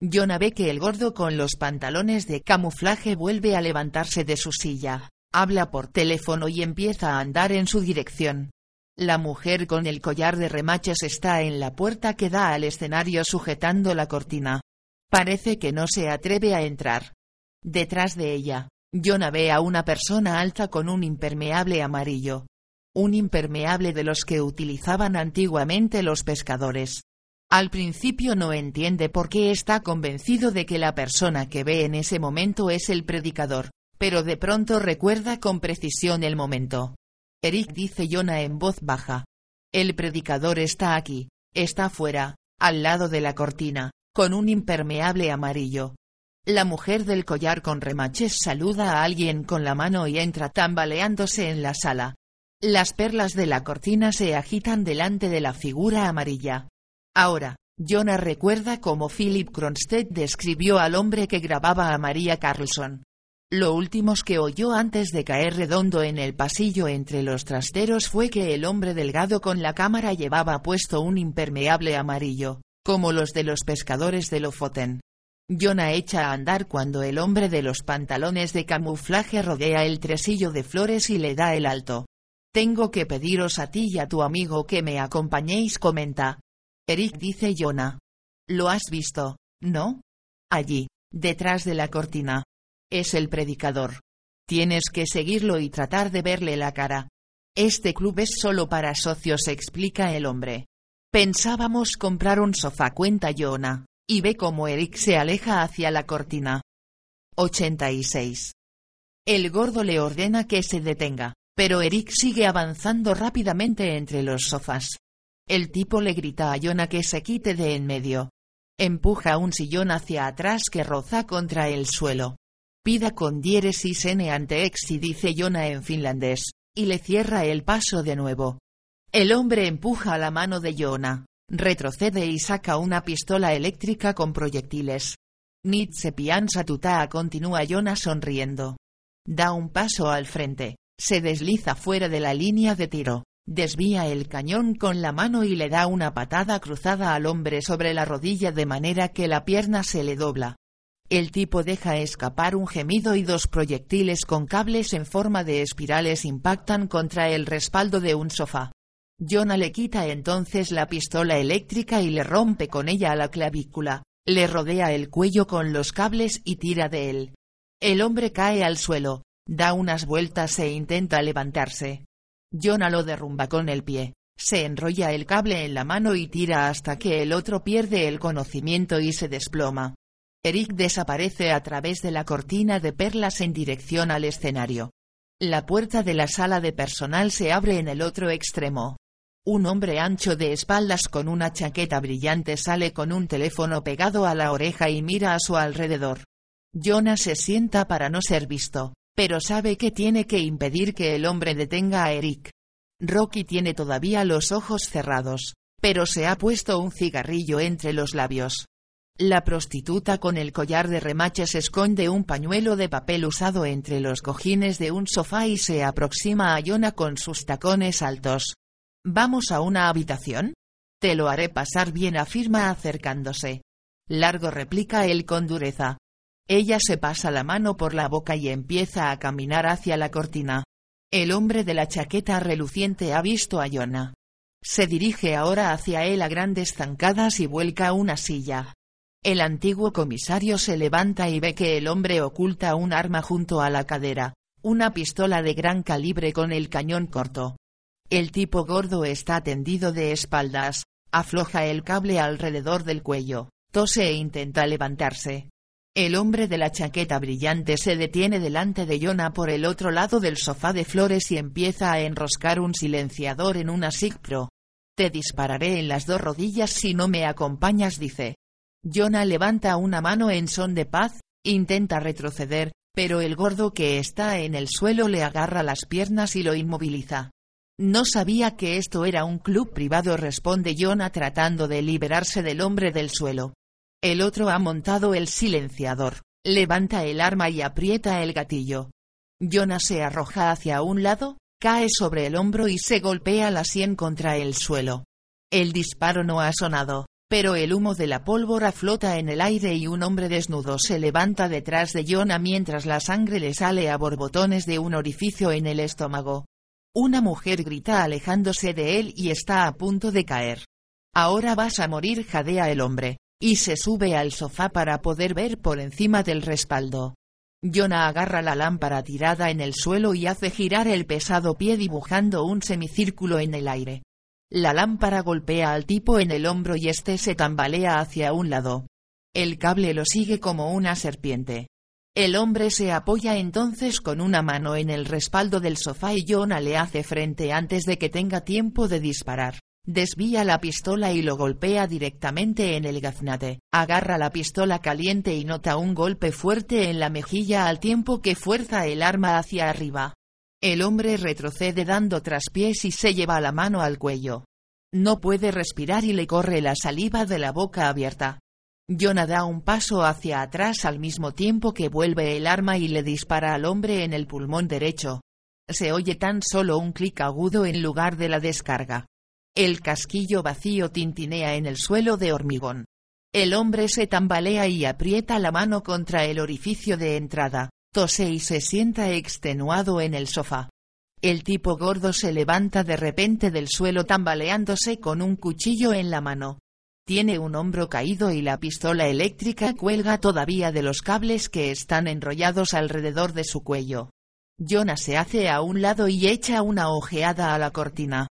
Jonah ve que el gordo con los pantalones de camuflaje vuelve a levantarse de su silla, habla por teléfono y empieza a andar en su dirección. La mujer con el collar de remaches está en la puerta que da al escenario sujetando la cortina. Parece que no se atreve a entrar. Detrás de ella, Jonah ve a una persona alta con un impermeable amarillo. Un impermeable de los que utilizaban antiguamente los pescadores. Al principio no entiende por qué está convencido de que la persona que ve en ese momento es el predicador, pero de pronto recuerda con precisión el momento. Eric dice Jonah en voz baja. El predicador está aquí, está fuera, al lado de la cortina, con un impermeable amarillo. La mujer del collar con remaches saluda a alguien con la mano y entra tambaleándose en la sala. Las perlas de la cortina se agitan delante de la figura amarilla. Ahora, Jonah recuerda cómo Philip Kronstedt describió al hombre que grababa a María Carlson. Lo último que oyó antes de caer redondo en el pasillo entre los trasteros fue que el hombre delgado con la cámara llevaba puesto un impermeable amarillo, como los de los pescadores de Lofoten. Jonah echa a andar cuando el hombre de los pantalones de camuflaje rodea el tresillo de flores y le da el alto. Tengo que pediros a ti y a tu amigo que me acompañéis, comenta. Eric dice Jonah. Lo has visto, ¿no? Allí, detrás de la cortina. Es el predicador. Tienes que seguirlo y tratar de verle la cara. Este club es solo para socios, explica el hombre. Pensábamos comprar un sofá, cuenta Jonah, y ve cómo Eric se aleja hacia la cortina. 86. El gordo le ordena que se detenga, pero Eric sigue avanzando rápidamente entre los sofás. El tipo le grita a Jonah que se quite de en medio. Empuja un sillón hacia atrás que roza contra el suelo. Pida con diéresis n ante ex y dice Jonah en finlandés, y le cierra el paso de nuevo. El hombre empuja la mano de Jonah, retrocede y saca una pistola eléctrica con proyectiles. Nitse piansa tuta continúa Jonah sonriendo. Da un paso al frente, se desliza fuera de la línea de tiro desvía el cañón con la mano y le da una patada cruzada al hombre sobre la rodilla de manera que la pierna se le dobla. El tipo deja escapar un gemido y dos proyectiles con cables en forma de espirales impactan contra el respaldo de un sofá. Jonah le quita entonces la pistola eléctrica y le rompe con ella a la clavícula, le rodea el cuello con los cables y tira de él. El hombre cae al suelo, da unas vueltas e intenta levantarse. Jonah lo derrumba con el pie, se enrolla el cable en la mano y tira hasta que el otro pierde el conocimiento y se desploma. Eric desaparece a través de la cortina de perlas en dirección al escenario. La puerta de la sala de personal se abre en el otro extremo. Un hombre ancho de espaldas con una chaqueta brillante sale con un teléfono pegado a la oreja y mira a su alrededor. Jonah se sienta para no ser visto pero sabe que tiene que impedir que el hombre detenga a Eric. Rocky tiene todavía los ojos cerrados, pero se ha puesto un cigarrillo entre los labios. La prostituta con el collar de remaches esconde un pañuelo de papel usado entre los cojines de un sofá y se aproxima a Jonah con sus tacones altos. ¿Vamos a una habitación? Te lo haré pasar bien, afirma acercándose. Largo replica él con dureza. Ella se pasa la mano por la boca y empieza a caminar hacia la cortina. El hombre de la chaqueta reluciente ha visto a Jonah. Se dirige ahora hacia él a grandes zancadas y vuelca una silla. El antiguo comisario se levanta y ve que el hombre oculta un arma junto a la cadera, una pistola de gran calibre con el cañón corto. El tipo gordo está tendido de espaldas, afloja el cable alrededor del cuello, tose e intenta levantarse. El hombre de la chaqueta brillante se detiene delante de Jonah por el otro lado del sofá de flores y empieza a enroscar un silenciador en una SIG Pro. Te dispararé en las dos rodillas si no me acompañas, dice. Jonah levanta una mano en son de paz, intenta retroceder, pero el gordo que está en el suelo le agarra las piernas y lo inmoviliza. No sabía que esto era un club privado, responde Jonah tratando de liberarse del hombre del suelo. El otro ha montado el silenciador, levanta el arma y aprieta el gatillo. Jonah se arroja hacia un lado, cae sobre el hombro y se golpea la sien contra el suelo. El disparo no ha sonado, Pero el humo de la pólvora flota en el aire y un hombre desnudo se levanta detrás de Jonah mientras la sangre le sale a borbotones de un orificio en el estómago. Una mujer grita alejándose de él y está a punto de caer. Ahora vas a morir, jadea el hombre, y se sube al sofá para poder ver por encima del respaldo. Jonah agarra la lámpara tirada en el suelo y hace girar el pesado pie dibujando un semicírculo en el aire. La lámpara golpea al tipo en el hombro y éste se tambalea hacia un lado. El cable lo sigue como una serpiente. El hombre se apoya entonces con una mano en el respaldo del sofá y Jonah le hace frente antes de que tenga tiempo de disparar. Desvía la pistola y lo golpea directamente en el gaznate. Agarra la pistola caliente y nota un golpe fuerte en la mejilla al tiempo que fuerza el arma hacia arriba. El hombre retrocede dando traspiés y se lleva la mano al cuello. No puede respirar y le corre la saliva de la boca abierta. Jonah da un paso hacia atrás al mismo tiempo que vuelve el arma y le dispara al hombre en el pulmón derecho. Se oye tan solo un clic agudo en lugar de la descarga. El casquillo vacío tintinea en el suelo de hormigón. El hombre se tambalea y aprieta la mano contra el orificio de entrada, tose y se sienta extenuado en el sofá. El tipo gordo se levanta de repente del suelo tambaleándose con un cuchillo en la mano. Tiene un hombro caído y la pistola eléctrica cuelga todavía de los cables que están enrollados alrededor de su cuello. Jonah se hace a un lado y echa una ojeada a la cortina.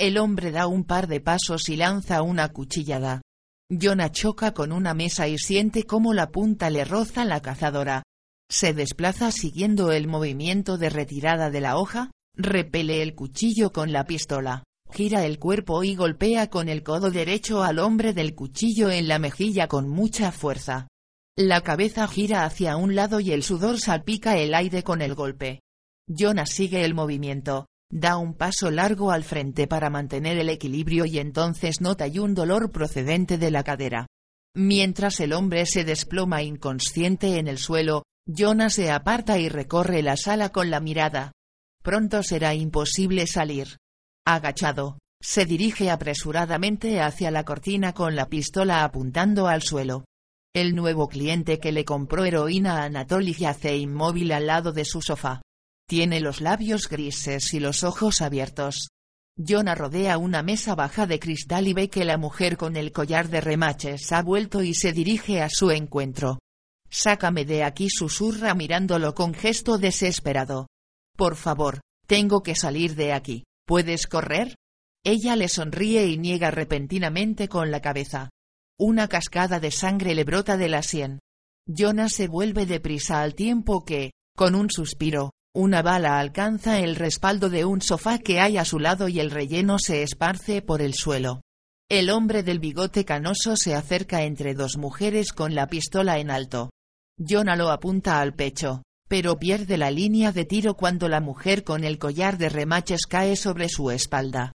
El hombre da un par de pasos y lanza una cuchillada. Jonah choca con una mesa y siente cómo la punta le roza la cazadora. Se desplaza siguiendo el movimiento de retirada de la hoja, repele el cuchillo con la pistola, gira el cuerpo y golpea con el codo derecho al hombre del cuchillo en la mejilla con mucha fuerza. La cabeza gira hacia un lado y el sudor salpica el aire con el golpe. Jonah sigue el movimiento, Da un paso largo al frente para mantener el equilibrio y entonces nota un dolor procedente de la cadera. Mientras el hombre se desploma inconsciente en el suelo, Jonah se aparta y recorre la sala con la mirada. Pronto será imposible salir. Agachado, se dirige apresuradamente hacia la cortina con la pistola apuntando al suelo. El nuevo cliente que le compró heroína a Anatoly yace inmóvil al lado de su sofá. Tiene los labios grises y los ojos abiertos. Jonah rodea una mesa baja de cristal y ve que la mujer con el collar de remaches ha vuelto y se dirige a su encuentro. Sácame de aquí, susurra mirándolo con gesto desesperado. Por favor, tengo que salir de aquí. ¿Puedes correr? Ella le sonríe y niega repentinamente con la cabeza. Una cascada de sangre le brota de la sien. Jonah se vuelve deprisa al tiempo que, con un suspiro, una bala alcanza el respaldo de un sofá que hay a su lado y el relleno se esparce por el suelo. El hombre del bigote canoso se acerca entre dos mujeres con la pistola en alto. Jonah lo apunta al pecho, pero pierde la línea de tiro cuando la mujer con el collar de remaches cae sobre su espalda.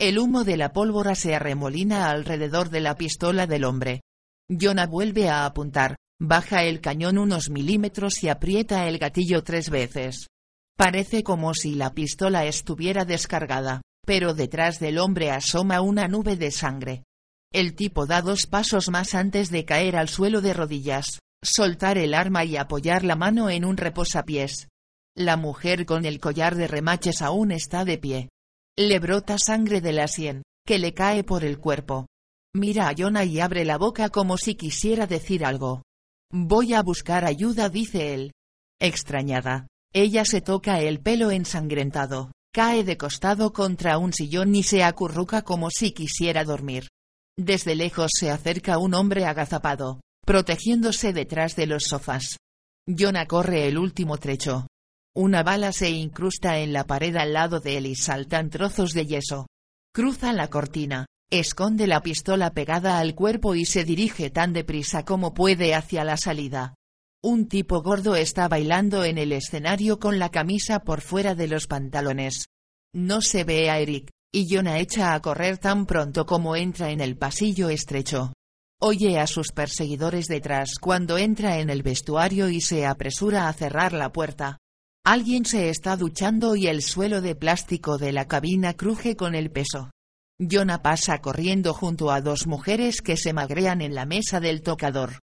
El humo de la pólvora se arremolina alrededor de la pistola del hombre. Jonah vuelve a apuntar, baja el cañón unos milímetros y aprieta el gatillo tres veces. Parece como si la pistola estuviera descargada, pero detrás del hombre asoma una nube de sangre. El tipo da dos pasos más antes de caer al suelo de rodillas, soltar el arma y apoyar la mano en un reposapiés. La mujer con el collar de remaches aún está de pie. Le brota sangre de la sien, que le cae por el cuerpo. Mira a Jonah y abre la boca como si quisiera decir algo. Voy a buscar ayuda, dice él. Extrañada, ella se toca el pelo ensangrentado, cae de costado contra un sillón y se acurruca como si quisiera dormir. Desde lejos se acerca un hombre agazapado, protegiéndose detrás de los sofás. Jonah corre el último trecho. Una bala se incrusta en la pared al lado de él y saltan trozos de yeso. Cruza la cortina, esconde la pistola pegada al cuerpo y se dirige tan deprisa como puede hacia la salida. Un tipo gordo está bailando en el escenario con la camisa por fuera de los pantalones. No se ve a Eric, y Jonah echa a correr tan pronto como entra en el pasillo estrecho. Oye a sus perseguidores detrás cuando entra en el vestuario y se apresura a cerrar la puerta. Alguien se está duchando y el suelo de plástico de la cabina cruje con el peso. Jonah pasa corriendo junto a dos mujeres que se magrean en la mesa del tocador.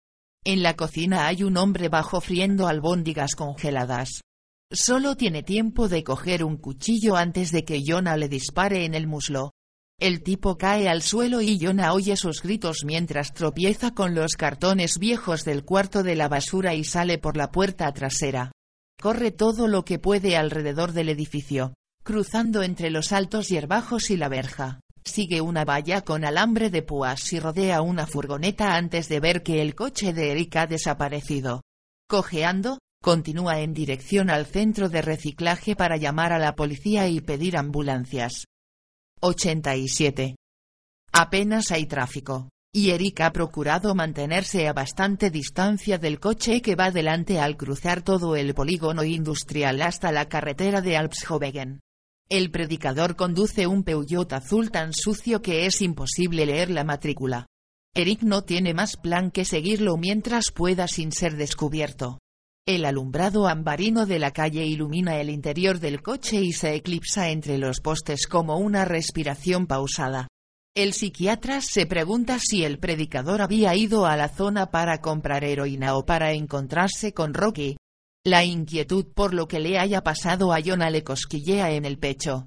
En la cocina hay un hombre bajo friendo albóndigas congeladas. Solo tiene tiempo de coger un cuchillo antes de que Jonah le dispare en el muslo. El tipo cae al suelo y Jonah oye sus gritos mientras tropieza con los cartones viejos del cuarto de la basura y sale por la puerta trasera. Corre todo lo que puede alrededor del edificio, cruzando entre los altos hierbajos y la verja. Sigue una valla con alambre de púas y rodea una furgoneta antes de ver que el coche de Eric ha desaparecido. Cojeando, continúa en dirección al centro de reciclaje para llamar a la policía y pedir ambulancias. 87. Apenas hay tráfico, y Eric ha procurado mantenerse a bastante distancia del coche que va delante al cruzar todo el polígono industrial hasta la carretera de Alpshovegen. El predicador conduce un Peugeot azul tan sucio que es imposible leer la matrícula. Eric no tiene más plan que seguirlo mientras pueda sin ser descubierto. El alumbrado ambarino de la calle ilumina el interior del coche y se eclipsa entre los postes como una respiración pausada. El psiquiatra se pregunta si el predicador había ido a la zona para comprar heroína o para encontrarse con Rocky, la inquietud por lo que le haya pasado a Jonah le cosquillea en el pecho.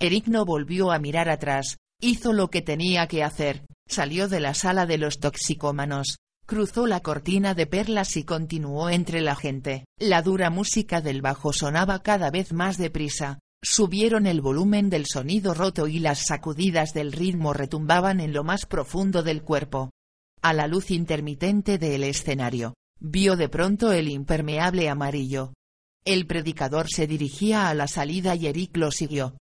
Eric no volvió a mirar atrás, hizo lo que tenía que hacer, salió de la sala de los toxicómanos, cruzó la cortina de perlas y continuó entre la gente. La dura música del bajo sonaba cada vez más deprisa, subieron el volumen del sonido roto y las sacudidas del ritmo retumbaban en lo más profundo del cuerpo. A la luz intermitente del escenario, Vio de pronto el impermeable amarillo. El predicador se dirigía a la salida y Eric lo siguió.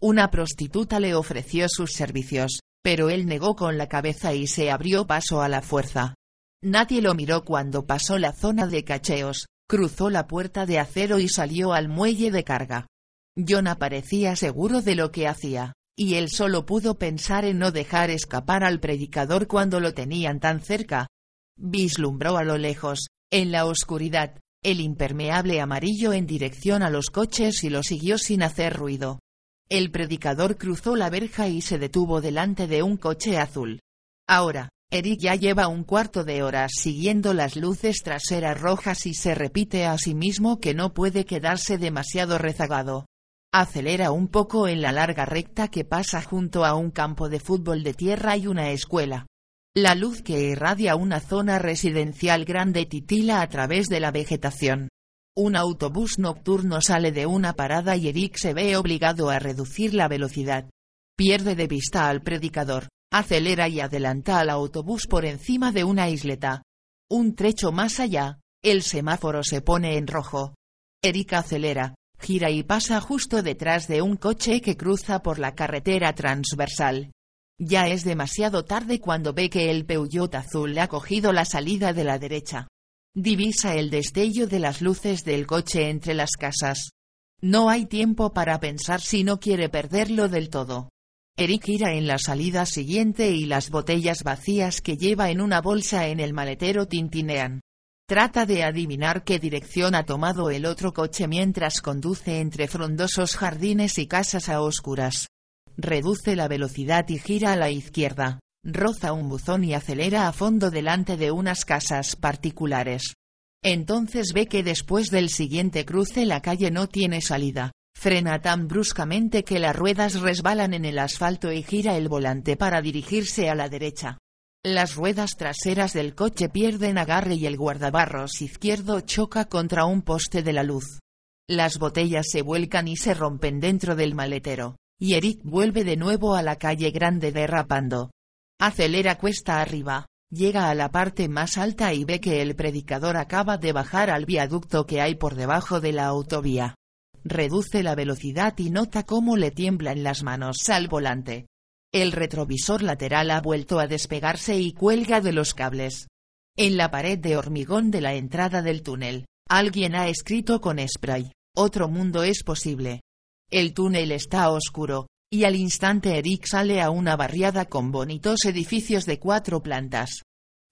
Una prostituta le ofreció sus servicios, pero él negó con la cabeza y se abrió paso a la fuerza. Nadie lo miró cuando pasó la zona de cacheos, cruzó la puerta de acero y salió al muelle de carga. Jonah parecía seguro de lo que hacía, y él solo pudo pensar en no dejar escapar al predicador cuando lo tenían tan cerca, Vislumbró a lo lejos, en la oscuridad, el impermeable amarillo en dirección a los coches y lo siguió sin hacer ruido. El predicador cruzó la verja y se detuvo delante de un coche azul. Ahora, Eric ya lleva un cuarto de hora siguiendo las luces traseras rojas y se repite a sí mismo que no puede quedarse demasiado rezagado. Acelera un poco en la larga recta que pasa junto a un campo de fútbol de tierra y una escuela. La luz que irradia una zona residencial grande titila a través de la vegetación. Un autobús nocturno sale de una parada y Eric se ve obligado a reducir la velocidad. Pierde de vista al predicador, acelera y adelanta al autobús por encima de una isleta. Un trecho más allá, el semáforo se pone en rojo. Eric acelera, gira y pasa justo detrás de un coche que cruza por la carretera transversal. Ya es demasiado tarde cuando ve que el Peugeot azul ha cogido la salida de la derecha. Divisa el destello de las luces del coche entre las casas. No hay tiempo para pensar si no quiere perderlo del todo. Eric irá en la salida siguiente y las botellas vacías que lleva en una bolsa en el maletero tintinean. Trata de adivinar qué dirección ha tomado el otro coche mientras conduce entre frondosos jardines y casas a oscuras reduce la velocidad y gira a la izquierda, roza un buzón y acelera a fondo delante de unas casas particulares. Entonces ve que después del siguiente cruce la calle no tiene salida, frena tan bruscamente que las ruedas resbalan en el asfalto y gira el volante para dirigirse a la derecha. Las ruedas traseras del coche pierden agarre y el guardabarros izquierdo choca contra un poste de la luz. Las botellas se vuelcan y se rompen dentro del maletero y Eric vuelve de nuevo a la calle grande derrapando. Acelera cuesta arriba, llega a la parte más alta y ve que el predicador acaba de bajar al viaducto que hay por debajo de la autovía. Reduce la velocidad y nota cómo le tiemblan las manos al volante. El retrovisor lateral ha vuelto a despegarse y cuelga de los cables. En la pared de hormigón de la entrada del túnel, alguien ha escrito con spray, otro mundo es posible. El túnel está oscuro, y al instante Eric sale a una barriada con bonitos edificios de cuatro plantas.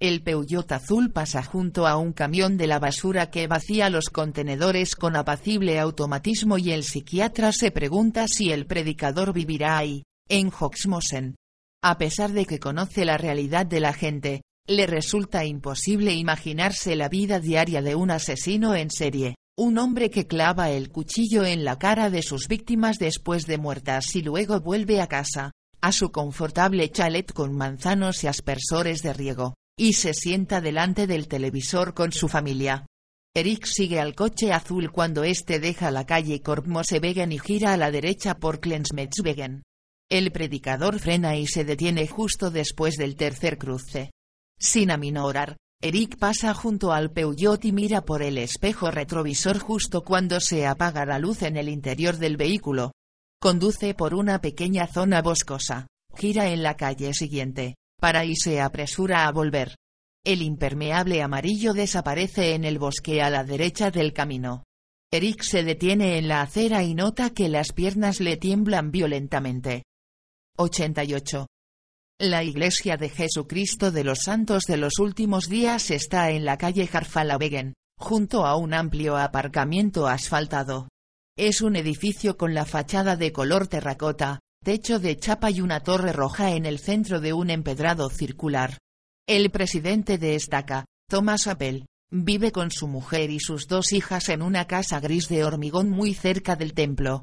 El Peugeot azul pasa junto a un camión de la basura que vacía los contenedores con apacible automatismo y el psiquiatra se pregunta si el predicador vivirá ahí, en Hoxmosen, A pesar de que conoce la realidad de la gente, le resulta imposible imaginarse la vida diaria de un asesino en serie, un hombre que clava el cuchillo en la cara de sus víctimas después de muertas y luego vuelve a casa, a su confortable chalet con manzanos y aspersores de riego, y se sienta delante del televisor con su familia. Eric sigue al coche azul cuando este deja la calle Korpmosevegen y gira a la derecha por Klensmetsvegen. El predicador frena y se detiene justo después del tercer cruce. Sin aminorar, Eric pasa junto al Peugeot y mira por el espejo retrovisor justo cuando se apaga la luz en el interior del vehículo. Conduce por una pequeña zona boscosa, gira en la calle siguiente, para y se apresura a volver. El impermeable amarillo desaparece en el bosque a la derecha del camino. Eric se detiene en la acera y nota que las piernas le tiemblan violentamente. 88. La Iglesia de Jesucristo de los Santos de los Últimos Días está en la calle Harfalavegen, junto a un amplio aparcamiento asfaltado. Es un edificio con la fachada de color terracota, techo de chapa y una torre roja en el centro de un empedrado circular. El presidente de Estaca, Thomas Appel, vive con su mujer y sus dos hijas en una casa gris de hormigón muy cerca del templo.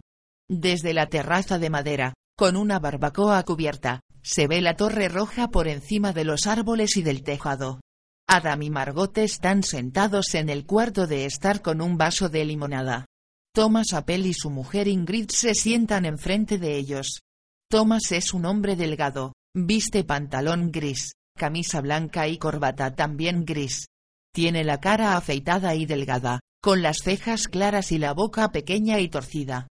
Desde la terraza de madera, con una barbacoa cubierta, se ve la torre roja por encima de los árboles y del tejado. Adam y Margot están sentados en el cuarto de estar con un vaso de limonada. Thomas Appel y su mujer Ingrid se sientan enfrente de ellos. Thomas es un hombre delgado, viste pantalón gris, camisa blanca y corbata también gris. Tiene la cara afeitada y delgada, con las cejas claras y la boca pequeña y torcida.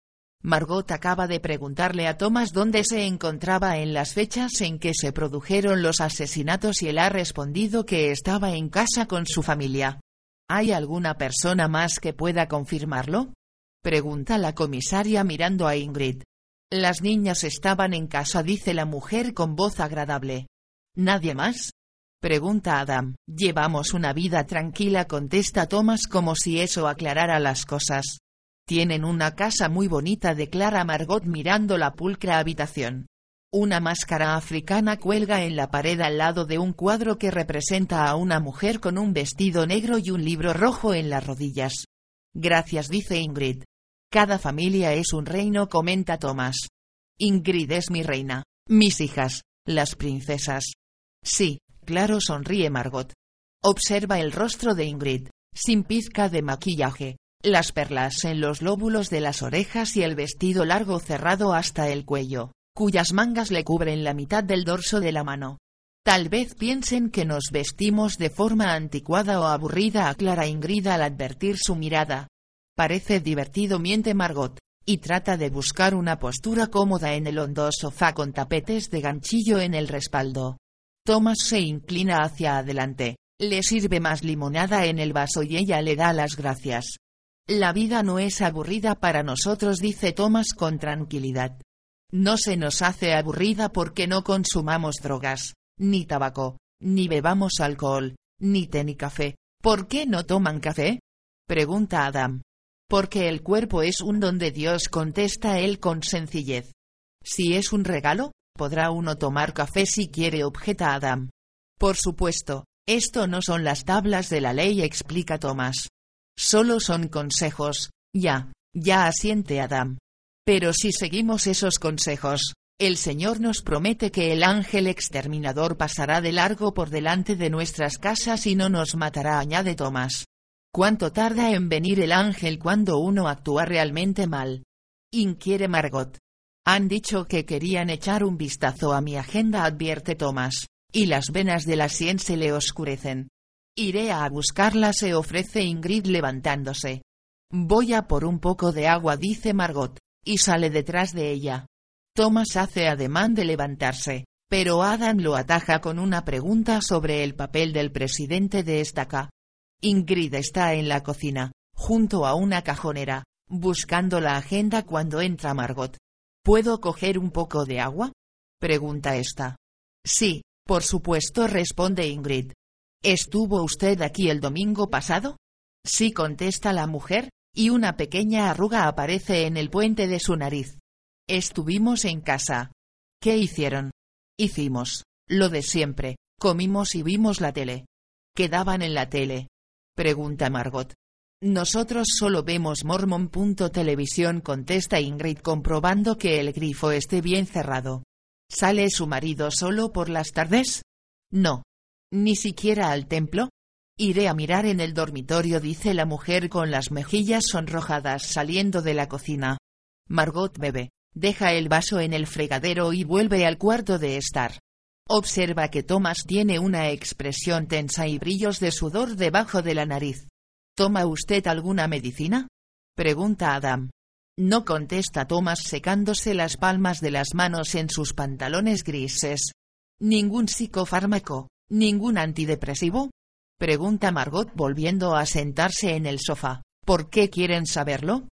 Margot acaba de preguntarle a Thomas dónde se encontraba en las fechas en que se produjeron los asesinatos y él ha respondido que estaba en casa con su familia. ¿Hay alguna persona más que pueda confirmarlo? Pregunta la comisaria mirando a Ingrid. Las niñas estaban en casa, dice la mujer con voz agradable. ¿Nadie más? Pregunta Adam. Llevamos una vida tranquila, contesta Thomas como si eso aclarara las cosas. Tienen una casa muy bonita, declara Margot mirando la pulcra habitación. Una máscara africana cuelga en la pared al lado de un cuadro que representa a una mujer con un vestido negro y un libro rojo en las rodillas. Gracias, dice Ingrid. Cada familia es un reino, comenta Thomas. Ingrid es mi reina, mis hijas, las princesas. Sí, claro, sonríe Margot. Observa el rostro de Ingrid, sin pizca de maquillaje, las perlas en los lóbulos de las orejas y el vestido largo cerrado hasta el cuello, cuyas mangas le cubren la mitad del dorso de la mano. Tal vez piensen que nos vestimos de forma anticuada o aburrida, aclara Ingrid al advertir su mirada. Parece divertido, miente Margot, y trata de buscar una postura cómoda en el hondo sofá con tapetes de ganchillo en el respaldo. Thomas se inclina hacia adelante, le sirve más limonada en el vaso y ella le da las gracias. La vida no es aburrida para nosotros, dice Thomas con tranquilidad. No se nos hace aburrida porque no consumamos drogas, ni tabaco, ni bebamos alcohol, ni té ni café. ¿Por qué no toman café? pregunta Adam. Porque el cuerpo es un don de Dios, contesta él con sencillez. Si es un regalo, podrá uno tomar café si quiere, objeta Adam. Por supuesto, esto no son las tablas de la ley, explica Thomas. Solo son consejos, ya, ya asiente Adam. Pero si seguimos esos consejos, el Señor nos promete que el ángel exterminador pasará de largo por delante de nuestras casas y no nos matará, añade Tomás. ¿Cuánto tarda en venir el ángel cuando uno actúa realmente mal? Inquiere Margot. Han dicho que querían echar un vistazo a mi agenda, advierte Tomás, y las venas de la sien se le oscurecen. Iré a buscarla, se ofrece Ingrid levantándose. Voy a por un poco de agua, dice Margot, y sale detrás de ella. Thomas hace ademán de levantarse, pero Adam lo ataja con una pregunta sobre el papel del presidente de Estaca. Ingrid está en la cocina, junto a una cajonera, buscando la agenda cuando entra Margot. ¿Puedo coger un poco de agua? pregunta esta. Sí, por supuesto, responde Ingrid. ¿Estuvo usted aquí el domingo pasado? Sí, contesta la mujer, y una pequeña arruga aparece en el puente de su nariz. Estuvimos en casa. ¿Qué hicieron? Hicimos, lo de siempre, comimos y vimos la tele. ¿Quedaban en la tele? Pregunta Margot. Nosotros solo vemos Mormon.televisión contesta Ingrid comprobando que el grifo esté bien cerrado. ¿Sale su marido solo por las tardes? No. ¿Ni siquiera al templo? Iré a mirar en el dormitorio dice la mujer con las mejillas sonrojadas saliendo de la cocina. Margot bebe, deja el vaso en el fregadero y vuelve al cuarto de estar. Observa que Thomas tiene una expresión tensa y brillos de sudor debajo de la nariz. ¿Toma usted alguna medicina? Pregunta Adam. No contesta Thomas secándose las palmas de las manos en sus pantalones grises. ¿Ningún psicofármaco? ¿Ningún antidepresivo? Pregunta Margot volviendo a sentarse en el sofá. ¿Por qué quieren saberlo?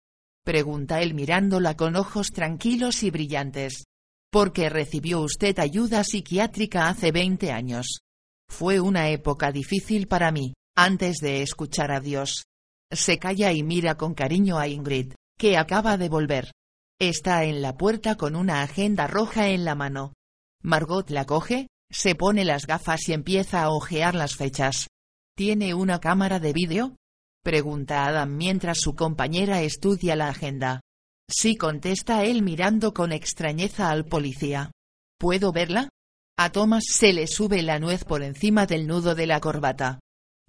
Pregunta él mirándola con ojos tranquilos y brillantes. Porque recibió usted ayuda psiquiátrica hace 20 años. Fue una época difícil para mí, antes de escuchar a Dios. Se calla y mira con cariño a Ingrid, que acaba de volver. Está en la puerta con una agenda roja en la mano. Margot la coge, se pone las gafas y empieza a hojear las fechas. ¿Tiene una cámara de vídeo? Pregunta Adam mientras su compañera estudia la agenda. Sí contesta él mirando con extrañeza al policía. ¿Puedo verla? A Thomas se le sube la nuez por encima del nudo de la corbata.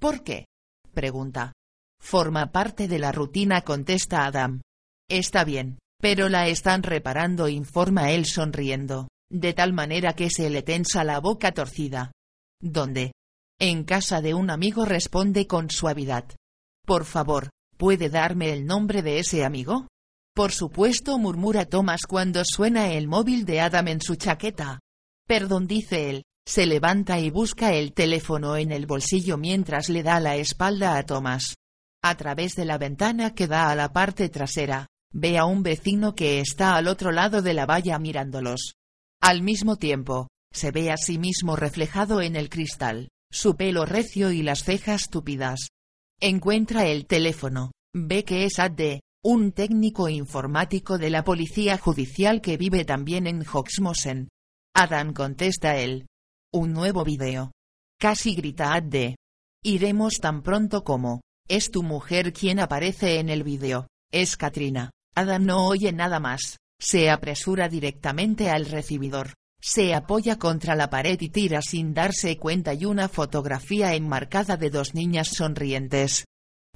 ¿Por qué? pregunta. Forma parte de la rutina, contesta Adam. Está bien, pero la están reparando, informa él sonriendo, de tal manera que se le tensa la boca torcida. ¿Dónde? En casa de un amigo responde con suavidad. Por favor, ¿puede darme el nombre de ese amigo? Por supuesto, murmura Thomas cuando suena el móvil de Adam en su chaqueta. Perdón, dice él, se levanta y busca el teléfono en el bolsillo mientras le da la espalda a Thomas. A través de la ventana que da a la parte trasera, ve a un vecino que está al otro lado de la valla mirándolos. Al mismo tiempo, se ve a sí mismo reflejado en el cristal, su pelo recio y las cejas tupidas. Encuentra el teléfono, ve que es Ad un técnico informático de la policía judicial que vive también en Hoxmosen. Adam contesta él, un nuevo video. Casi grita Adde. Iremos tan pronto como. Es tu mujer quien aparece en el video. Es Katrina. Adam no oye nada más. Se apresura directamente al recibidor. Se apoya contra la pared y tira sin darse cuenta y una fotografía enmarcada de dos niñas sonrientes.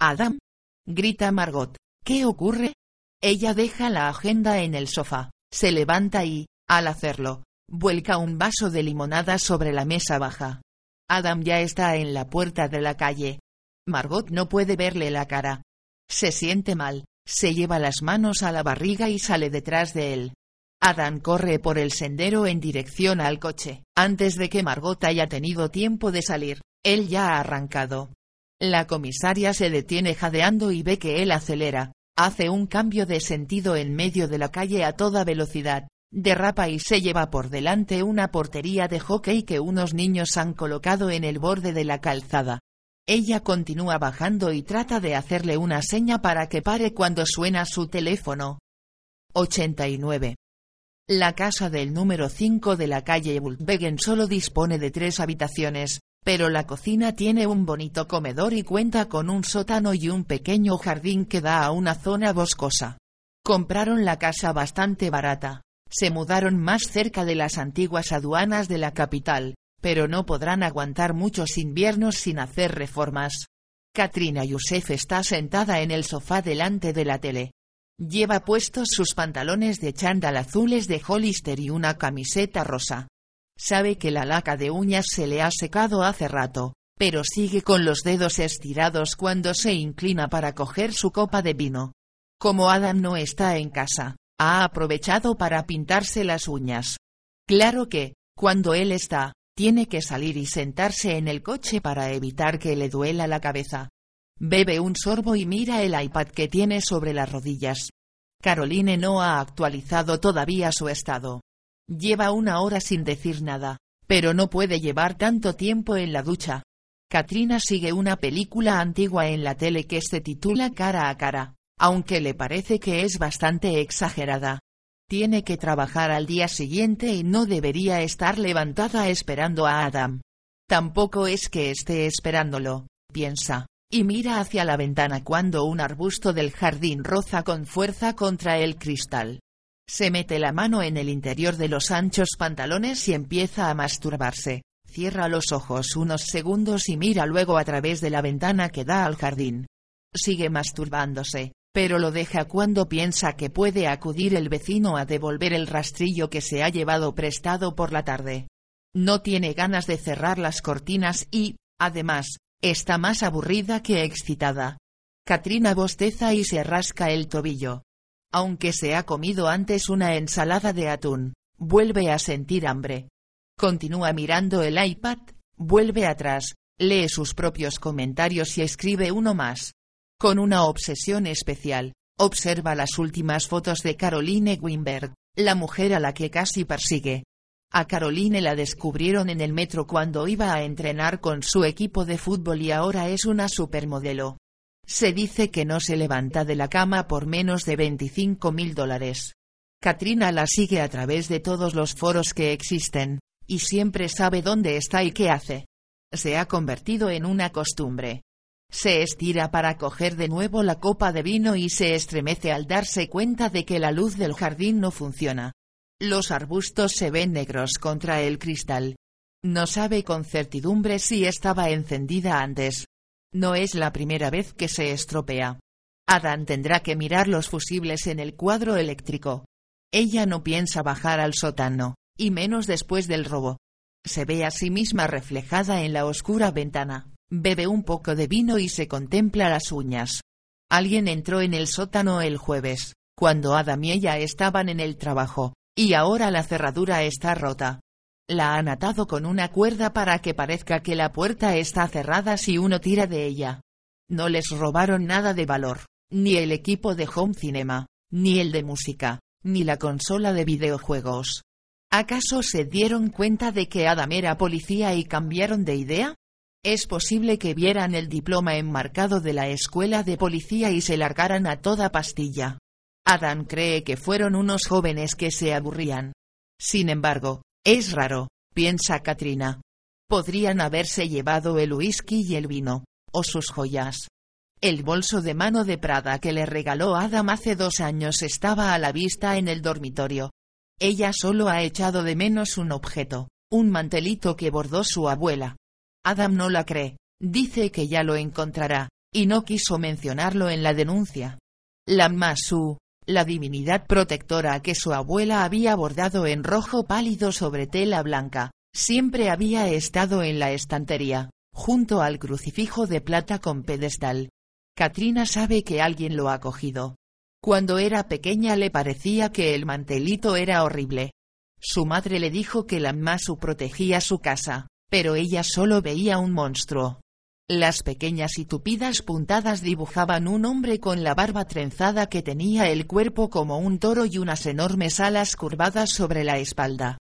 Adam. Grita Margot. ¿Qué ocurre? Ella deja la agenda en el sofá, se levanta y, al hacerlo, Vuelca un vaso de limonada sobre la mesa baja. Adam ya está en la puerta de la calle. Margot no puede verle la cara. Se siente mal, se lleva las manos a la barriga y sale detrás de él. Adam corre por el sendero en dirección al coche. Antes de que Margot haya tenido tiempo de salir, él ya ha arrancado. La comisaria se detiene jadeando y ve que él acelera. Hace un cambio de sentido en medio de la calle a toda velocidad derrapa y se lleva por delante una portería de hockey que unos niños han colocado en el borde de la calzada. Ella continúa bajando y trata de hacerle una seña para que pare cuando suena su teléfono. 89. La casa del número 5 de la calle Bultwegen solo dispone de tres habitaciones, pero la cocina tiene un bonito comedor y cuenta con un sótano y un pequeño jardín que da a una zona boscosa. Compraron la casa bastante barata, se mudaron más cerca de las antiguas aduanas de la capital, pero no podrán aguantar muchos inviernos sin hacer reformas. Katrina Yusef está sentada en el sofá delante de la tele. Lleva puestos sus pantalones de chándal azules de Hollister y una camiseta rosa. Sabe que la laca de uñas se le ha secado hace rato, pero sigue con los dedos estirados cuando se inclina para coger su copa de vino. Como Adam no está en casa, ha aprovechado para pintarse las uñas. Claro que, cuando él está, tiene que salir y sentarse en el coche para evitar que le duela la cabeza. Bebe un sorbo y mira el iPad que tiene sobre las rodillas. Caroline no ha actualizado todavía su estado. Lleva una hora sin decir nada, pero no puede llevar tanto tiempo en la ducha. Katrina sigue una película antigua en la tele que se titula Cara a Cara aunque le parece que es bastante exagerada. Tiene que trabajar al día siguiente y no debería estar levantada esperando a Adam. Tampoco es que esté esperándolo, piensa, y mira hacia la ventana cuando un arbusto del jardín roza con fuerza contra el cristal. Se mete la mano en el interior de los anchos pantalones y empieza a masturbarse. Cierra los ojos unos segundos y mira luego a través de la ventana que da al jardín. Sigue masturbándose, pero lo deja cuando piensa que puede acudir el vecino a devolver el rastrillo que se ha llevado prestado por la tarde. No tiene ganas de cerrar las cortinas y, además, está más aburrida que excitada. Katrina bosteza y se rasca el tobillo. Aunque se ha comido antes una ensalada de atún, vuelve a sentir hambre. Continúa mirando el iPad, vuelve atrás, lee sus propios comentarios y escribe uno más. Con una obsesión especial, observa las últimas fotos de Caroline Wimberg, la mujer a la que casi persigue. A Caroline la descubrieron en el metro cuando iba a entrenar con su equipo de fútbol y ahora es una supermodelo. Se dice que no se levanta de la cama por menos de 25 mil dólares. Katrina la sigue a través de todos los foros que existen, y siempre sabe dónde está y qué hace. Se ha convertido en una costumbre. Se estira para coger de nuevo la copa de vino y se estremece al darse cuenta de que la luz del jardín no funciona. Los arbustos se ven negros contra el cristal. No sabe con certidumbre si estaba encendida antes. No es la primera vez que se estropea. Adán tendrá que mirar los fusibles en el cuadro eléctrico. Ella no piensa bajar al sótano, y menos después del robo. Se ve a sí misma reflejada en la oscura ventana. Bebe un poco de vino y se contempla las uñas. Alguien entró en el sótano el jueves, cuando Adam y ella estaban en el trabajo, y ahora la cerradura está rota. La han atado con una cuerda para que parezca que la puerta está cerrada si uno tira de ella. No les robaron nada de valor, ni el equipo de home cinema, ni el de música, ni la consola de videojuegos. ¿Acaso se dieron cuenta de que Adam era policía y cambiaron de idea? Es posible que vieran el diploma enmarcado de la escuela de policía y se largaran a toda pastilla. Adam cree que fueron unos jóvenes que se aburrían. Sin embargo, es raro, piensa Katrina. Podrían haberse llevado el whisky y el vino, o sus joyas. El bolso de mano de Prada que le regaló Adam hace dos años estaba a la vista en el dormitorio. Ella solo ha echado de menos un objeto, un mantelito que bordó su abuela. Adam no la cree, dice que ya lo encontrará, y no quiso mencionarlo en la denuncia. La Masu, la divinidad protectora que su abuela había bordado en rojo pálido sobre tela blanca, siempre había estado en la estantería, junto al crucifijo de plata con pedestal. Katrina sabe que alguien lo ha cogido. Cuando era pequeña le parecía que el mantelito era horrible. Su madre le dijo que la Masu protegía su casa, pero ella solo veía un monstruo. Las pequeñas y tupidas puntadas dibujaban un hombre con la barba trenzada que tenía el cuerpo como un toro y unas enormes alas curvadas sobre la espalda.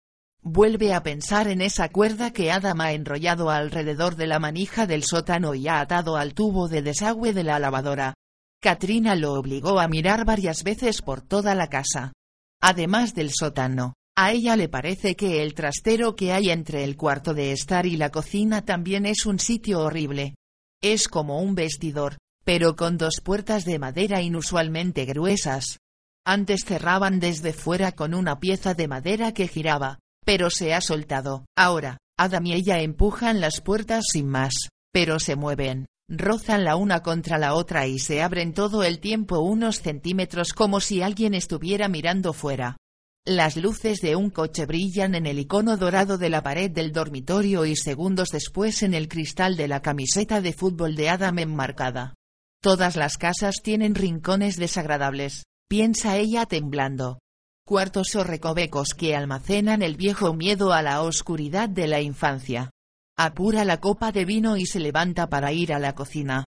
Vuelve a pensar en esa cuerda que Adam ha enrollado alrededor de la manija del sótano y ha atado al tubo de desagüe de la lavadora. Katrina lo obligó a mirar varias veces por toda la casa. Además del sótano, a ella le parece que el trastero que hay entre el cuarto de estar y la cocina también es un sitio horrible. Es como un vestidor, pero con dos puertas de madera inusualmente gruesas. Antes cerraban desde fuera con una pieza de madera que giraba, pero se ha soltado. Ahora, Adam y ella empujan las puertas sin más, pero se mueven, rozan la una contra la otra y se abren todo el tiempo unos centímetros como si alguien estuviera mirando fuera. Las luces de un coche brillan en el icono dorado de la pared del dormitorio y segundos después en el cristal de la camiseta de fútbol de Adam enmarcada. Todas las casas tienen rincones desagradables, piensa ella temblando. Cuartos o recovecos que almacenan el viejo miedo a la oscuridad de la infancia. Apura la copa de vino y se levanta para ir a la cocina.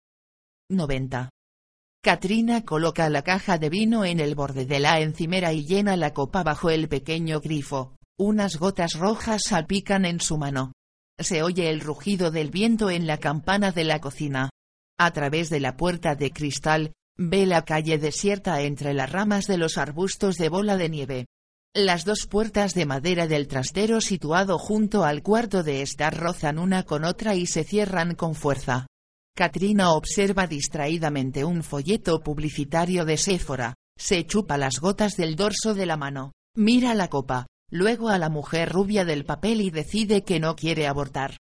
90. Katrina coloca la caja de vino en el borde de la encimera y llena la copa bajo el pequeño grifo. Unas gotas rojas salpican en su mano. Se oye el rugido del viento en la campana de la cocina. A través de la puerta de cristal, ve la calle desierta entre las ramas de los arbustos de bola de nieve. Las dos puertas de madera del trastero situado junto al cuarto de estar rozan una con otra y se cierran con fuerza. Katrina observa distraídamente un folleto publicitario de Sephora, se chupa las gotas del dorso de la mano, mira la copa, luego a la mujer rubia del papel y decide que no quiere abortar.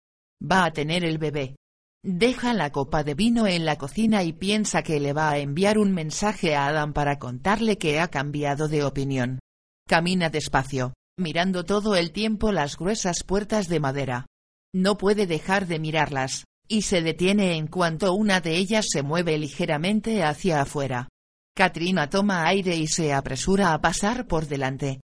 Va a tener el bebé. Deja la copa de vino en la cocina y piensa que le va a enviar un mensaje a Adam para contarle que ha cambiado de opinión. Camina despacio, mirando todo el tiempo las gruesas puertas de madera. No puede dejar de mirarlas, y se detiene en cuanto una de ellas se mueve ligeramente hacia afuera. Katrina toma aire y se apresura a pasar por delante.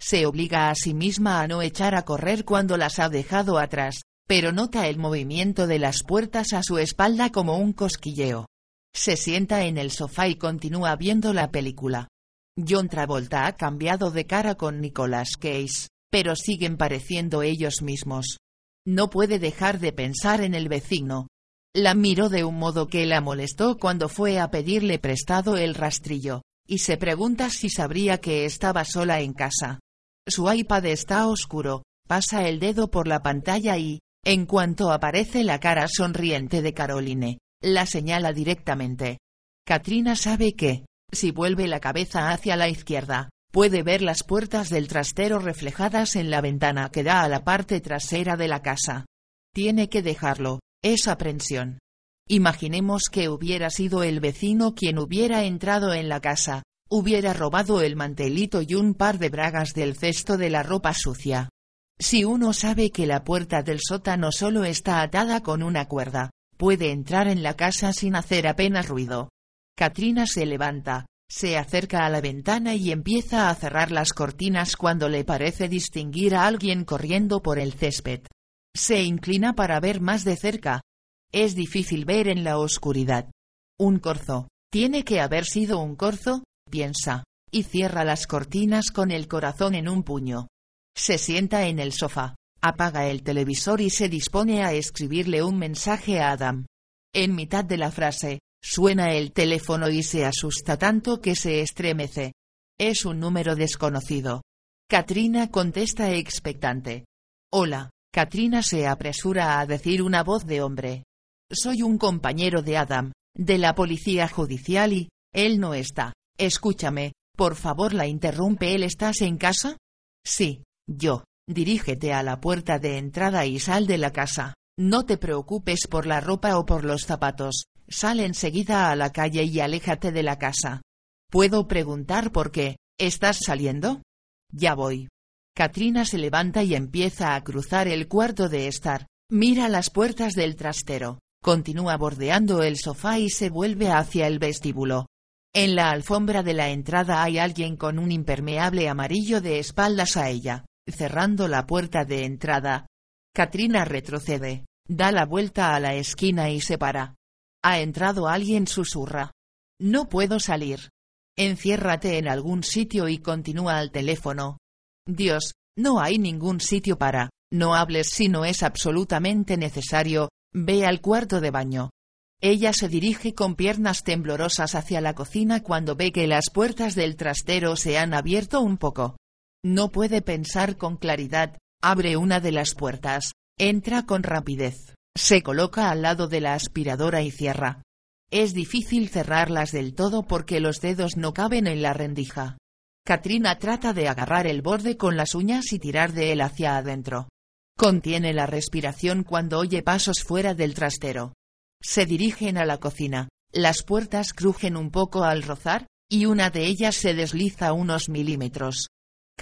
Se obliga a sí misma a no echar a correr cuando las ha dejado atrás, pero nota el movimiento de las puertas a su espalda como un cosquilleo. Se sienta en el sofá y continúa viendo la película. John Travolta ha cambiado de cara con Nicolas Cage, pero siguen pareciendo ellos mismos. No puede dejar de pensar en el vecino, la miró de un modo que la molestó cuando fue a pedirle prestado el rastrillo, y se pregunta si sabría que estaba sola en casa. Su iPad está oscuro, pasa el dedo por la pantalla y, en cuanto aparece la cara sonriente de Caroline, la señala directamente. Katrina sabe que, si vuelve la cabeza hacia la izquierda, puede ver las puertas del trastero reflejadas en la ventana que da a la parte trasera de la casa. Tiene que dejarlo, es aprensión. Imaginemos que hubiera sido el vecino quien hubiera entrado en la casa, hubiera robado el mantelito y un par de bragas del cesto de la ropa sucia. Si uno sabe que la puerta del sótano solo está atada con una cuerda, puede entrar en la casa sin hacer apenas ruido. Katrina se levanta, se acerca a la ventana y empieza a cerrar las cortinas cuando le parece distinguir a alguien corriendo por el césped. Se inclina para ver más de cerca. Es difícil ver en la oscuridad. Un corzo. Tiene que haber sido un corzo, piensa, y cierra las cortinas con el corazón en un puño. Se sienta en el sofá, apaga el televisor y se dispone a escribirle un mensaje a Adam. En mitad de la frase, suena el teléfono y se asusta tanto que se estremece. Es un número desconocido. Katrina contesta expectante. Hola, Katrina se apresura a decir una voz de hombre. Soy un compañero de Adam, de la policía judicial y, él no está. Escúchame, por favor la interrumpe. ¿Él estás en casa? Sí, yo. Dirígete a la puerta de entrada y sal de la casa. No te preocupes por la ropa o por los zapatos. Sal enseguida a la calle y aléjate de la casa. ¿Puedo preguntar por qué? ¿Estás saliendo? Ya voy. Katrina se levanta y empieza a cruzar el cuarto de estar. Mira las puertas del trastero. Continúa bordeando el sofá y se vuelve hacia el vestíbulo. En la alfombra de la entrada hay alguien con un impermeable amarillo de espaldas a ella, cerrando la puerta de entrada. Katrina retrocede, da la vuelta a la esquina y se para. Ha entrado alguien, susurra. No puedo salir. Enciérrate en algún sitio y continúa al teléfono. Dios, no hay ningún sitio para, no hables si no es absolutamente necesario, ve al cuarto de baño. Ella se dirige con piernas temblorosas hacia la cocina cuando ve que las puertas del trastero se han abierto un poco. No puede pensar con claridad, abre una de las puertas, entra con rapidez, se coloca al lado de la aspiradora y cierra. Es difícil cerrarlas del todo porque los dedos no caben en la rendija. Katrina trata de agarrar el borde con las uñas y tirar de él hacia adentro. Contiene la respiración cuando oye pasos fuera del trastero. Se dirigen a la cocina, las puertas crujen un poco al rozar, y una de ellas se desliza unos milímetros.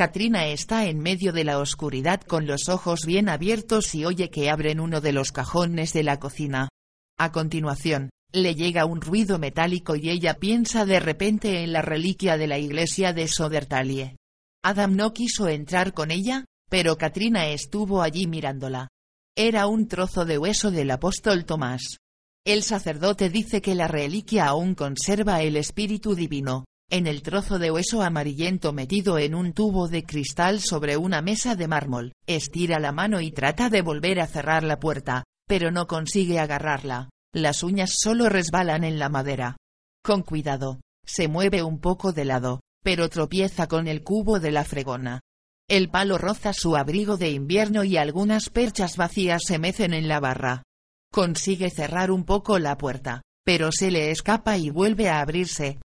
Katrina está en medio de la oscuridad con los ojos bien abiertos y oye que abren uno de los cajones de la cocina. A continuación, le llega un ruido metálico y ella piensa de repente en la reliquia de la iglesia de Sodertalie. Adam no quiso entrar con ella, pero Katrina estuvo allí mirándola. Era un trozo de hueso del apóstol Tomás. El sacerdote dice que la reliquia aún conserva el espíritu divino, en el trozo de hueso amarillento metido en un tubo de cristal sobre una mesa de mármol, estira la mano y trata de volver a cerrar la puerta, pero no consigue agarrarla. Las uñas solo resbalan en la madera. Con cuidado, se mueve un poco de lado, pero tropieza con el cubo de la fregona. El palo roza su abrigo de invierno y algunas perchas vacías se mecen en la barra. Consigue cerrar un poco la puerta, pero se le escapa y vuelve a abrirse.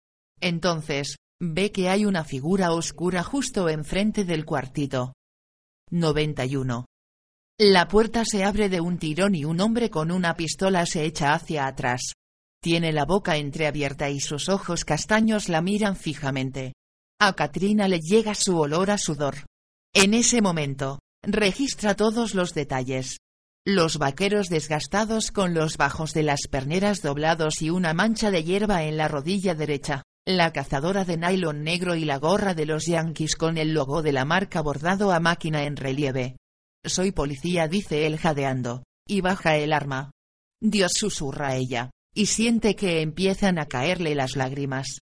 Entonces, ve que hay una figura oscura justo enfrente del cuartito. 91. La puerta se abre de un tirón y un hombre con una pistola se echa hacia atrás. Tiene la boca entreabierta y sus ojos castaños la miran fijamente. A Katrina le llega su olor a sudor. En ese momento, registra todos los detalles. Los vaqueros desgastados con los bajos de las perneras doblados y una mancha de hierba en la rodilla derecha, la cazadora de nylon negro y la gorra de los Yankees con el logo de la marca bordado a máquina en relieve. Soy policía, dice él jadeando, y baja el arma. Dios susurra ella, y siente que empiezan a caerle las lágrimas.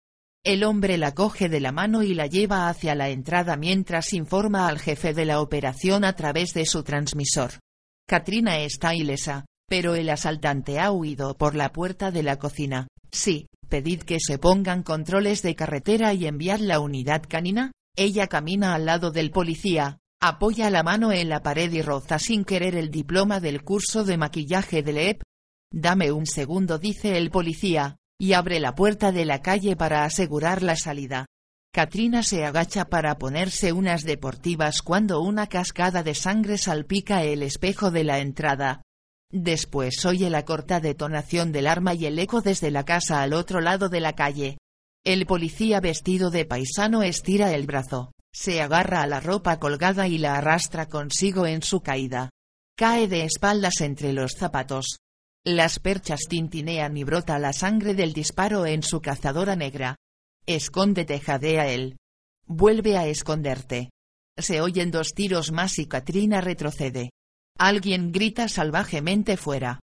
El hombre la coge de la mano y la lleva hacia la entrada mientras informa al jefe de la operación a través de su transmisor. Katrina está ilesa, pero el asaltante ha huido por la puerta de la cocina. Sí, pedid que se pongan controles de carretera y enviad la unidad canina. Ella camina al lado del policía, Apoya la mano en la pared y roza sin querer el diploma del curso de maquillaje de Leep. Dame un segundo, dice el policía, y abre la puerta de la calle para asegurar la salida. Katrina se agacha para ponerse unas deportivas cuando una cascada de sangre salpica el espejo de la entrada. Después oye la corta detonación del arma y el eco desde la casa al otro lado de la calle. El policía vestido de paisano estira el brazo. Se agarra a la ropa colgada y la arrastra consigo en su caída. Cae de espaldas entre los zapatos. Las perchas tintinean y brota la sangre del disparo en su cazadora negra. Escóndete, jadea él. Vuelve a esconderte. Se oyen dos tiros más y Katrina retrocede. Alguien grita salvajemente fuera.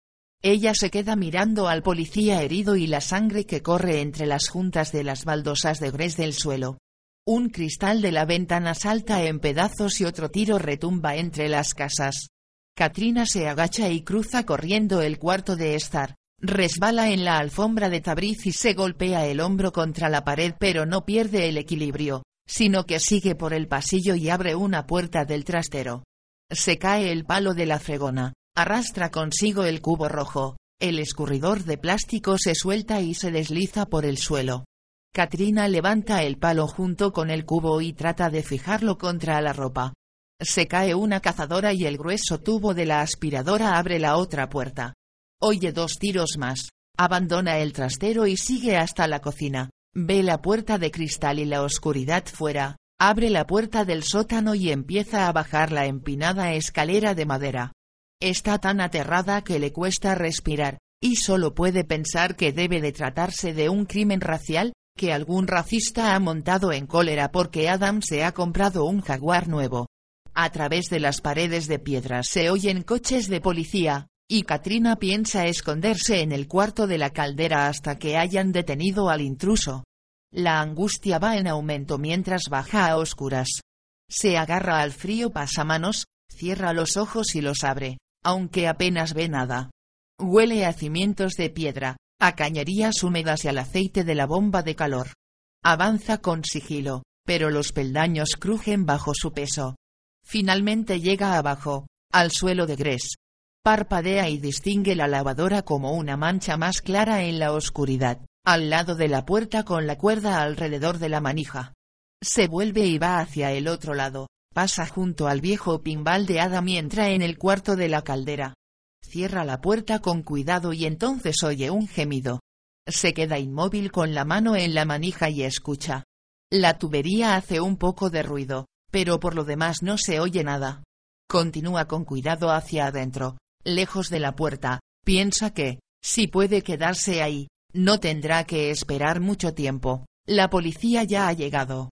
Ella se queda mirando al policía herido y la sangre que corre entre las juntas de las baldosas de gres del suelo. Un cristal de la ventana salta en pedazos y otro tiro retumba entre las casas. Katrina se agacha y cruza corriendo el cuarto de estar. Resbala en la alfombra de tabriz y se golpea el hombro contra la pared pero no pierde el equilibrio, sino que sigue por el pasillo y abre una puerta del trastero. Se cae el palo de la fregona, arrastra consigo el cubo rojo, el escurridor de plástico se suelta y se desliza por el suelo. Katrina levanta el palo junto con el cubo y trata de fijarlo contra la ropa. Se cae una cazadora y el grueso tubo de la aspiradora abre la otra puerta. Oye dos tiros más. Abandona el trastero y sigue hasta la cocina. Ve la puerta de cristal y la oscuridad fuera. Abre la puerta del sótano y empieza a bajar la empinada escalera de madera. Está tan aterrada que le cuesta respirar, y solo puede pensar que debe de tratarse de un crimen racial, que algún racista ha montado en cólera porque Adam se ha comprado un jaguar nuevo. A través de las paredes de piedra se oyen coches de policía, y Katrina piensa esconderse en el cuarto de la caldera hasta que hayan detenido al intruso. La angustia va en aumento mientras baja a oscuras. Se agarra al frío pasamanos, cierra los ojos y los abre, aunque apenas ve nada. Huele a cimientos de piedra, a cañerías húmedas y al aceite de la bomba de calor. Avanza con sigilo, pero los peldaños crujen bajo su peso. Finalmente llega abajo, al suelo de Gres. Parpadea y distingue la lavadora como una mancha más clara en la oscuridad, al lado de la puerta con la cuerda alrededor de la manija. Se vuelve y va hacia el otro lado, pasa junto al viejo pinball de Adam y entra en el cuarto de la caldera. Cierra la puerta con cuidado y entonces oye un gemido. Se queda inmóvil con la mano en la manija y escucha. La tubería hace un poco de ruido, pero por lo demás no se oye nada. Continúa con cuidado hacia adentro, lejos de la puerta, piensa que, si puede quedarse ahí, no tendrá que esperar mucho tiempo. La policía ya ha llegado.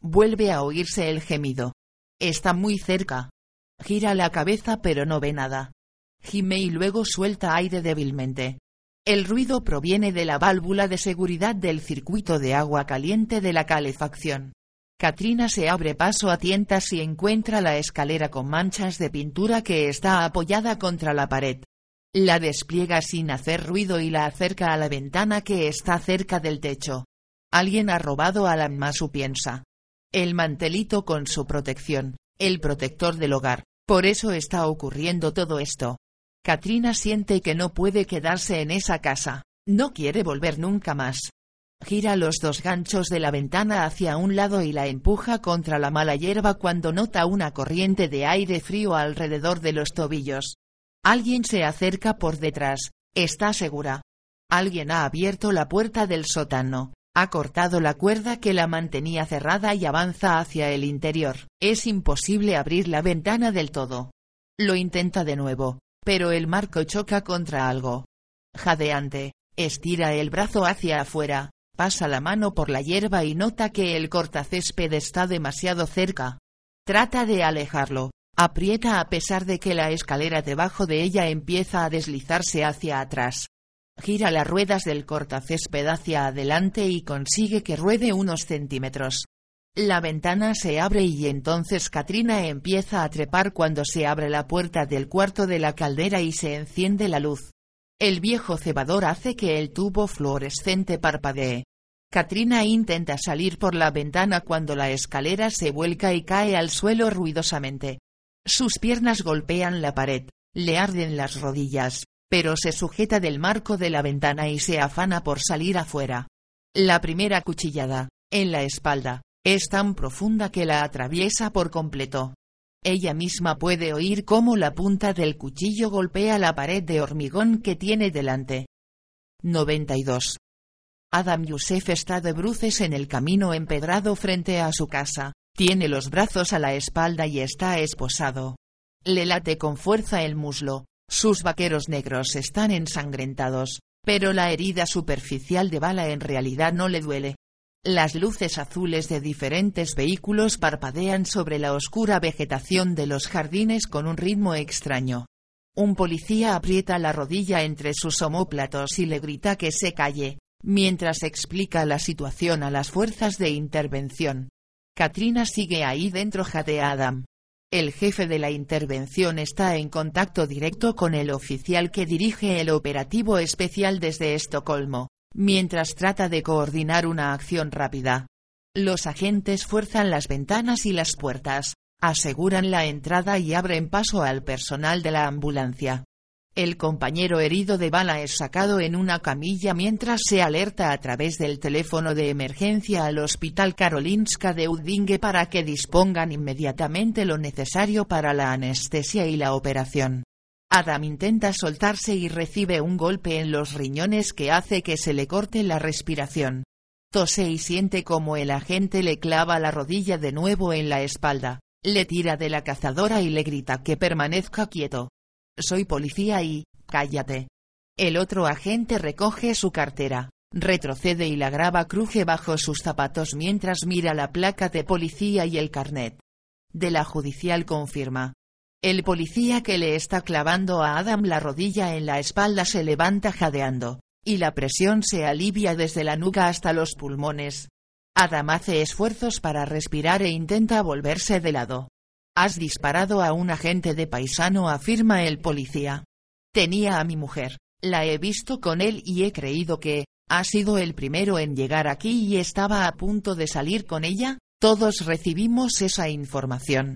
Vuelve a oírse el gemido. Está muy cerca. Gira la cabeza pero no ve nada. Gime y luego suelta aire débilmente. El ruido proviene de la válvula de seguridad del circuito de agua caliente de la calefacción. Katrina se abre paso a tientas y encuentra la escalera con manchas de pintura que está apoyada contra la pared. La despliega sin hacer ruido y la acerca a la ventana que está cerca del techo. Alguien ha robado a la Masu piensa. El mantelito con su protección, el protector del hogar, por eso está ocurriendo todo esto. Katrina siente que no puede quedarse en esa casa, no quiere volver nunca más. Gira los dos ganchos de la ventana hacia un lado y la empuja contra la mala hierba cuando nota una corriente de aire frío alrededor de los tobillos. Alguien se acerca por detrás, está segura. Alguien ha abierto la puerta del sótano, ha cortado la cuerda que la mantenía cerrada y avanza hacia el interior. Es imposible abrir la ventana del todo. Lo intenta de nuevo, pero el marco choca contra algo. Jadeante, estira el brazo hacia afuera, pasa la mano por la hierba y nota que el cortacésped está demasiado cerca. Trata de alejarlo, aprieta a pesar de que la escalera debajo de ella empieza a deslizarse hacia atrás. Gira las ruedas del cortacésped hacia adelante y consigue que ruede unos centímetros. La ventana se abre y entonces Katrina empieza a trepar cuando se abre la puerta del cuarto de la caldera y se enciende la luz. El viejo cebador hace que el tubo fluorescente parpadee. Katrina intenta salir por la ventana cuando la escalera se vuelca y cae al suelo ruidosamente. Sus piernas golpean la pared, le arden las rodillas, pero se sujeta del marco de la ventana y se afana por salir afuera. La primera cuchillada, en la espalda, es tan profunda que la atraviesa por completo. Ella misma puede oír cómo la punta del cuchillo golpea la pared de hormigón que tiene delante. 92. Adam Youssef está de bruces en el camino empedrado frente a su casa, tiene los brazos a la espalda y está esposado. Le late con fuerza el muslo, sus vaqueros negros están ensangrentados, pero la herida superficial de bala en realidad no le duele. Las luces azules de diferentes vehículos parpadean sobre la oscura vegetación de los jardines con un ritmo extraño. Un policía aprieta la rodilla entre sus omóplatos y le grita que se calle, Mientras explica la situación a las fuerzas de intervención. Katrina sigue ahí dentro Adam. El jefe de la intervención está en contacto directo con el oficial que dirige el operativo especial desde Estocolmo, mientras trata de coordinar una acción rápida. Los agentes fuerzan las ventanas y las puertas, aseguran la entrada y abren paso al personal de la ambulancia. El compañero herido de bala es sacado en una camilla mientras se alerta a través del teléfono de emergencia al Hospital Karolinska de Udinge para que dispongan inmediatamente lo necesario para la anestesia y la operación. Adam intenta soltarse y recibe un golpe en los riñones que hace que se le corte la respiración. Tose y siente como el agente le clava la rodilla de nuevo en la espalda, le tira de la cazadora y le grita que permanezca quieto. Soy policía y, cállate. El otro agente recoge su cartera, retrocede y la grava cruje bajo sus zapatos mientras mira la placa de policía y el carnet. De la judicial confirma. El policía que le está clavando a Adam la rodilla en la espalda se levanta jadeando, y la presión se alivia desde la nuca hasta los pulmones. Adam hace esfuerzos para respirar e intenta volverse de lado. Has disparado a un agente de paisano, afirma el policía. Tenía a mi mujer, la he visto con él y he creído que, ha sido el primero en llegar aquí y estaba a punto de salir con ella, todos recibimos esa información.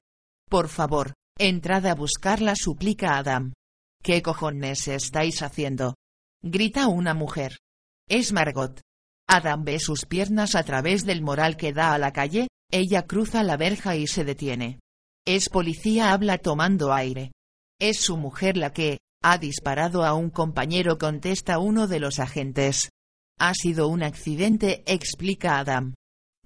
Por favor, entrad a buscarla, suplica Adam. ¿Qué cojones estáis haciendo? grita una mujer. Es Margot. Adam ve sus piernas a través del moral que da a la calle, ella cruza la verja y se detiene. Es policía habla tomando aire. Es su mujer la que, ha disparado a un compañero contesta uno de los agentes. Ha sido un accidente explica Adam.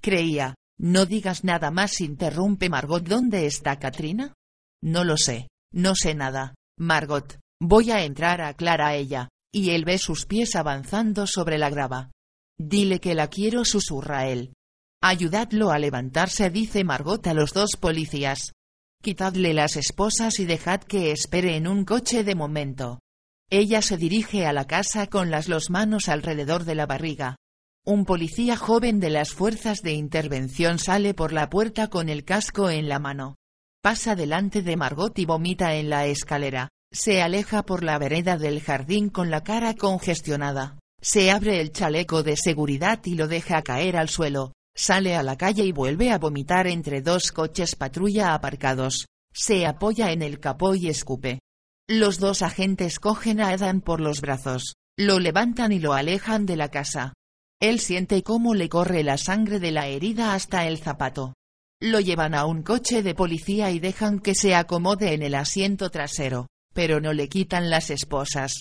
Creía, no digas nada más interrumpe Margot ¿Dónde está Katrina? No lo sé, no sé nada, Margot, voy a entrar aclara ella, y él ve sus pies avanzando sobre la grava. Dile que la quiero susurra él. Ayudadlo a levantarse dice Margot a los dos policías. Quitadle las esposas y dejad que espere en un coche de momento. Ella se dirige a la casa con las dos manos alrededor de la barriga. Un policía joven de las fuerzas de intervención sale por la puerta con el casco en la mano. Pasa delante de Margot y vomita en la escalera. Se aleja por la vereda del jardín con la cara congestionada. Se abre el chaleco de seguridad y lo deja caer al suelo, sale a la calle y vuelve a vomitar entre dos coches patrulla aparcados. Se apoya en el capó y escupe. Los dos agentes cogen a Adam por los brazos, lo levantan y lo alejan de la casa. Él siente cómo le corre la sangre de la herida hasta el zapato. Lo llevan a un coche de policía y dejan que se acomode en el asiento trasero, pero no le quitan las esposas.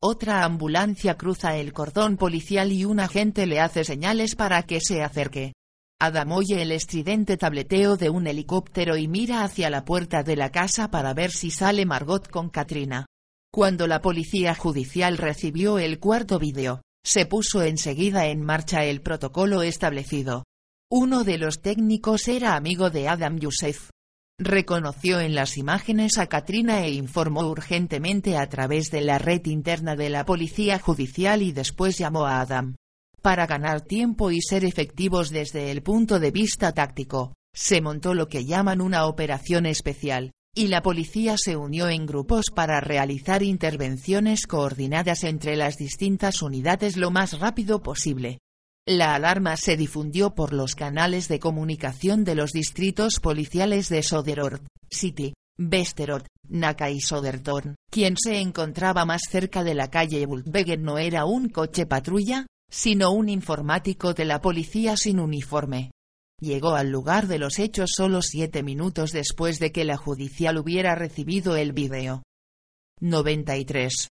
Otra ambulancia cruza el cordón policial y un agente le hace señales para que se acerque. Adam oye el estridente tableteo de un helicóptero y mira hacia la puerta de la casa para ver si sale Margot con Katrina. Cuando la policía judicial recibió el cuarto vídeo, se puso enseguida en marcha el protocolo establecido. Uno de los técnicos era amigo de Adam Youssef. Reconoció en las imágenes a Katrina e informó urgentemente a través de la red interna de la policía judicial y después llamó a Adam. Para ganar tiempo y ser efectivos desde el punto de vista táctico, se montó lo que llaman una operación especial, y la policía se unió en grupos para realizar intervenciones coordinadas entre las distintas unidades lo más rápido posible. La alarma se difundió por los canales de comunicación de los distritos policiales de Soderort, City, Westerort, Naka y Sodertorn. Quien se encontraba más cerca de la calle Bultwegen no era un coche patrulla, sino un informático de la policía sin uniforme. Llegó al lugar de los hechos solo siete minutos después de que la judicial hubiera recibido el vídeo. 93.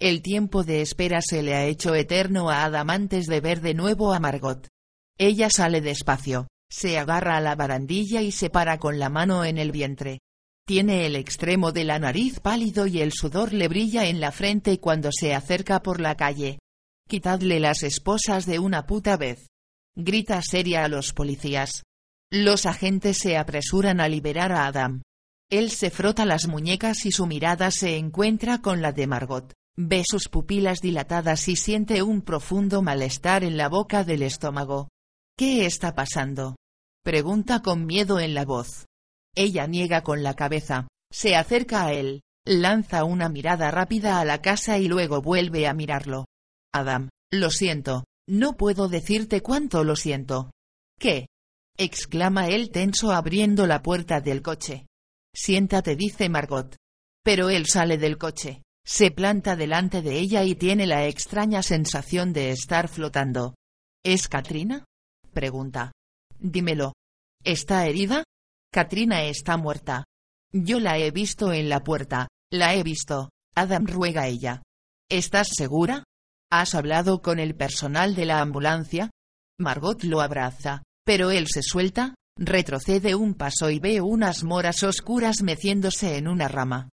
El tiempo de espera se le ha hecho eterno a Adam antes de ver de nuevo a Margot. Ella sale despacio, se agarra a la barandilla y se para con la mano en el vientre. Tiene el extremo de la nariz pálido y el sudor le brilla en la frente cuando se acerca por la calle. Quitadle las esposas de una puta vez. Grita seria a los policías. Los agentes se apresuran a liberar a Adam. Él se frota las muñecas y su mirada se encuentra con la de Margot. Ve sus pupilas dilatadas y siente un profundo malestar en la boca del estómago. ¿Qué está pasando? Pregunta con miedo en la voz. Ella niega con la cabeza, se acerca a él, lanza una mirada rápida a la casa y luego vuelve a mirarlo. Adam, lo siento, no puedo decirte cuánto lo siento. ¿Qué? exclama él tenso abriendo la puerta del coche. Siéntate, dice Margot. Pero él sale del coche. Se planta delante de ella y tiene la extraña sensación de estar flotando. ¿Es Katrina? pregunta. Dímelo. ¿Está herida? Katrina está muerta. Yo la he visto en la puerta, la he visto. Adam ruega ella. ¿Estás segura? ¿Has hablado con el personal de la ambulancia? Margot lo abraza, pero él se suelta, retrocede un paso y ve unas moras oscuras meciéndose en una rama.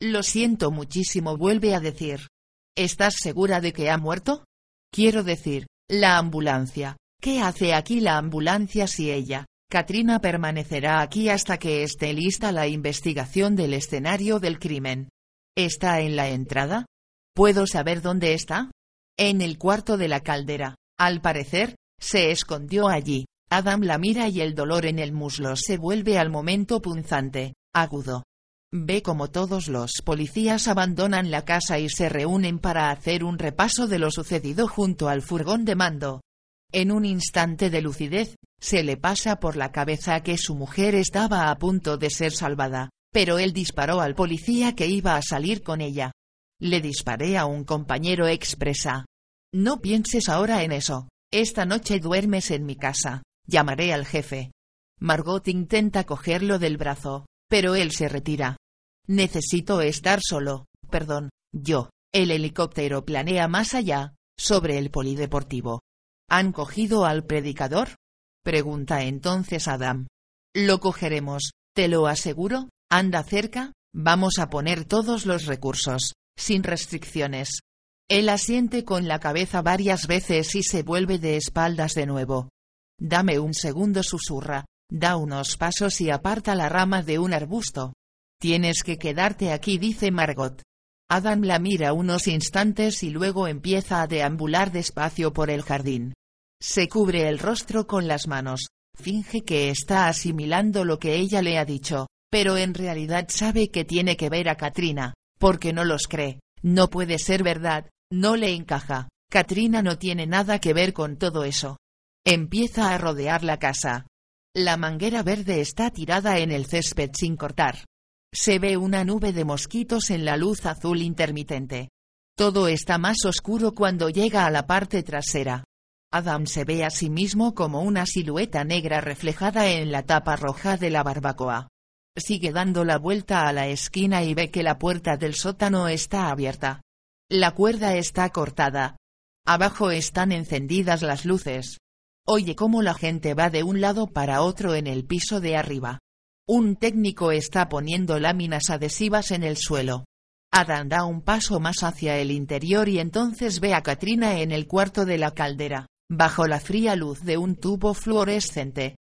Lo siento muchísimo, vuelve a decir. ¿Estás segura de que ha muerto? Quiero decir, la ambulancia. ¿Qué hace aquí la ambulancia si ella, Katrina, permanecerá aquí hasta que esté lista la investigación del escenario del crimen? ¿Está en la entrada? ¿Puedo saber dónde está? En el cuarto de la caldera. Al parecer, se escondió allí. Adam la mira y el dolor en el muslo se vuelve al momento punzante, agudo. Ve como todos los policías abandonan la casa y se reúnen para hacer un repaso de lo sucedido junto al furgón de mando. En un instante de lucidez, se le pasa por la cabeza que su mujer estaba a punto de ser salvada, pero él disparó al policía que iba a salir con ella. Le disparé a un compañero expresa. No pienses ahora en eso. Esta noche duermes en mi casa. Llamaré al jefe. Margot intenta cogerlo del brazo, pero él se retira. Necesito estar solo, perdón, yo. El helicóptero planea más allá, sobre el polideportivo. ¿Han cogido al predicador? Pregunta entonces Adam. Lo cogeremos, te lo aseguro, anda cerca, vamos a poner todos los recursos, sin restricciones. Él asiente con la cabeza varias veces y se vuelve de espaldas de nuevo. Dame un segundo, susurra, da unos pasos y aparta la rama de un arbusto. Tienes que quedarte aquí, dice Margot. Adam la mira unos instantes y luego empieza a deambular despacio por el jardín. Se cubre el rostro con las manos, finge que está asimilando lo que ella le ha dicho, pero en realidad sabe que tiene que ver a Katrina, porque no los cree, no puede ser verdad, no le encaja. Katrina no tiene nada que ver con todo eso. Empieza a rodear la casa. La manguera verde está tirada en el césped sin cortar. Se ve una nube de mosquitos en la luz azul intermitente. Todo está más oscuro cuando llega a la parte trasera. Adam se ve a sí mismo como una silueta negra reflejada en la tapa roja de la barbacoa. Sigue dando la vuelta a la esquina y ve que la puerta del sótano está abierta. La cuerda está cortada. Abajo están encendidas las luces. Oye cómo la gente va de un lado para otro en el piso de arriba. Un técnico está poniendo láminas adhesivas en el suelo. Adam da un paso más hacia el interior y entonces ve a Katrina en el cuarto de la caldera bajo la fría luz de un tubo fluorescente.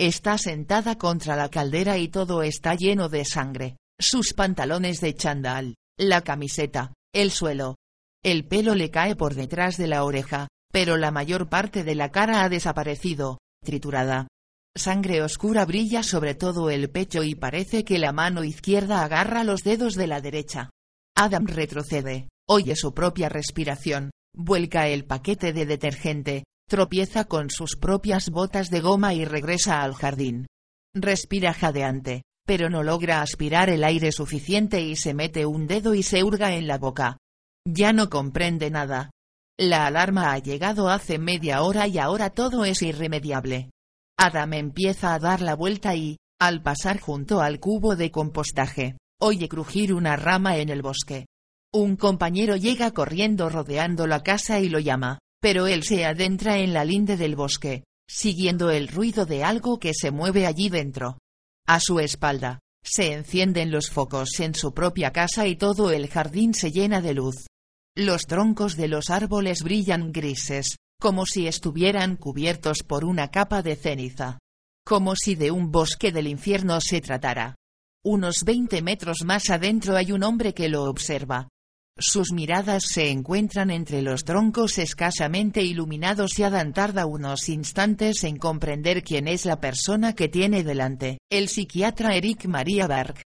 Está sentada contra la caldera y todo está lleno de sangre, sus pantalones de chandal, la camiseta, el suelo. El pelo le cae por detrás de la oreja, pero la mayor parte de la cara ha desaparecido, triturada. Sangre oscura brilla sobre todo el pecho y parece que la mano izquierda agarra los dedos de la derecha. Adam retrocede, oye su propia respiración, vuelca el paquete de detergente, tropieza con sus propias botas de goma y regresa al jardín. Respira jadeante, pero no logra aspirar el aire suficiente y se mete un dedo y se hurga en la boca. Ya no comprende nada. La alarma ha llegado hace media hora y ahora todo es irremediable. Adam empieza a dar la vuelta y, al pasar junto al cubo de compostaje, oye crujir una rama en el bosque. Un compañero llega corriendo rodeando la casa y lo llama pero él se adentra en la linde del bosque, siguiendo el ruido de algo que se mueve allí dentro. A su espalda, se encienden los focos en su propia casa y todo el jardín se llena de luz. Los troncos de los árboles brillan grises, como si estuvieran cubiertos por una capa de ceniza. Como si de un bosque del infierno se tratara. Unos veinte metros más adentro hay un hombre que lo observa, sus miradas se encuentran entre los troncos escasamente iluminados y Adam tarda unos instantes en comprender quién es la persona que tiene delante, el psiquiatra Eric Maria Berg.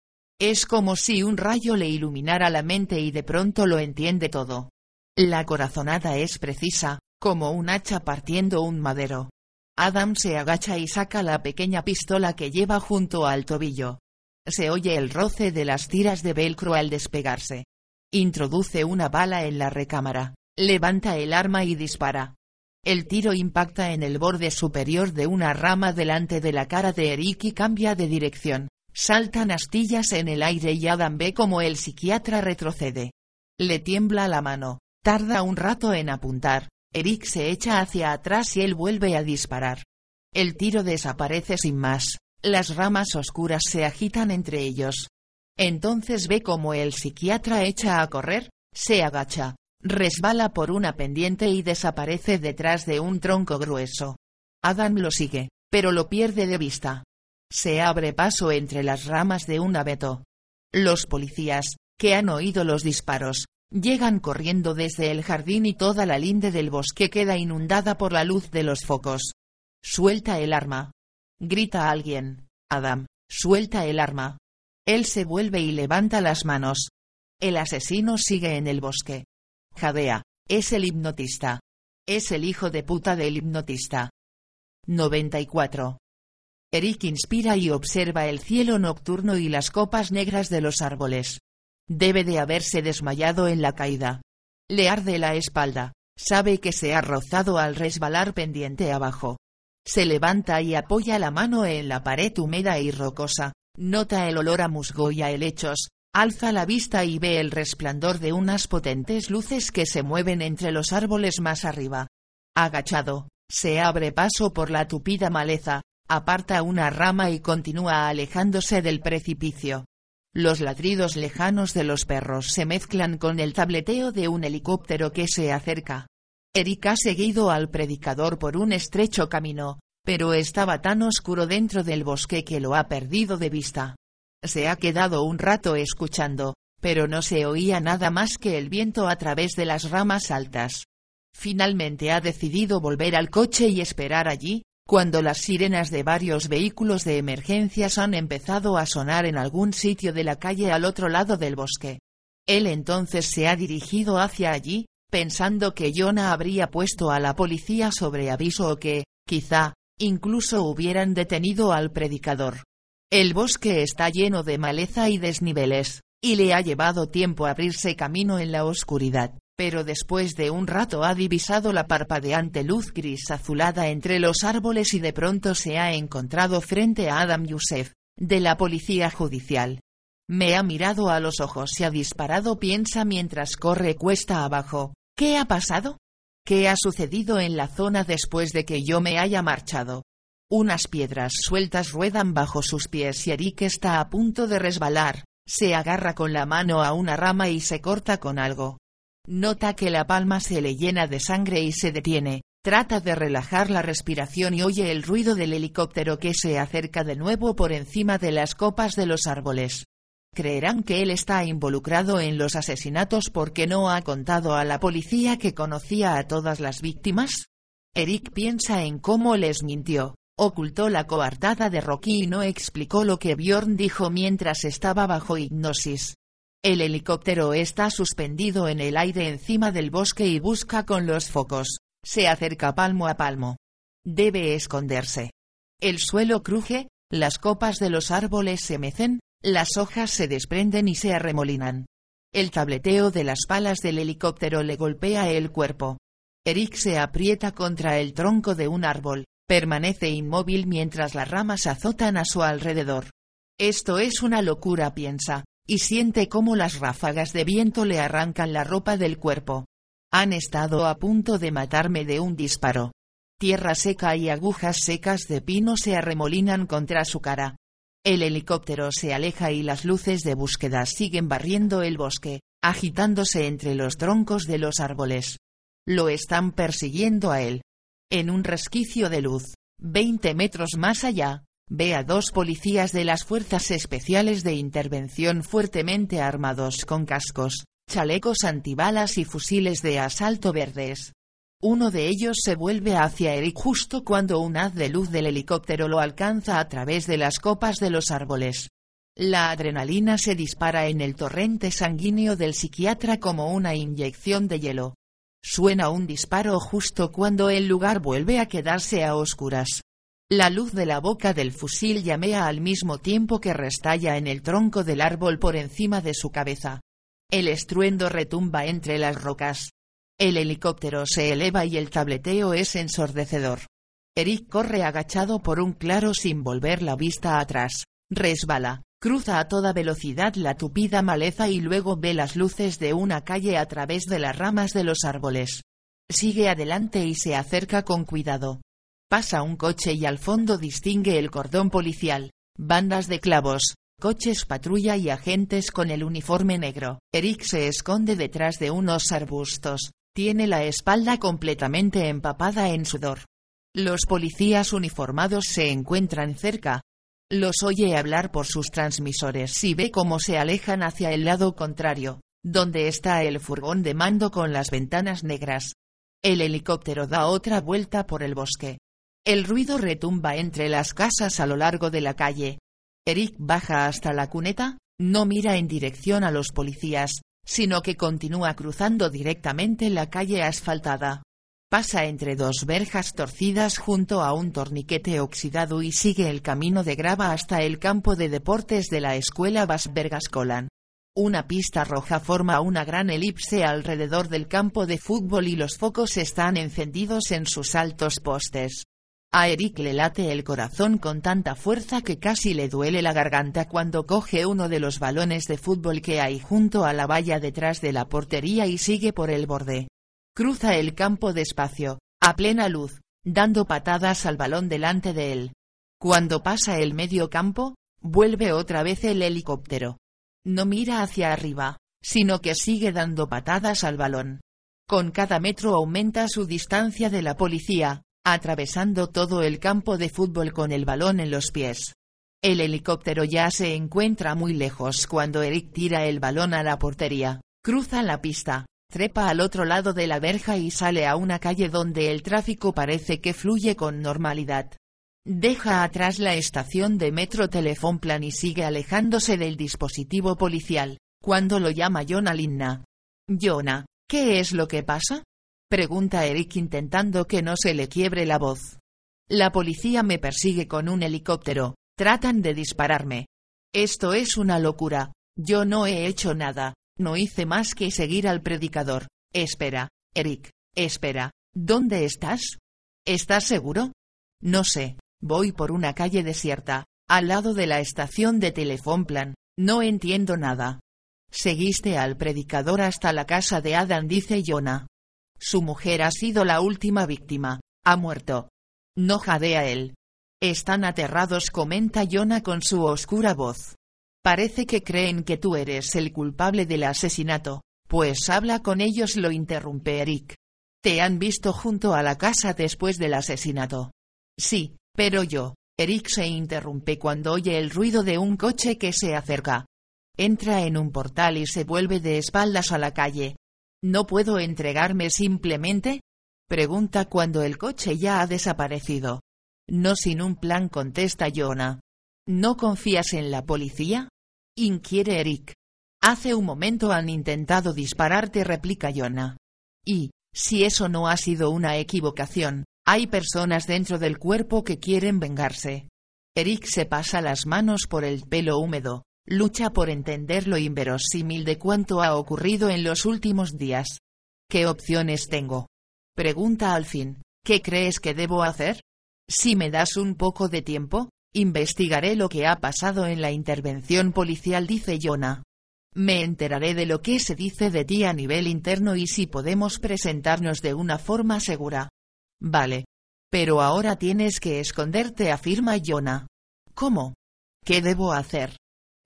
Es como si un rayo le iluminara la mente y de pronto lo entiende todo. La corazonada es precisa, como un hacha partiendo un madero. Adam se agacha y saca la pequeña pistola que lleva junto al tobillo. Se oye el roce de las tiras de velcro al despegarse. Introduce una bala en la recámara, levanta el arma y dispara. El tiro impacta en el borde superior de una rama delante de la cara de Eric y cambia de dirección. Saltan astillas en el aire y Adam ve como el psiquiatra retrocede. Le tiembla la mano, tarda un rato en apuntar, Eric se echa hacia atrás y él vuelve a disparar. El tiro desaparece sin más, las ramas oscuras se agitan entre ellos, entonces ve como el psiquiatra echa a correr, se agacha, resbala por una pendiente y desaparece detrás de un tronco grueso. Adam lo sigue, pero lo pierde de vista. Se abre paso entre las ramas de un abeto. Los policías, que han oído los disparos, llegan corriendo desde el jardín y toda la linde del bosque queda inundada por la luz de los focos. Suelta el arma. Grita alguien. Adam, suelta el arma. Él se vuelve y levanta las manos. El asesino sigue en el bosque. Jadea, es el hipnotista. Es el hijo de puta del hipnotista. 94. Eric inspira y observa el cielo nocturno y las copas negras de los árboles. Debe de haberse desmayado en la caída. Le arde la espalda, sabe que se ha rozado al resbalar pendiente abajo. Se levanta y apoya la mano en la pared húmeda y rocosa, Nota el olor a musgo y a helechos, alza la vista y ve el resplandor de unas potentes luces que se mueven entre los árboles más arriba. Agachado, se abre paso por la tupida maleza, aparta una rama y continúa alejándose del precipicio. Los ladridos lejanos de los perros se mezclan con el tableteo de un helicóptero que se acerca. Erika ha seguido al predicador por un estrecho camino, pero estaba tan oscuro dentro del bosque que lo ha perdido de vista. Se ha quedado un rato escuchando, pero no se oía nada más que el viento a través de las ramas altas. Finalmente ha decidido volver al coche y esperar allí, cuando las sirenas de varios vehículos de emergencias han empezado a sonar en algún sitio de la calle al otro lado del bosque. Él entonces se ha dirigido hacia allí, pensando que Jonah habría puesto a la policía sobre aviso o que, quizá, incluso hubieran detenido al predicador. El bosque está lleno de maleza y desniveles, y le ha llevado tiempo abrirse camino en la oscuridad, pero después de un rato ha divisado la parpadeante luz gris azulada entre los árboles y de pronto se ha encontrado frente a Adam Youssef, de la policía judicial. Me ha mirado a los ojos y ha disparado piensa mientras corre cuesta abajo. ¿Qué ha pasado? ¿Qué ha sucedido en la zona después de que yo me haya marchado? Unas piedras sueltas ruedan bajo sus pies y Eric está a punto de resbalar, se agarra con la mano a una rama y se corta con algo. Nota que la palma se le llena de sangre y se detiene, trata de relajar la respiración y oye el ruido del helicóptero que se acerca de nuevo por encima de las copas de los árboles. ¿Creerán que él está involucrado en los asesinatos porque no ha contado a la policía que conocía a todas las víctimas? Eric piensa en cómo les mintió, Ocultó la coartada de Rocky y no explicó lo que Bjorn dijo mientras estaba bajo hipnosis. El helicóptero está suspendido en el aire encima del bosque y busca con los focos. Se acerca palmo a palmo. Debe esconderse. El suelo cruje, las copas de los árboles se mecen, las hojas se desprenden y se arremolinan. El tableteo de las palas del helicóptero le golpea el cuerpo. Eric se aprieta contra el tronco de un árbol, Permanece inmóvil mientras las ramas azotan a su alrededor. Esto es una locura, piensa, y siente cómo las ráfagas de viento le arrancan la ropa del cuerpo. Han estado a punto de matarme de un disparo. Tierra seca y agujas secas de pino se arremolinan contra su cara. El helicóptero se aleja y las luces de búsqueda siguen barriendo el bosque, agitándose entre los troncos de los árboles. Lo están persiguiendo a él. En un resquicio de luz, 20 metros más allá, ve a dos policías de las Fuerzas Especiales de Intervención fuertemente armados con cascos, chalecos antibalas y fusiles de asalto verdes. Uno de ellos se vuelve hacia Eric justo cuando un haz de luz del helicóptero lo alcanza a través de las copas de los árboles. La adrenalina se dispara en el torrente sanguíneo del psiquiatra como una inyección de hielo. Suena un disparo justo cuando el lugar vuelve a quedarse a oscuras. La luz de la boca del fusil llamea al mismo tiempo que restalla en el tronco del árbol por encima de su cabeza. El estruendo retumba entre las rocas. El helicóptero se eleva y el tableteo es ensordecedor. Eric corre agachado por un claro sin volver la vista atrás. Resbala, Cruza a toda velocidad la tupida maleza y luego ve las luces de una calle a través de las ramas de los árboles. Sigue adelante y se acerca con cuidado. Pasa un coche y al fondo distingue el cordón policial, bandas de clavos, coches patrulla y agentes con el uniforme negro. Eric se esconde detrás de unos arbustos, tiene la espalda completamente empapada en sudor. Los policías uniformados se encuentran cerca, los oye hablar por sus transmisores y ve cómo se alejan hacia el lado contrario, donde está el furgón de mando con las ventanas negras. El helicóptero da otra vuelta por el bosque. El ruido retumba entre las casas a lo largo de la calle. Eric baja hasta la cuneta, no mira en dirección a los policías, sino que continúa cruzando directamente la calle asfaltada. Pasa entre dos verjas torcidas junto a un torniquete oxidado y sigue el camino de grava hasta el campo de deportes de la escuela Basbergascolan. Una pista roja forma una gran elipse alrededor del campo de fútbol y los focos están encendidos en sus altos postes. A Eric le late el corazón con tanta fuerza que casi le duele la garganta cuando coge uno de los balones de fútbol que hay junto a la valla detrás de la portería y sigue por el borde. Cruza el campo despacio, a plena luz, dando patadas al balón delante de él. Cuando pasa el medio campo, vuelve otra vez el helicóptero. No mira hacia arriba, sino que sigue dando patadas al balón. Con cada metro aumenta su distancia de la policía, atravesando todo el campo de fútbol con el balón en los pies. El helicóptero ya se encuentra muy lejos cuando Eric tira el balón a la portería, cruza la pista, trepa al otro lado de la verja y sale a una calle donde el tráfico parece que fluye con normalidad. Deja atrás la estación de metro Telefonplan y sigue alejándose del dispositivo policial, cuando lo llama Jonah Linna. Jonah, ¿Qué es lo que pasa? Pregunta Eric intentando que no se le quiebre la voz. La policía me persigue con un helicóptero, tratan de dispararme. Esto es una locura, yo no he hecho nada, no hice más que seguir al predicador. Espera, Eric, espera, ¿dónde estás? ¿Estás seguro? No sé, voy por una calle desierta, al lado de la estación de Plan. no entiendo nada. Seguiste al predicador hasta la casa de Adam, dice Jonah. Su mujer ha sido la última víctima, ha muerto. No jadea él. Están aterrados, comenta Jonah con su oscura voz. Parece que creen que tú eres el culpable del asesinato, pues habla con ellos, lo interrumpe Eric. Te han visto junto a la casa después del asesinato. Sí, pero yo, Eric se interrumpe cuando oye el ruido de un coche que se acerca. Entra en un portal y se vuelve de espaldas a la calle. ¿No puedo entregarme simplemente? Pregunta cuando el coche ya ha desaparecido. No sin un plan contesta Jonah. ¿No confías en la policía? Inquiere Eric. Hace un momento han intentado dispararte, replica Jonah. Y, si eso no ha sido una equivocación, hay personas dentro del cuerpo que quieren vengarse. Eric se pasa las manos por el pelo húmedo, lucha por entender lo inverosímil de cuánto ha ocurrido en los últimos días. ¿Qué opciones tengo? Pregunta al fin. ¿Qué crees que debo hacer? Si me das un poco de tiempo, investigaré lo que ha pasado en la intervención policial, dice Jonah. Me enteraré de lo que se dice de ti a nivel interno y si podemos presentarnos de una forma segura. Vale. Pero ahora tienes que esconderte, afirma Jonah. ¿Cómo? ¿Qué debo hacer?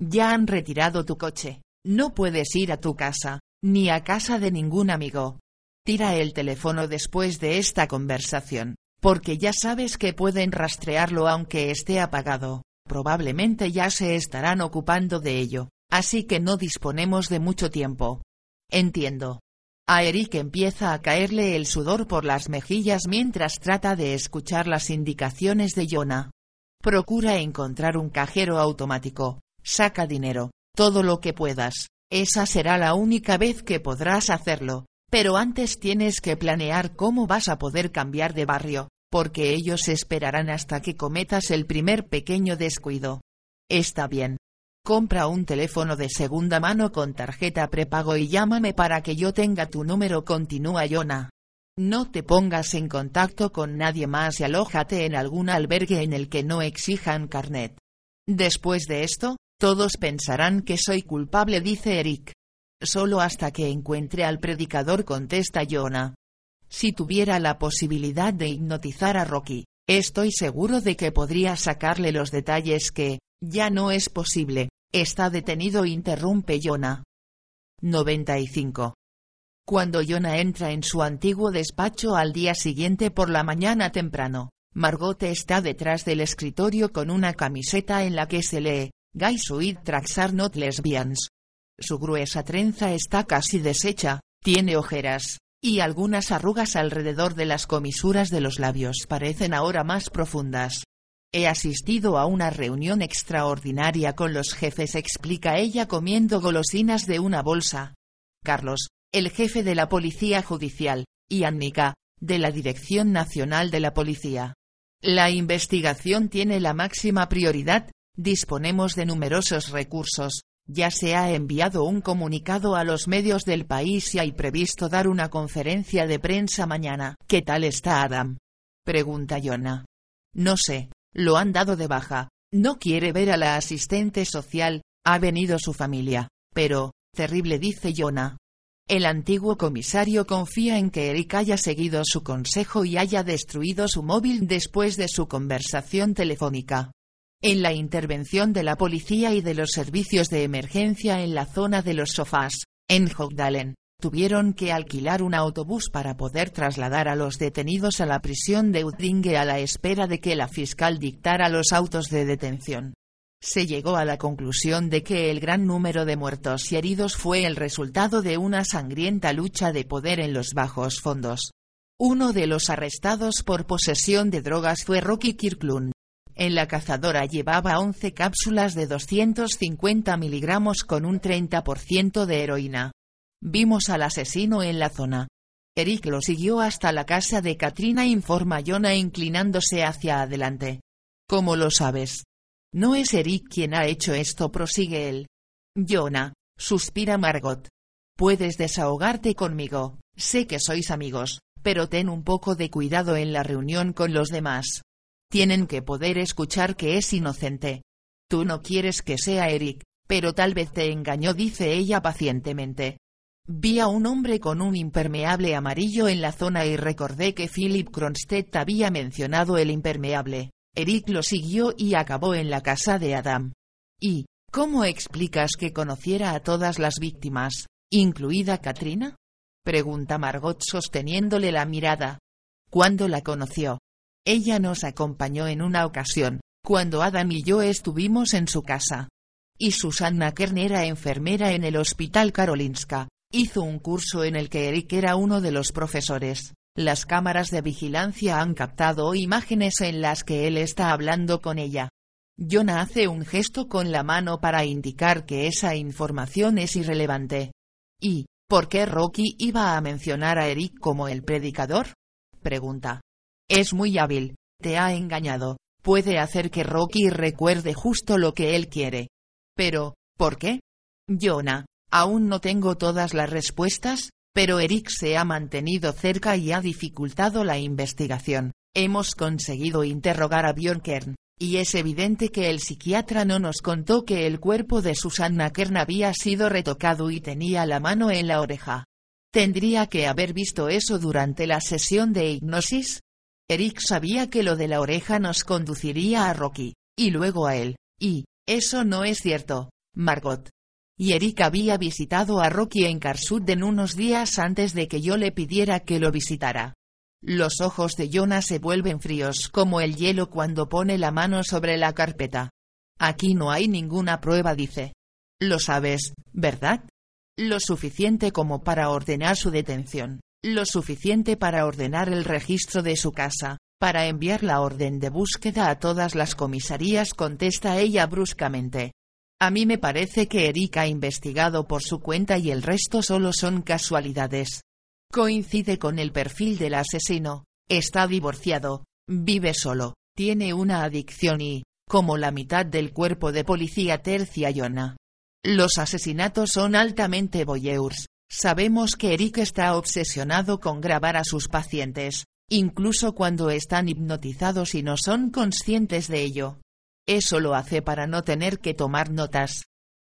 Ya han retirado tu coche. No puedes ir a tu casa, ni a casa de ningún amigo. Tira el teléfono después de esta conversación, porque ya sabes que pueden rastrearlo aunque esté apagado. Probablemente ya se estarán ocupando de ello, así que no disponemos de mucho tiempo. Entiendo. A Eric empieza a caerle el sudor por las mejillas mientras trata de escuchar las indicaciones de Jonah. Procura encontrar un cajero automático, Saca dinero, todo lo que puedas. Esa será la única vez que podrás hacerlo. Pero antes tienes que planear cómo vas a poder cambiar de barrio, porque ellos esperarán hasta que cometas el primer pequeño descuido. Está bien. Compra un teléfono de segunda mano con tarjeta prepago y llámame para que yo tenga tu número, continúa Yona. No te pongas en contacto con nadie más y alójate en algún albergue en el que no exijan carnet. Después de esto, todos pensarán que soy culpable, dice Eric. Solo hasta que encuentre al predicador, contesta Jonah. Si tuviera la posibilidad de hipnotizar a Rocky, estoy seguro de que podría sacarle los detalles que, ya no es posible. Está detenido, interrumpe Jonah. 95. Cuando Jonah entra en su antiguo despacho al día siguiente por la mañana temprano, Margot está detrás del escritorio con una camiseta en la que se lee, Guys with tracks are not lesbians. Su gruesa trenza está casi deshecha, tiene ojeras, y algunas arrugas alrededor de las comisuras de los labios parecen ahora más profundas. He asistido a una reunión extraordinaria con los jefes, explica ella comiendo golosinas de una bolsa. Carlos, el jefe de la Policía Judicial, y Annika, de la Dirección Nacional de la Policía. La investigación tiene la máxima prioridad, Disponemos de numerosos recursos, ya se ha enviado un comunicado a los medios del país y hay previsto dar una conferencia de prensa mañana. ¿Qué tal está Adam? Pregunta Jonah. No sé, lo han dado de baja, no quiere ver a la asistente social, ha venido su familia, pero, terrible dice Jonah. El antiguo comisario confía en que Eric haya seguido su consejo y haya destruido su móvil después de su conversación telefónica. En la intervención de la policía y de los servicios de emergencia en la zona de los sofás, en Hogdalen, tuvieron que alquilar un autobús para poder trasladar a los detenidos a la prisión de Udinge a la espera de que la fiscal dictara los autos de detención. Se llegó a la conclusión de que el gran número de muertos y heridos fue el resultado de una sangrienta lucha de poder en los bajos fondos. Uno de los arrestados por posesión de drogas fue Rocky Kirklund, en la cazadora llevaba 11 cápsulas de 250 miligramos con un 30% de heroína. Vimos al asesino en la zona. Eric lo siguió hasta la casa de Katrina, informa Jonah inclinándose hacia adelante. ¿Cómo lo sabes? No es Eric quien ha hecho esto, prosigue él. Jonah, suspira Margot. Puedes desahogarte conmigo, sé que sois amigos, pero ten un poco de cuidado en la reunión con los demás. Tienen que poder escuchar que es inocente. Tú no quieres que sea Eric, pero tal vez te engañó, dice ella pacientemente. Vi a un hombre con un impermeable amarillo en la zona y recordé que Philip Kronstedt había mencionado el impermeable. Eric lo siguió y acabó en la casa de Adam. ¿Y, cómo explicas que conociera a todas las víctimas, incluida Katrina? Pregunta Margot sosteniéndole la mirada. ¿Cuándo la conoció? Ella nos acompañó en una ocasión, cuando Adam y yo estuvimos en su casa. Y Susanna Kern era enfermera en el Hospital Karolinska, Hizo un curso en el que Eric era uno de los profesores. Las cámaras de vigilancia han captado imágenes en las que él está hablando con ella. Jonah hace un gesto con la mano para indicar que esa información es irrelevante. ¿Y, por qué Rocky iba a mencionar a Eric como el predicador? Pregunta. Es muy hábil, te ha engañado, puede hacer que Rocky recuerde justo lo que él quiere. Pero, ¿por qué? Jonah, Aún no tengo todas las respuestas, pero Eric se ha mantenido cerca y ha dificultado la investigación. Hemos conseguido interrogar a Björn Kern, y es evidente que el psiquiatra no nos contó que el cuerpo de Susanna Kern había sido retocado y tenía la mano en la oreja. ¿Tendría que haber visto eso durante la sesión de hipnosis? Eric sabía que lo de la oreja nos conduciría a Rocky, y luego a él, y, eso no es cierto, Margot y Eric había visitado a Rocky en Karsuden unos días antes de que yo le pidiera que lo visitara. Los ojos de Jonah se vuelven fríos como el hielo cuando pone la mano sobre la carpeta. Aquí no hay ninguna prueba, dice. Lo sabes, ¿verdad? Lo suficiente como para ordenar su detención, lo suficiente para ordenar el registro de su casa, para enviar la orden de búsqueda a todas las comisarías, contesta ella bruscamente. A mí me parece que Eric ha investigado por su cuenta y el resto solo son casualidades. Coincide con el perfil del asesino, está divorciado, vive solo, tiene una adicción y, como la mitad del cuerpo de policía tercia Yona. Los asesinatos son altamente voyeurs. Sabemos que Eric está obsesionado con grabar a sus pacientes, incluso cuando están hipnotizados y no son conscientes de ello. Eso lo hace para no tener que tomar notas.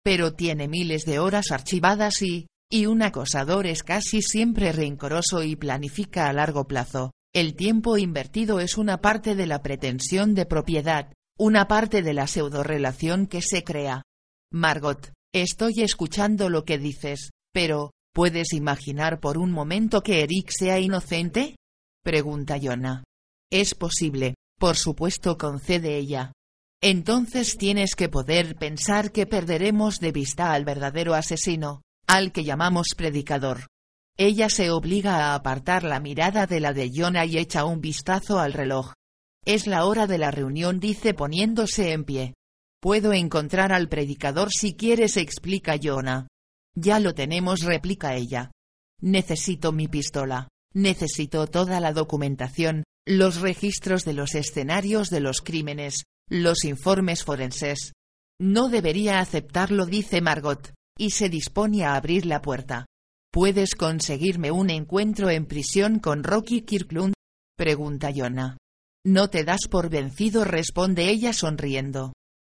Pero tiene miles de horas archivadas y, y un acosador es casi siempre rencoroso y planifica a largo plazo. El tiempo invertido es una parte de la pretensión de propiedad, una parte de la pseudo-relación que se crea. Margot, estoy escuchando lo que dices, pero, ¿puedes imaginar por un momento que Eric sea inocente? Pregunta Jonah. Es posible, por supuesto concede ella. Entonces tienes que poder pensar que perderemos de vista al verdadero asesino, al que llamamos predicador. Ella se obliga a apartar la mirada de la de Jonah y echa un vistazo al reloj. Es la hora de la reunión, dice poniéndose en pie. Puedo encontrar al predicador si quieres, explica Jonah. Ya lo tenemos, replica ella. Necesito mi pistola. Necesito toda la documentación, los registros de los escenarios de los crímenes, los informes forenses. No debería aceptarlo, dice Margot, y se dispone a abrir la puerta. ¿Puedes conseguirme un encuentro en prisión con Rocky Kirklund? pregunta Jonah. No te das por vencido, responde ella sonriendo.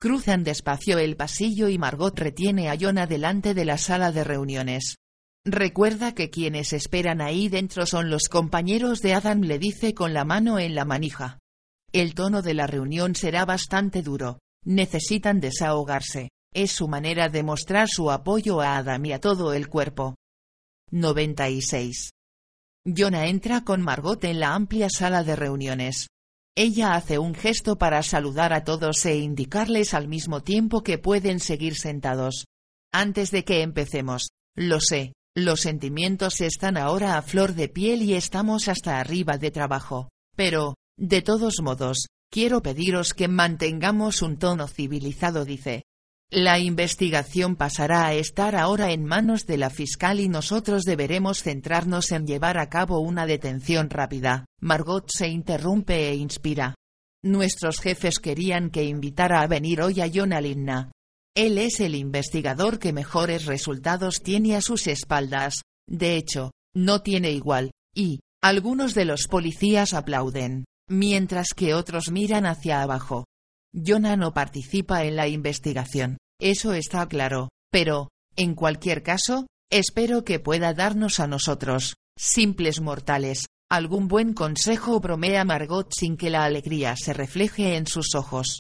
Cruzan despacio el pasillo y Margot retiene a Jonah delante de la sala de reuniones. Recuerda que quienes esperan ahí dentro son los compañeros de Adam, le dice con la mano en la manija. El tono de la reunión será bastante duro. Necesitan desahogarse. Es su manera de mostrar su apoyo a Adam y a todo el cuerpo. 96. Jonah entra con Margot en la amplia sala de reuniones. Ella hace un gesto para saludar a todos e indicarles al mismo tiempo que pueden seguir sentados. Antes de que empecemos, lo sé, los sentimientos están ahora a flor de piel y estamos hasta arriba de trabajo. Pero, de todos modos, quiero pediros que mantengamos un tono civilizado, dice. La investigación pasará a estar ahora en manos de la fiscal y nosotros deberemos centrarnos en llevar a cabo una detención rápida. Margot se interrumpe e inspira. Nuestros jefes querían que invitara a venir hoy a John Alinna. Él es el investigador que mejores resultados tiene a sus espaldas, de hecho, no tiene igual, y, algunos de los policías aplauden, mientras que otros miran hacia abajo. Jonah no participa en la investigación, eso está claro, pero, en cualquier caso, espero que pueda darnos a nosotros, simples mortales, algún buen consejo bromea Margot sin que la alegría se refleje en sus ojos.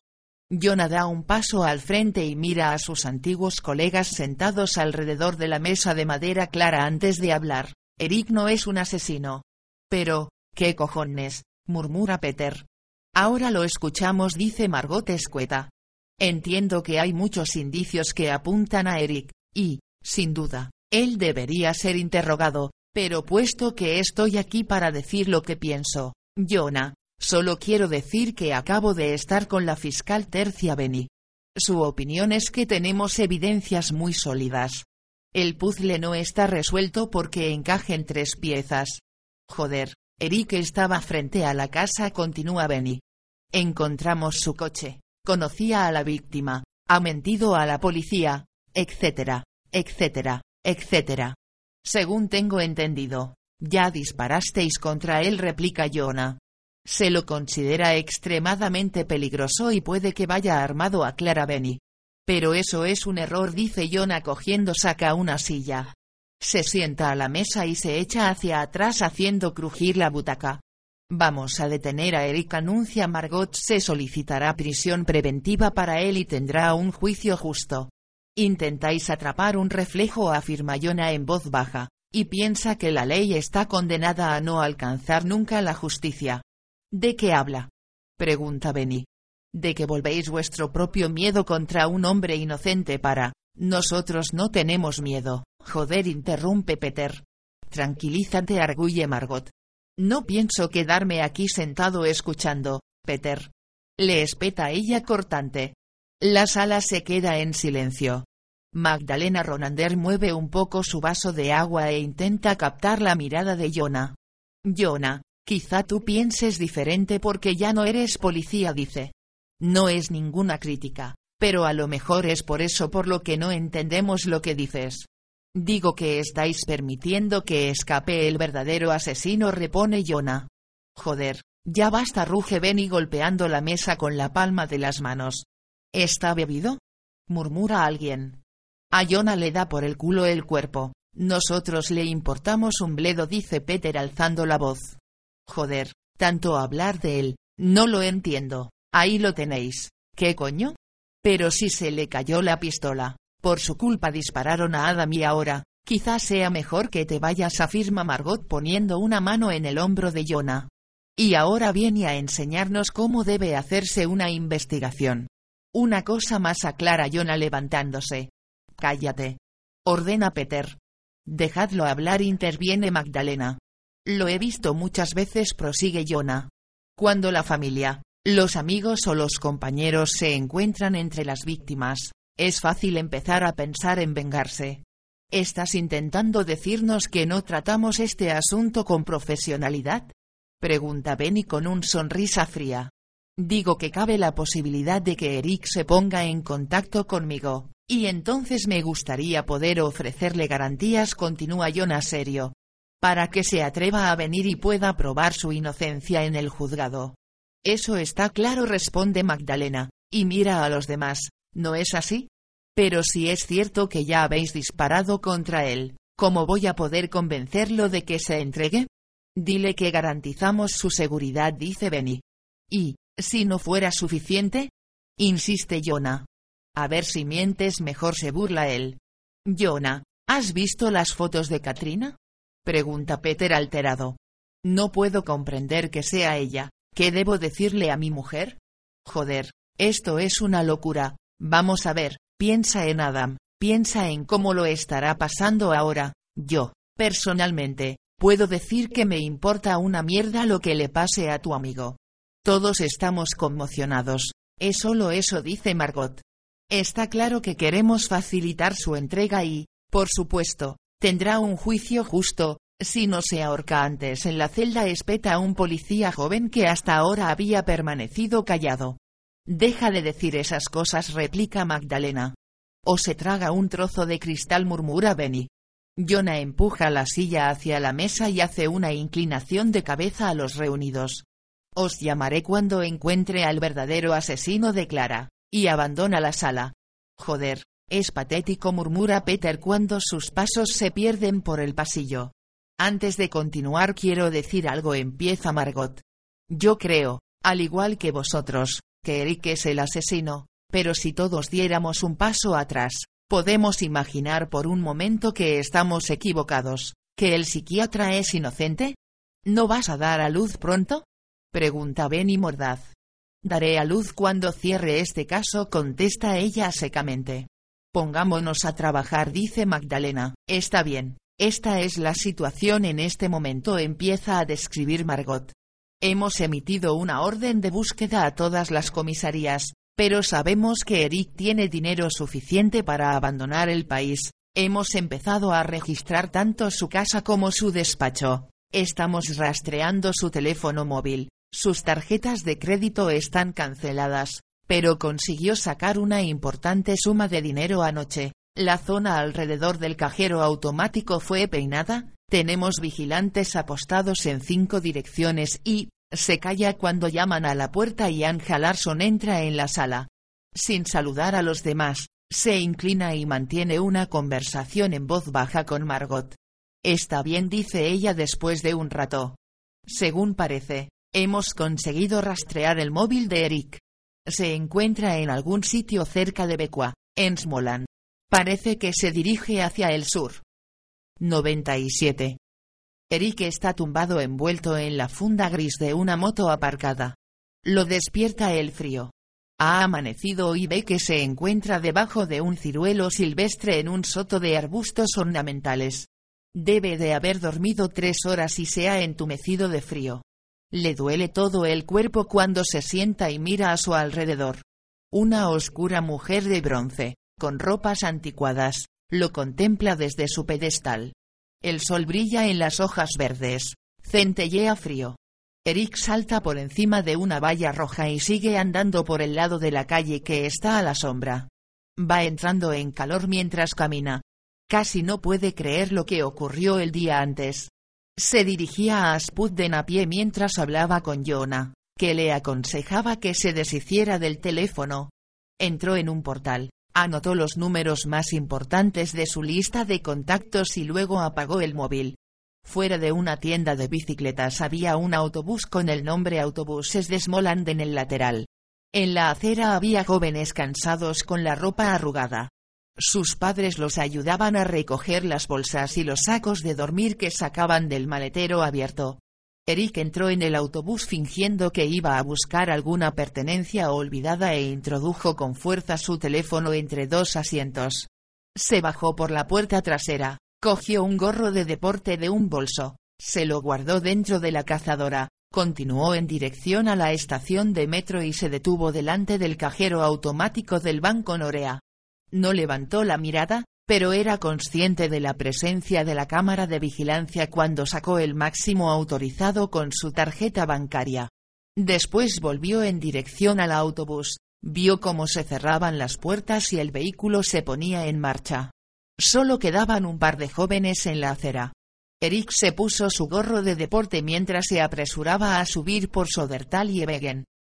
Jonah da un paso al frente y mira a sus antiguos colegas sentados alrededor de la mesa de madera clara antes de hablar. Eric no es un asesino. Pero, ¿qué cojones? murmura Peter. Ahora lo escuchamos, dice Margot escueta. Entiendo que hay muchos indicios que apuntan a Eric, y, sin duda, él debería ser interrogado, pero puesto que estoy aquí para decir lo que pienso, Jonah, solo quiero decir que acabo de estar con la fiscal Tercia Beni. Su opinión es que tenemos evidencias muy sólidas. El puzzle no está resuelto porque encajen tres piezas. Joder, Eric estaba frente a la casa, continúa Benny. Encontramos su coche. Conocía a la víctima. Ha mentido a la policía, etcétera, etcétera, etcétera. Según tengo entendido, ya disparasteis contra él, replica Jonah. Se lo considera extremadamente peligroso y puede que vaya armado, aclara Benny. Pero eso es un error, dice Jonah cogiendo saca una silla. Se sienta a la mesa y se echa hacia atrás haciendo crujir la butaca. Vamos a detener a Eric, anuncia Margot. Se solicitará prisión preventiva para él y tendrá un juicio justo. Intentáis atrapar un reflejo, afirma Jonah en voz baja, y piensa que la ley está condenada a no alcanzar nunca la justicia. ¿De qué habla? pregunta Benny. De que volvéis vuestro propio miedo contra un hombre inocente para. Nosotros no tenemos miedo. Joder, interrumpe Peter. Tranquilízate, arguye Margot. No pienso quedarme aquí sentado escuchando, Peter. Le espeta ella cortante. La sala se queda en silencio. Magdalena Ronander mueve un poco su vaso de agua e intenta captar la mirada de Jonah. Jonah, quizá tú pienses diferente porque ya no eres policía, dice. No es ninguna crítica, pero a lo mejor es por eso por lo que no entendemos lo que dices. Digo que estáis permitiendo que escape el verdadero asesino, repone Jonah. Joder, ya basta, ruge Benny golpeando la mesa con la palma de las manos. ¿Está bebido? murmura alguien. A Jonah le da por el culo el cuerpo. Nosotros le importamos un bledo, dice Peter alzando la voz. Joder, tanto hablar de él, no lo entiendo. Ahí lo tenéis. ¿Qué coño? Pero si se le cayó la pistola. Por su culpa dispararon a Adam y ahora, quizás sea mejor que te vayas, afirma Margot poniendo una mano en el hombro de Jonah. Y ahora viene a enseñarnos cómo debe hacerse una investigación. Una cosa más aclara Jonah levantándose. Cállate. Ordena Peter. Dejadlo hablar, interviene Magdalena. Lo he visto muchas veces, prosigue Jonah. Cuando la familia, los amigos o los compañeros se encuentran entre las víctimas, es fácil empezar a pensar en vengarse. ¿Estás intentando decirnos que no tratamos este asunto con profesionalidad? Pregunta Benny con un sonrisa fría. Digo que cabe la posibilidad de que Eric se ponga en contacto conmigo, y entonces me gustaría poder ofrecerle garantías, continúa Jonah serio. Para que se atreva a venir y pueda probar su inocencia en el juzgado. Eso está claro, responde Magdalena, y mira a los demás, ¿no es así? Pero si es cierto que ya habéis disparado contra él, ¿cómo voy a poder convencerlo de que se entregue? Dile que garantizamos su seguridad, dice Benny. Y, si no fuera suficiente? Insiste Jonah. A ver si mientes mejor se burla él. Jonah, ¿has visto las fotos de Katrina? Pregunta Peter alterado. No puedo comprender que sea ella. ¿Qué debo decirle a mi mujer? Joder, esto es una locura. Vamos a ver, piensa en Adam, piensa en cómo lo estará pasando ahora. Yo, personalmente, puedo decir que me importa una mierda lo que le pase a tu amigo. Todos estamos conmocionados. Es solo eso, dice Margot. Está claro que queremos facilitar su entrega y, por supuesto, tendrá un juicio justo, si no se ahorca antes en la celda espeta a un policía joven que hasta ahora había permanecido callado. Deja de decir esas cosas, replica Magdalena. O se traga un trozo de cristal, murmura Benny. Jonah empuja la silla hacia la mesa y hace una inclinación de cabeza a los reunidos. Os llamaré cuando encuentre al verdadero asesino de Clara, y abandona la sala. Joder, es patético, murmura Peter cuando sus pasos se pierden por el pasillo. Antes de continuar quiero decir algo, empieza Margot. Yo creo, al igual que vosotros, que Eric es el asesino, pero si todos diéramos un paso atrás, Podemos imaginar por un momento que estamos equivocados, que el psiquiatra es inocente. ¿No vas a dar a luz pronto? Pregunta Benny mordaz. Daré a luz cuando cierre este caso, contesta ella secamente. Pongámonos a trabajar, dice Magdalena. Está bien, esta es la situación en este momento, empieza a describir Margot. Hemos emitido una orden de búsqueda a todas las comisarías, pero sabemos que Eric tiene dinero suficiente para abandonar el país. Hemos empezado a registrar tanto su casa como su despacho. Estamos rastreando su teléfono móvil. Sus tarjetas de crédito están canceladas, pero consiguió sacar una importante suma de dinero anoche. La zona alrededor del cajero automático fue peinada, tenemos vigilantes apostados en cinco direcciones y, se calla cuando llaman a la puerta y Anja Larson entra en la sala. Sin saludar a los demás, se inclina y mantiene una conversación en voz baja con Margot. Está bien, dice ella después de un rato. Según parece, hemos conseguido rastrear el móvil de Eric. Se encuentra en algún sitio cerca de Becua, en Smolan. Parece que se dirige hacia el sur. 97. Eric está tumbado envuelto en la funda gris de una moto aparcada. Lo despierta el frío. Ha amanecido y ve que se encuentra debajo de un ciruelo silvestre en un soto de arbustos ornamentales. Debe de haber dormido tres horas y se ha entumecido de frío. Le duele todo el cuerpo cuando se sienta y mira a su alrededor. Una oscura mujer de bronce, con ropas anticuadas, lo contempla desde su pedestal. El sol brilla en las hojas verdes. Centellea frío. Eric salta por encima de una valla roja y sigue andando por el lado de la calle que está a la sombra. Va entrando en calor mientras camina. Casi no puede creer lo que ocurrió el día antes. Se dirigía a Spudden a pie mientras hablaba con Jonah, que le aconsejaba que se deshiciera del teléfono. Entró en un portal, Anotó los números más importantes de su lista de contactos y luego apagó el móvil. Fuera de una tienda de bicicletas había un autobús con el nombre Autobuses de Smoland en el lateral. En la acera había jóvenes cansados con la ropa arrugada. Sus padres los ayudaban a recoger las bolsas y los sacos de dormir que sacaban del maletero abierto. Eric entró en el autobús fingiendo que iba a buscar alguna pertenencia olvidada e introdujo con fuerza su teléfono entre dos asientos. Se bajó por la puerta trasera, cogió un gorro de deporte de un bolso, se lo guardó dentro de la cazadora, continuó en dirección a la estación de metro y se detuvo delante del cajero automático del Banco Norea. No levantó la mirada, pero era consciente de la presencia de la cámara de vigilancia cuando sacó el máximo autorizado con su tarjeta bancaria. Después volvió en dirección al autobús, vio cómo se cerraban las puertas y el vehículo se ponía en marcha. Solo quedaban un par de jóvenes en la acera. Eric se puso su gorro de deporte mientras se apresuraba a subir por Sodertal y.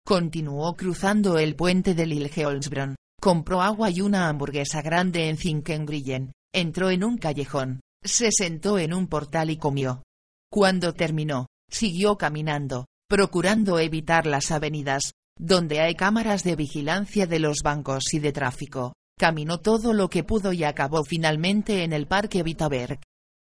Continuó cruzando el puente de Liljeholmsbron, Compró agua y una hamburguesa grande en Zinkengrillen, entró en un callejón, se sentó en un portal y comió. Cuando terminó, siguió caminando, procurando evitar las avenidas, donde hay cámaras de vigilancia de los bancos y de tráfico. Caminó todo lo que pudo y acabó finalmente en el parque Vitaberg.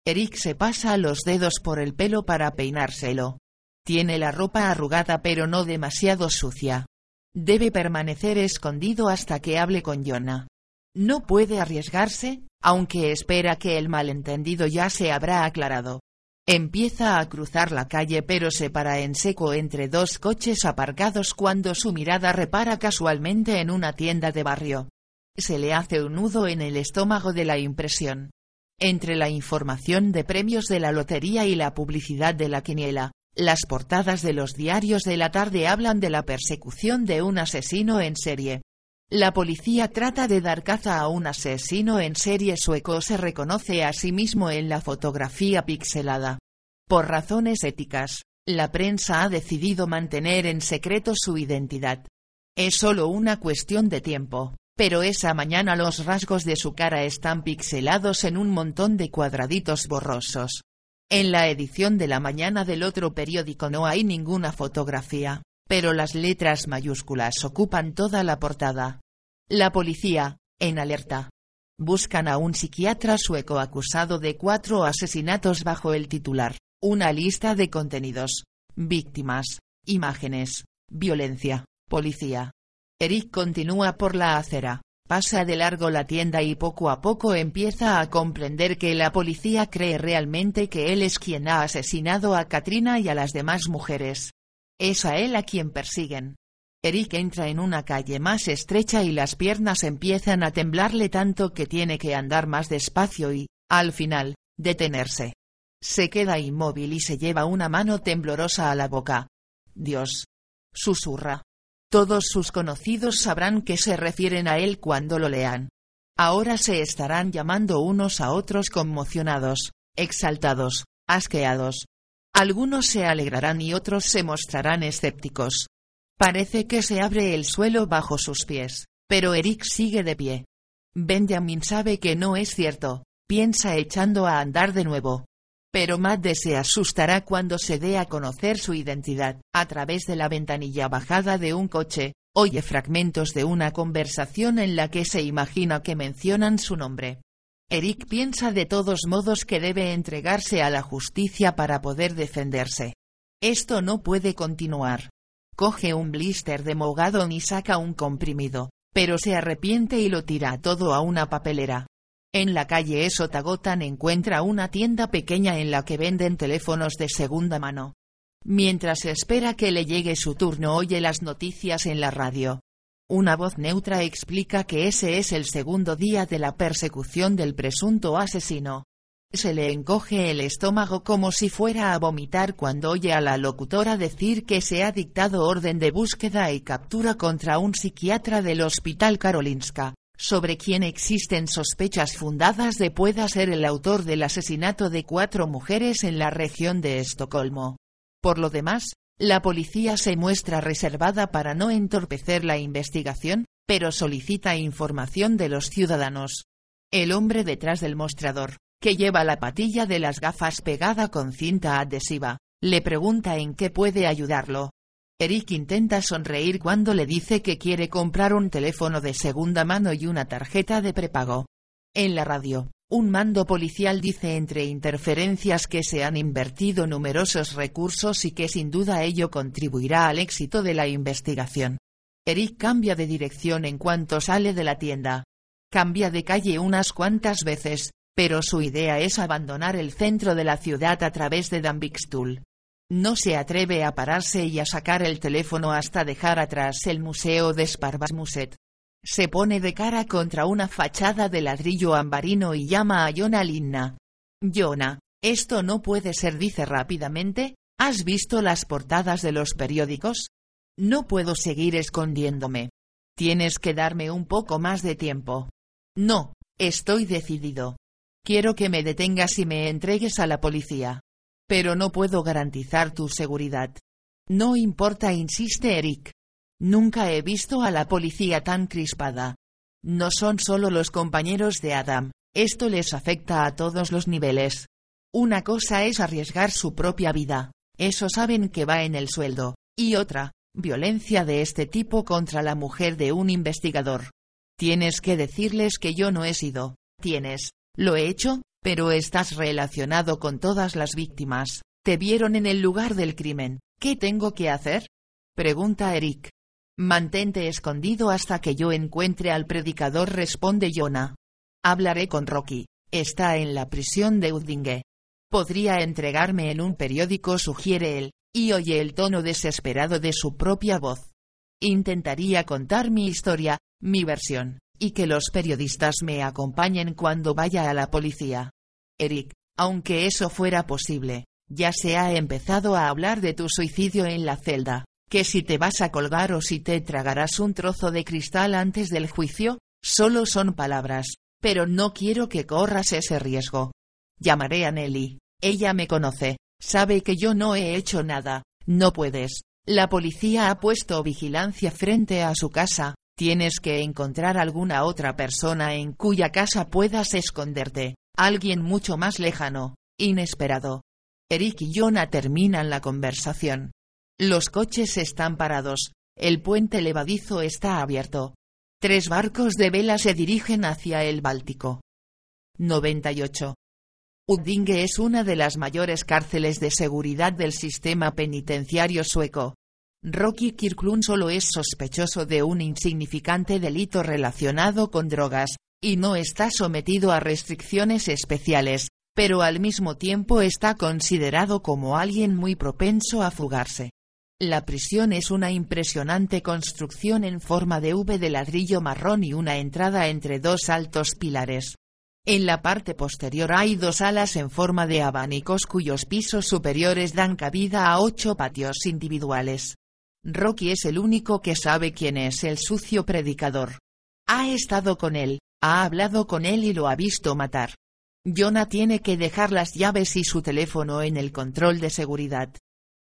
Eric se pasa los dedos por el pelo para peinárselo. Tiene la ropa arrugada pero no demasiado sucia. Debe permanecer escondido hasta que hable con Jonah. No puede arriesgarse, aunque espera que el malentendido ya se habrá aclarado. Empieza a cruzar la calle pero se para en seco entre dos coches aparcados cuando su mirada repara casualmente en una tienda de barrio. Se le hace un nudo en el estómago de la impresión. Entre la información de premios de la lotería y la publicidad de la quiniela, las portadas de los diarios de la tarde hablan de la persecución de un asesino en serie. La policía trata de dar caza a un asesino en serie sueco se reconoce a sí mismo en la fotografía pixelada. Por razones éticas, la prensa ha decidido mantener en secreto su identidad. Es solo una cuestión de tiempo, pero esa mañana los rasgos de su cara están pixelados en un montón de cuadraditos borrosos. En la edición de la mañana del otro periódico no hay ninguna fotografía, pero las letras mayúsculas ocupan toda la portada. La policía, en alerta. Buscan a un psiquiatra sueco acusado de cuatro asesinatos bajo el titular, una lista de contenidos, víctimas, imágenes, violencia, policía. Eric continúa por la acera, pasa de largo la tienda y poco a poco empieza a comprender que la policía cree realmente que él es quien ha asesinado a Katrina y a las demás mujeres. Es a él a quien persiguen. Eric entra en una calle más estrecha y las piernas empiezan a temblarle tanto que tiene que andar más despacio y, al final, detenerse. Se queda inmóvil y se lleva una mano temblorosa a la boca. Dios. Susurra. Todos sus conocidos sabrán que se refieren a él cuando lo lean. Ahora se estarán llamando unos a otros conmocionados, exaltados, asqueados. Algunos se alegrarán y otros se mostrarán escépticos. Parece que se abre el suelo bajo sus pies, pero Eric sigue de pie. Benjamin sabe que no es cierto, piensa echando a andar de nuevo. Pero Madde se asustará cuando se dé a conocer su identidad. A través de la ventanilla bajada de un coche, oye fragmentos de una conversación en la que se imagina que mencionan su nombre. Eric piensa de todos modos que debe entregarse a la justicia para poder defenderse. Esto no puede continuar. Coge un blister de Mogadon y saca un comprimido, pero se arrepiente y lo tira todo a una papelera. En la calle Esotagotan encuentra una tienda pequeña en la que venden teléfonos de segunda mano. Mientras espera que le llegue su turno oye las noticias en la radio. Una voz neutra explica que ese es el segundo día de la persecución del presunto asesino. Se le encoge el estómago como si fuera a vomitar cuando oye a la locutora decir que se ha dictado orden de búsqueda y captura contra un psiquiatra del Hospital Karolinska sobre quien existen sospechas fundadas de pueda ser el autor del asesinato de cuatro mujeres en la región de Estocolmo. Por lo demás, la policía se muestra reservada para no entorpecer la investigación, pero solicita información de los ciudadanos. El hombre detrás del mostrador, que lleva la patilla de las gafas pegada con cinta adhesiva, le pregunta en qué puede ayudarlo. Eric intenta sonreír cuando le dice que quiere comprar un teléfono de segunda mano y una tarjeta de prepago. En la radio, un mando policial dice entre interferencias que se han invertido numerosos recursos y que sin duda ello contribuirá al éxito de la investigación. Eric cambia de dirección en cuanto sale de la tienda. Cambia de calle unas cuantas veces, pero su idea es abandonar el centro de la ciudad a través de Danbixtul. No se atreve a pararse y a sacar el teléfono hasta dejar atrás el museo de Sparbasmuset. Se pone de cara contra una fachada de ladrillo ambarino y llama a Yona Linna. Yona, esto no puede ser, dice rápidamente, ¿has visto las portadas de los periódicos? No puedo seguir escondiéndome. Tienes que darme un poco más de tiempo. No, estoy decidido. Quiero que me detengas y me entregues a la policía. Pero no puedo garantizar tu seguridad. No importa, insiste Eric. Nunca he visto a la policía tan crispada. No son solo los compañeros de Adam, esto les afecta a todos los niveles. Una cosa es arriesgar su propia vida, eso saben que va en el sueldo, y otra, violencia de este tipo contra la mujer de un investigador. Tienes que decirles que yo no he sido, tienes, lo he hecho, pero estás relacionado con todas las víctimas. Te vieron en el lugar del crimen. ¿Qué tengo que hacer? Pregunta Eric. Mantente escondido hasta que yo encuentre al predicador, responde Jonah. Hablaré con Rocky. Está en la prisión de Udinge. Podría entregarme en un periódico, sugiere él, y oye el tono desesperado de su propia voz. Intentaría contar mi historia, mi versión, y que los periodistas me acompañen cuando vaya a la policía. Eric, aunque eso fuera posible, ya se ha empezado a hablar de tu suicidio en la celda, que si te vas a colgar o si te tragarás un trozo de cristal antes del juicio, solo son palabras, pero no quiero que corras ese riesgo. Llamaré a Nelly, ella me conoce, sabe que yo no he hecho nada, no puedes. La policía ha puesto vigilancia frente a su casa, tienes que encontrar alguna otra persona en cuya casa puedas esconderte, alguien mucho más lejano, inesperado. Eric y Jonah terminan la conversación. Los coches están parados, el puente levadizo está abierto. Tres barcos de vela se dirigen hacia el Báltico. 98. Uddinge es una de las mayores cárceles de seguridad del sistema penitenciario sueco. Rocky Kirklund solo es sospechoso de un insignificante delito relacionado con drogas, y no está sometido a restricciones especiales, pero al mismo tiempo está considerado como alguien muy propenso a fugarse. La prisión es una impresionante construcción en forma de V de ladrillo marrón y una entrada entre dos altos pilares. En la parte posterior hay dos alas en forma de abanicos cuyos pisos superiores dan cabida a ocho patios individuales. Rocky es el único que sabe quién es el sucio predicador. Ha estado con él, ha hablado con él y lo ha visto matar. Jonah tiene que dejar las llaves y su teléfono en el control de seguridad.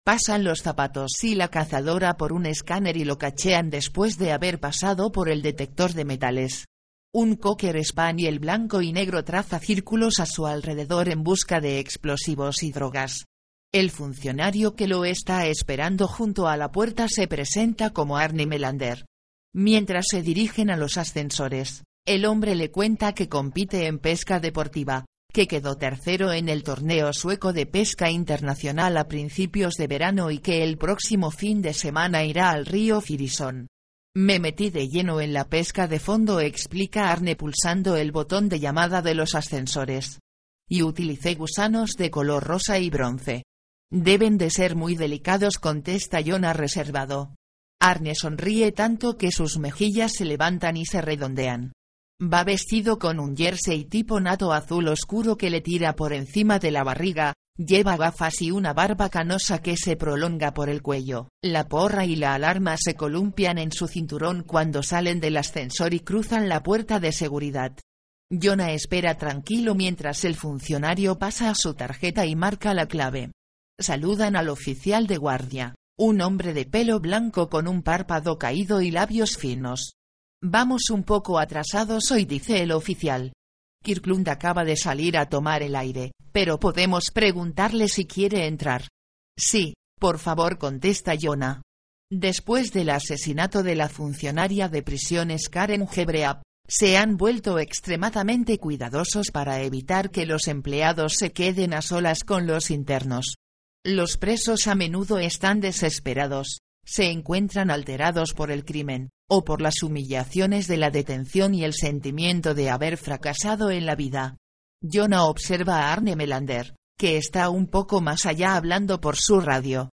Pasan los zapatos y la cazadora por un escáner y lo cachean después de haber pasado por el detector de metales. Un cocker spaniel blanco y negro traza círculos a su alrededor en busca de explosivos y drogas. El funcionario que lo está esperando junto a la puerta se presenta como Arnie Melander. Mientras se dirigen a los ascensores, el hombre le cuenta que compite en pesca deportiva, que quedó tercero en el torneo sueco de pesca internacional a principios de verano y que el próximo fin de semana irá al río Firisón. Me metí de lleno en la pesca de fondo explica Arne pulsando el botón de llamada de los ascensores. Y utilicé gusanos de color rosa y bronce. Deben de ser muy delicados contesta Jonah reservado. Arne sonríe tanto que sus mejillas se levantan y se redondean. Va vestido con un jersey tipo nato azul oscuro que le tira por encima de la barriga, Lleva gafas y una barba canosa que se prolonga por el cuello. La porra y la alarma se columpian en su cinturón cuando salen del ascensor y cruzan la puerta de seguridad. Jonah espera tranquilo mientras el funcionario pasa a su tarjeta y marca la clave. Saludan al oficial de guardia, un hombre de pelo blanco con un párpado caído y labios finos. Vamos un poco atrasados hoy dice el oficial. Kirklund acaba de salir a tomar el aire, pero podemos preguntarle si quiere entrar. Sí, por favor contesta Jonah. Después del asesinato de la funcionaria de prisiones Karen Hebreap, se han vuelto extremadamente cuidadosos para evitar que los empleados se queden a solas con los internos. Los presos a menudo están desesperados, se encuentran alterados por el crimen, o por las humillaciones de la detención y el sentimiento de haber fracasado en la vida. Jonah observa a Arne Melander, que está un poco más allá hablando por su radio.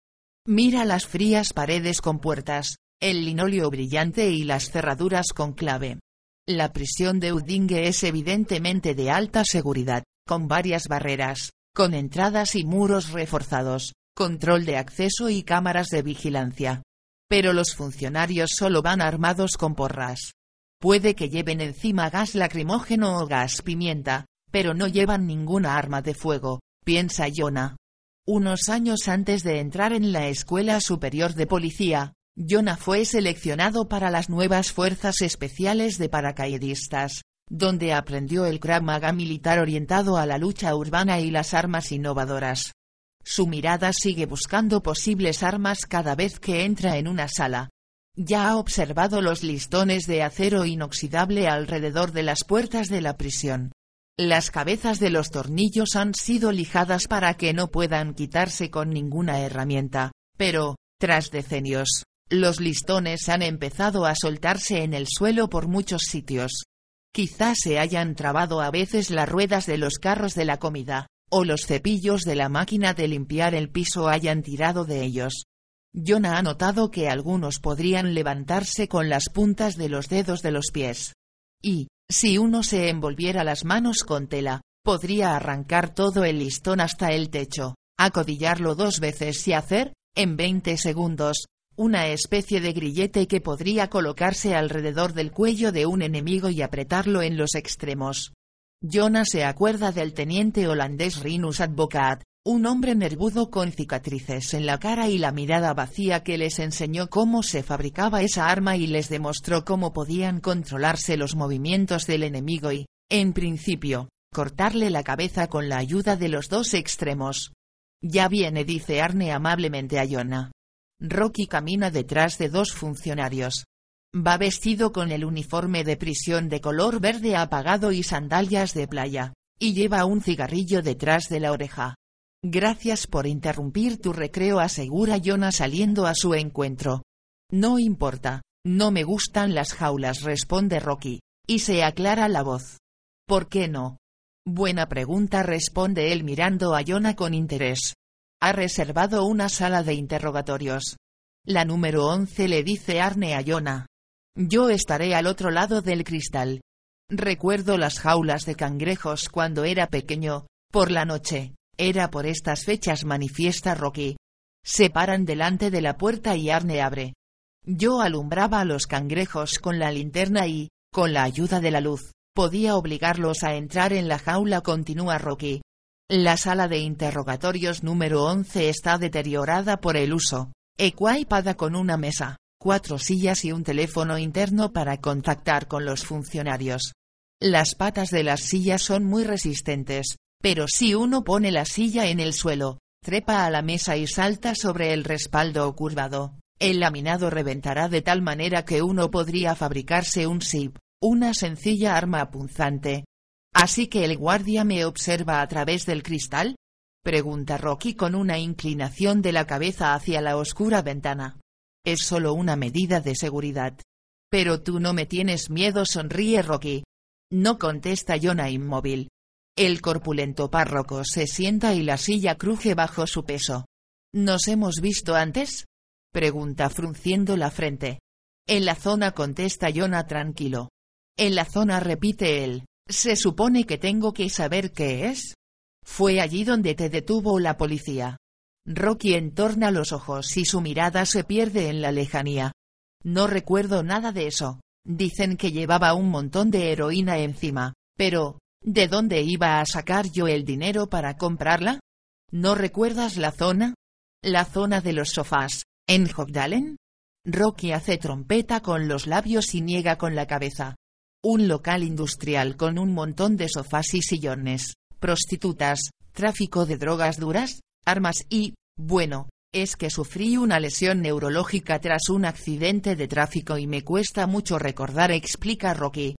Mira las frías paredes con puertas, el linóleo brillante y las cerraduras con clave. La prisión de Udinge es evidentemente de alta seguridad, con varias barreras, con entradas y muros reforzados, control de acceso y cámaras de vigilancia. Pero los funcionarios solo van armados con porras. Puede que lleven encima gas lacrimógeno o gas pimienta, pero no llevan ninguna arma de fuego, piensa Jonah. Unos años antes de entrar en la Escuela Superior de Policía, Jonah fue seleccionado para las nuevas Fuerzas Especiales de Paracaidistas, donde aprendió el Krav Maga militar orientado a la lucha urbana y las armas innovadoras. Su mirada sigue buscando posibles armas cada vez que entra en una sala. Ya ha observado los listones de acero inoxidable alrededor de las puertas de la prisión. Las cabezas de los tornillos han sido lijadas para que no puedan quitarse con ninguna herramienta, pero, tras decenios, los listones han empezado a soltarse en el suelo por muchos sitios. Quizás se hayan trabado a veces las ruedas de los carros de la comida, o los cepillos de la máquina de limpiar el piso hayan tirado de ellos. Jonah ha notado que algunos podrían levantarse con las puntas de los dedos de los pies. Y, si uno se envolviera las manos con tela, podría arrancar todo el listón hasta el techo, acodillarlo dos veces y hacer, en 20 segundos, una especie de grillete que podría colocarse alrededor del cuello de un enemigo y apretarlo en los extremos. Jonah se acuerda del teniente holandés Rinus Advocat, un hombre nervudo con cicatrices en la cara y la mirada vacía que les enseñó cómo se fabricaba esa arma y les demostró cómo podían controlarse los movimientos del enemigo y, en principio, cortarle la cabeza con la ayuda de los dos extremos. Ya viene dice Arne amablemente a Jonah. Rocky camina detrás de dos funcionarios. Va vestido con el uniforme de prisión de color verde apagado y sandalias de playa, y lleva un cigarrillo detrás de la oreja. Gracias por interrumpir tu recreo asegura Jonah saliendo a su encuentro. No importa, no me gustan las jaulas responde Rocky, y se aclara la voz. ¿Por qué no? Buena pregunta responde él mirando a Jonah con interés. Ha reservado una sala de interrogatorios. La número 11 le dice Arne a Jonah. Yo estaré al otro lado del cristal. Recuerdo las jaulas de cangrejos cuando era pequeño, por la noche, era por estas fechas manifiesta Rocky. Se paran delante de la puerta y Arne abre. Yo alumbraba a los cangrejos con la linterna y, con la ayuda de la luz, podía obligarlos a entrar en la jaula continúa Rocky. La sala de interrogatorios número 11 está deteriorada por el uso, equipada con una mesa, cuatro sillas y un teléfono interno para contactar con los funcionarios. Las patas de las sillas son muy resistentes, pero si uno pone la silla en el suelo, trepa a la mesa y salta sobre el respaldo curvado, el laminado reventará de tal manera que uno podría fabricarse un SIP, una sencilla arma punzante. ¿Así que el guardia me observa a través del cristal? Pregunta Rocky con una inclinación de la cabeza hacia la oscura ventana. Es solo una medida de seguridad. Pero tú no me tienes miedo, sonríe Rocky. No contesta Jonah inmóvil. El corpulento párroco se sienta y la silla cruje bajo su peso. ¿Nos hemos visto antes? Pregunta frunciendo la frente. En la zona contesta Jonah tranquilo. En la zona repite él. Se supone que tengo que saber qué es. Fue allí donde te detuvo la policía. Rocky entorna los ojos y su mirada se pierde en la lejanía. No recuerdo nada de eso. Dicen que llevaba un montón de heroína encima, pero, ¿de dónde iba a sacar yo el dinero para comprarla? ¿No recuerdas la zona? La zona de los sofás, en Hogdalen. Rocky hace trompeta con los labios y niega con la cabeza. Un local industrial con un montón de sofás y sillones, prostitutas, tráfico de drogas duras, armas y, bueno, es que sufrí una lesión neurológica tras un accidente de tráfico y me cuesta mucho recordar, explica Rocky.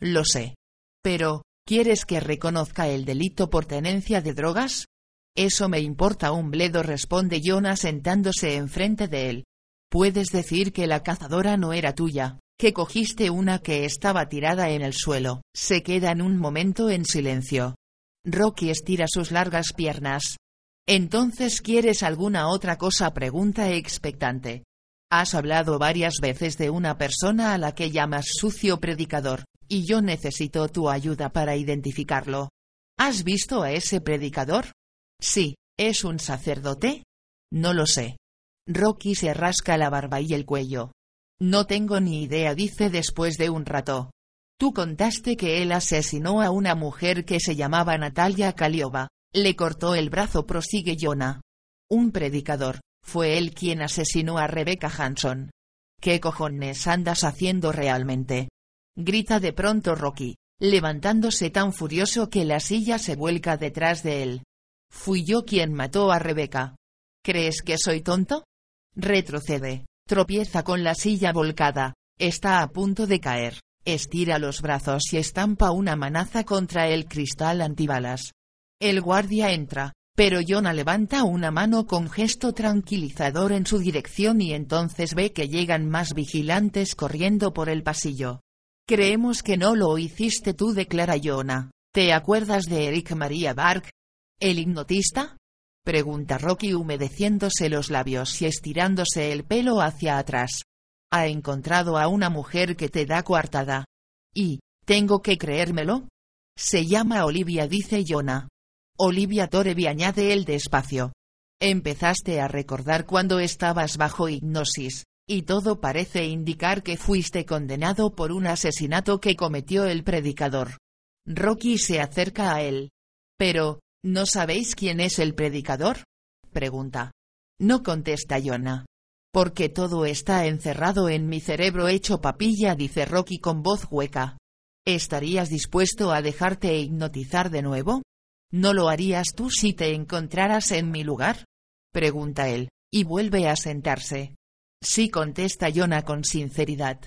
Lo sé. Pero, ¿quieres que reconozca el delito por tenencia de drogas? Eso me importa un bledo, responde Jonah sentándose enfrente de él. Puedes decir que la cazadora no era tuya, que cogiste una que estaba tirada en el suelo. Se quedan un momento en silencio. Rocky estira sus largas piernas, entonces ¿quieres alguna otra cosa? pregunta expectante. Has hablado varias veces de una persona a la que llamas sucio predicador, y yo necesito tu ayuda para identificarlo. ¿Has visto a ese predicador? Sí, ¿es un sacerdote? No lo sé. Rocky se rasca la barba y el cuello. No tengo ni idea, dice después de un rato. Tú contaste que él asesinó a una mujer que se llamaba Natalia Kaliova. Le cortó el brazo, prosigue Jonah. Un predicador, fue él quien asesinó a Rebecca Hanson. ¿Qué cojones andas haciendo realmente? Grita de pronto Rocky, levantándose tan furioso que la silla se vuelca detrás de él. Fui yo quien mató a Rebecca. ¿Crees que soy tonto? Retrocede, tropieza con la silla volcada, está a punto de caer, estira los brazos y estampa una manaza contra el cristal antibalas. El guardia entra, pero Jonah levanta una mano con gesto tranquilizador en su dirección y entonces ve que llegan más vigilantes corriendo por el pasillo. Creemos que no lo hiciste tú, declara Jonah. ¿Te acuerdas de Eric María Bark? ¿El hipnotista? Pregunta Rocky humedeciéndose los labios y estirándose el pelo hacia atrás. Ha encontrado a una mujer que te da coartada. Y, ¿Tengo que creérmelo? Se llama Olivia, dice Jonah. Olivia Torevi añade el despacio. Empezaste a recordar cuando estabas bajo hipnosis, y todo parece indicar que fuiste condenado por un asesinato que cometió el predicador. Rocky se acerca a él. Pero, ¿no sabéis quién es el predicador? pregunta. No contesta Jonah. Porque todo está encerrado en mi cerebro hecho papilla, dice Rocky con voz hueca. ¿Estarías dispuesto a dejarte hipnotizar de nuevo? ¿No lo harías tú si te encontraras en mi lugar? pregunta él, y vuelve a sentarse. Sí contesta Jonah con sinceridad.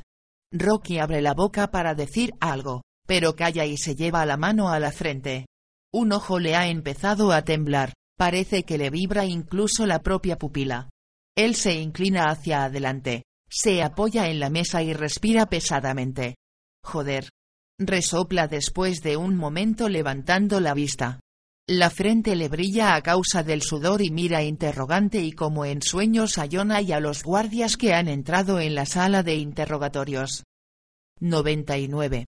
Rocky abre la boca para decir algo, pero calla y se lleva la mano a la frente. Un ojo le ha empezado a temblar, parece que le vibra incluso la propia pupila. Él se inclina hacia adelante, se apoya en la mesa y respira pesadamente. Joder. Resopla después de un momento levantando la vista. La frente le brilla a causa del sudor y mira interrogante y como en sueños a Jonah y a los guardias que han entrado en la sala de interrogatorios. 99.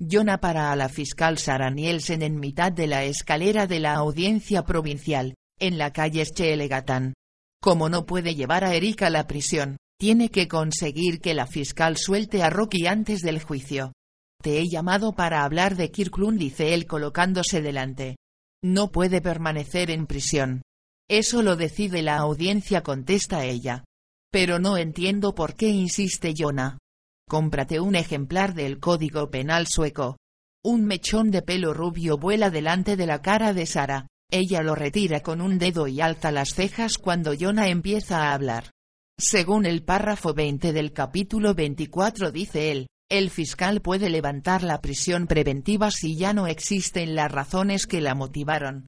Jonah para a la fiscal Sara Nielsen en mitad de la escalera de la audiencia provincial, en la calle Schelegatán. Como no puede llevar a Erika a la prisión, tiene que conseguir que la fiscal suelte a Rocky antes del juicio. Te he llamado para hablar de Kirklund dice él colocándose delante. No puede permanecer en prisión. Eso lo decide la audiencia, contesta ella. Pero no entiendo por qué insiste Jonah. Cómprate un ejemplar del Código Penal sueco. Un mechón de pelo rubio vuela delante de la cara de Sara. Ella lo retira con un dedo y alza las cejas cuando Jonah empieza a hablar. Según el párrafo 20 del capítulo 24 dice él, el fiscal puede levantar la prisión preventiva si ya no existen las razones que la motivaron.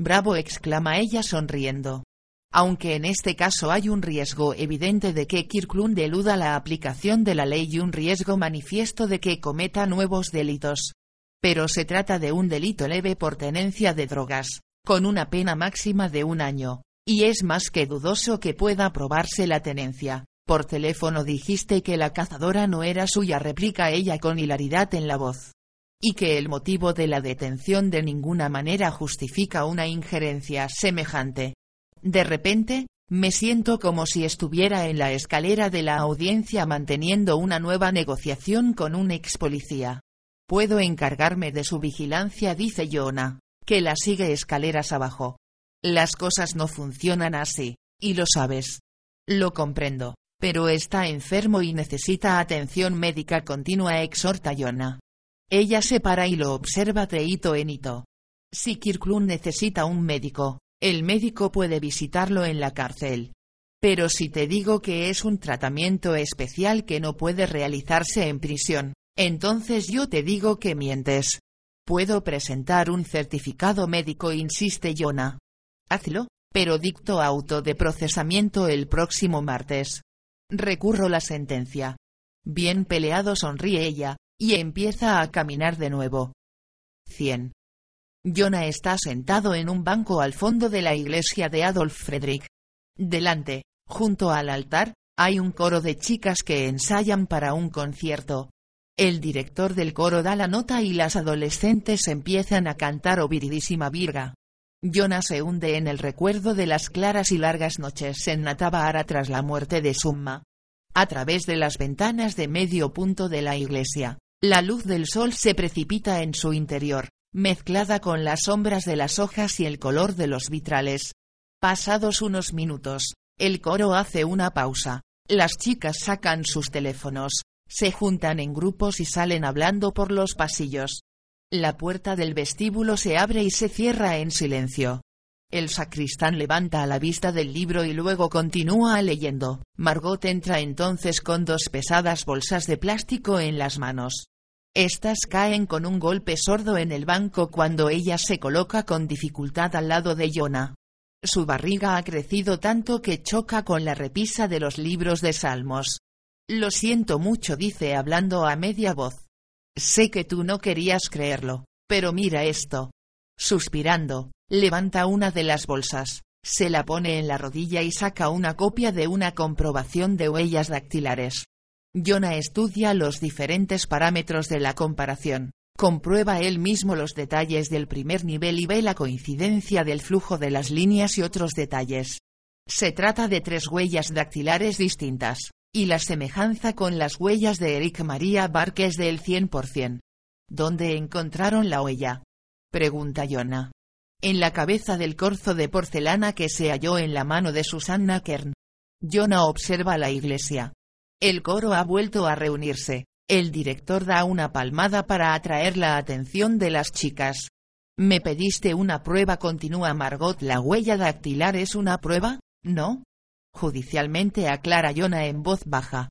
Bravo exclama ella sonriendo. Aunque en este caso hay un riesgo evidente de que Kirklund eluda la aplicación de la ley y un riesgo manifiesto de que cometa nuevos delitos. Pero se trata de un delito leve por tenencia de drogas, con una pena máxima de un año, y es más que dudoso que pueda probarse la tenencia. Por teléfono dijiste que la cazadora no era suya, replica ella con hilaridad en la voz. Y que el motivo de la detención de ninguna manera justifica una injerencia semejante. De repente, me siento como si estuviera en la escalera de la audiencia manteniendo una nueva negociación con un ex policía. Puedo encargarme de su vigilancia, dice Jonah, que la sigue escaleras abajo. Las cosas no funcionan así, y lo sabes. Lo comprendo pero está enfermo y necesita atención médica continua, exhorta Yona. Ella se para y lo observa de hito en hito. Si Kirklund necesita un médico, el médico puede visitarlo en la cárcel. Pero si te digo que es un tratamiento especial que no puede realizarse en prisión, entonces yo te digo que mientes. Puedo presentar un certificado médico, insiste Yona. Hazlo, pero dicto auto de procesamiento el próximo martes. Recurro la sentencia. Bien peleado sonríe ella, y empieza a caminar de nuevo. 100. Jonah está sentado en un banco al fondo de la iglesia de Adolf Friedrich. Delante, junto al altar, hay un coro de chicas que ensayan para un concierto. El director del coro da la nota y las adolescentes empiezan a cantar O Virga. Jonah se hunde en el recuerdo de las claras y largas noches en Natavara tras la muerte de Summa. A través de las ventanas de medio punto de la iglesia, la luz del sol se precipita en su interior, mezclada con las sombras de las hojas y el color de los vitrales. Pasados unos minutos, el coro hace una pausa. Las chicas sacan sus teléfonos, se juntan en grupos y salen hablando por los pasillos. La puerta del vestíbulo se abre y se cierra en silencio. El sacristán levanta a la vista del libro y luego continúa leyendo. Margot entra entonces con dos pesadas bolsas de plástico en las manos. Estas caen con un golpe sordo en el banco cuando ella se coloca con dificultad al lado de Jonah. Su barriga ha crecido tanto que choca con la repisa de los libros de salmos. Lo siento mucho, dice hablando a media voz. Sé que tú no querías creerlo, pero mira esto. Suspirando, levanta una de las bolsas, se la pone en la rodilla y saca una copia de una comprobación de huellas dactilares. Jonah estudia los diferentes parámetros de la comparación, comprueba él mismo los detalles del primer nivel y ve la coincidencia del flujo de las líneas y otros detalles. Se trata de tres huellas dactilares distintas, y la semejanza con las huellas de Eric María Barques del 100%. ¿Dónde encontraron la huella? Pregunta Jonah. En la cabeza del corzo de porcelana que se halló en la mano de Susanna Kern. Jonah observa la iglesia. El coro ha vuelto a reunirse. El director da una palmada para atraer la atención de las chicas. Me pediste una prueba, continúa Margot. ¿La huella dactilar es una prueba? ¿No? Judicialmente aclara Jonah en voz baja.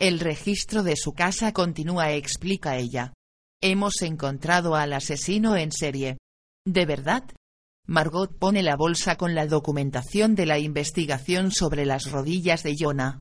El registro de su casa continúa, explica ella. Hemos encontrado al asesino en serie. ¿De verdad? Margot pone la bolsa con la documentación de la investigación sobre las rodillas de Jonah.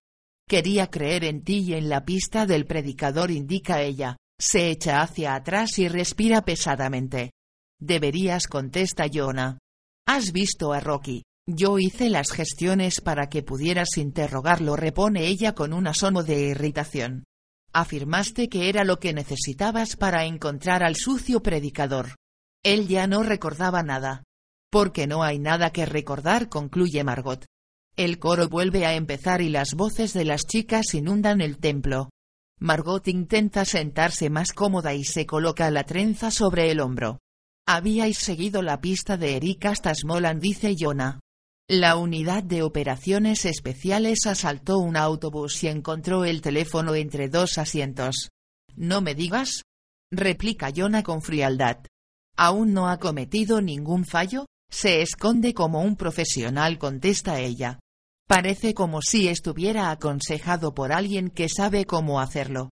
Quería creer en ti y en la pista del predicador, indica ella. Se echa hacia atrás y respira pesadamente. Deberías, contesta Jonah. ¿Has visto a Rocky? Yo hice las gestiones para que pudieras interrogarlo, repone ella con un asomo de irritación. Afirmaste que era lo que necesitabas para encontrar al sucio predicador. Él ya no recordaba nada. Porque no hay nada que recordar, concluye Margot. El coro vuelve a empezar y las voces de las chicas inundan el templo. Margot intenta sentarse más cómoda y se coloca la trenza sobre el hombro. Habíais seguido la pista de Erika Stasmolan, dice Jonah. La unidad de operaciones especiales asaltó un autobús y encontró el teléfono entre dos asientos. ¿No me digas? replica Jonah con frialdad. ¿Aún no ha cometido ningún fallo? Se esconde como un profesional, contesta ella. Parece como si estuviera aconsejado por alguien que sabe cómo hacerlo.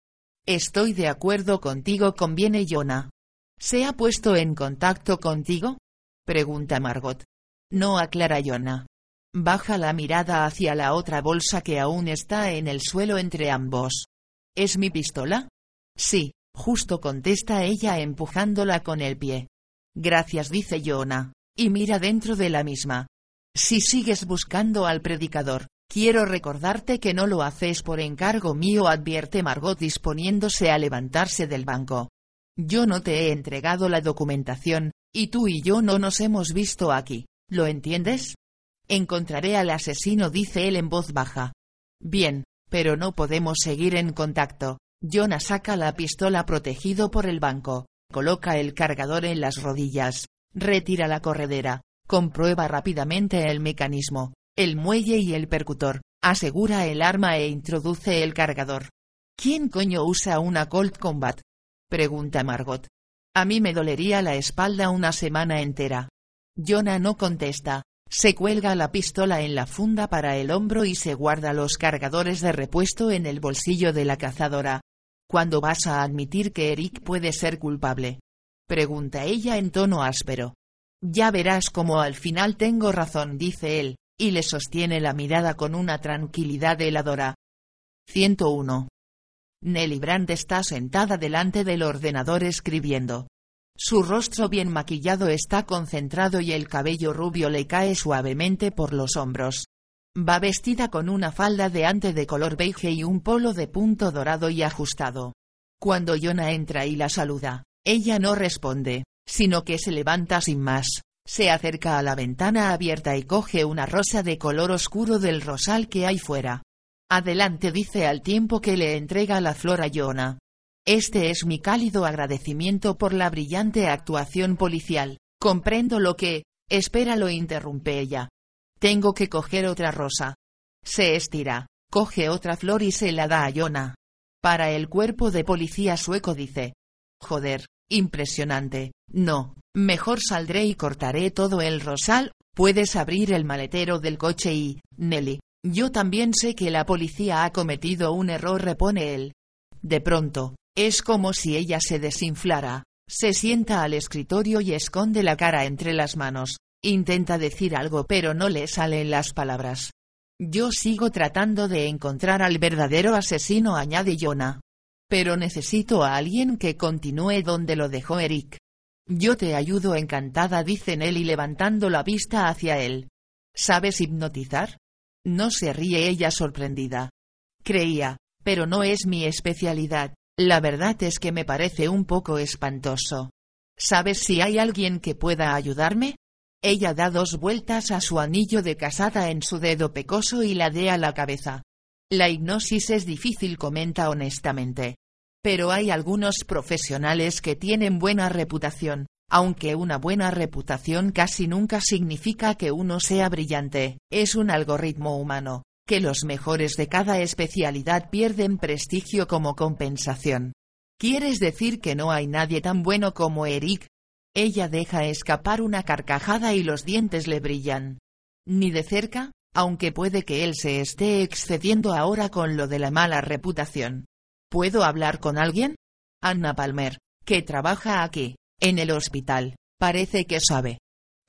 Estoy de acuerdo contigo, conviene Jonah. ¿Se ha puesto en contacto contigo? pregunta Margot. No aclara Jonah. Baja la mirada hacia la otra bolsa que aún está en el suelo entre ambos. ¿Es mi pistola? Sí, justo contesta ella empujándola con el pie. Gracias, dice Jonah, y mira dentro de la misma. Si sigues buscando al predicador, quiero recordarte que no lo haces por encargo mío, advierte Margot disponiéndose a levantarse del banco. Yo no te he entregado la documentación, y tú y yo no nos hemos visto aquí. ¿Lo entiendes? Encontraré al asesino, dice él en voz baja. Bien, pero no podemos seguir en contacto. Jonah saca la pistola protegido por el banco, coloca el cargador en las rodillas, retira la corredera, comprueba rápidamente el mecanismo, el muelle y el percutor, asegura el arma e introduce el cargador. ¿Quién coño usa una Colt Combat? pregunta Margot. A mí me dolería la espalda una semana entera. Jonah no contesta. Se cuelga la pistola en la funda para el hombro y se guarda los cargadores de repuesto en el bolsillo de la cazadora. ¿Cuándo vas a admitir que Eric puede ser culpable? Pregunta ella en tono áspero. Ya verás cómo al final tengo razón, dice él, y le sostiene la mirada con una tranquilidad heladora. 101. Nelly Brandt está sentada delante del ordenador escribiendo. Su rostro bien maquillado está concentrado y el cabello rubio le cae suavemente por los hombros. Va vestida con una falda de ante de color beige y un polo de punto dorado y ajustado. Cuando Jonah entra y la saluda, ella no responde, sino que se levanta sin más, se acerca a la ventana abierta y coge una rosa de color oscuro del rosal que hay fuera. Adelante dice al tiempo que le entrega la flor a Jonah. Este es mi cálido agradecimiento por la brillante actuación policial. Comprendo lo que... Espera, lo interrumpe ella. Tengo que coger otra rosa. Se estira, coge otra flor y se la da a Jonah. Para el cuerpo de policía sueco dice. Joder, impresionante. No, mejor saldré y cortaré todo el rosal. Puedes abrir el maletero del coche y, Nelly, yo también sé que la policía ha cometido un error, repone él. De pronto, es como si ella se desinflara. Se sienta al escritorio y esconde la cara entre las manos. Intenta decir algo pero no le salen las palabras. Yo sigo tratando de encontrar al verdadero asesino, añade Jonah. Pero necesito a alguien que continúe donde lo dejó Eric. Yo te ayudo encantada, dice Nelly levantando la vista hacia él. ¿Sabes hipnotizar? No se ríe ella sorprendida. Creía, pero no es mi especialidad, la verdad es que me parece un poco espantoso. ¿Sabes si hay alguien que pueda ayudarme? Ella da dos vueltas a su anillo de casada en su dedo pecoso y ladea la cabeza. La hipnosis es difícil, comenta honestamente. Pero hay algunos profesionales que tienen buena reputación, aunque una buena reputación casi nunca significa que uno sea brillante, es un algoritmo humano que los mejores de cada especialidad pierden prestigio como compensación. ¿Quieres decir que no hay nadie tan bueno como Eric? Ella deja escapar una carcajada y los dientes le brillan. Ni de cerca, aunque puede que él se esté excediendo ahora con lo de la mala reputación. ¿Puedo hablar con alguien? Anna Palmer, que trabaja aquí, en el hospital, parece que sabe.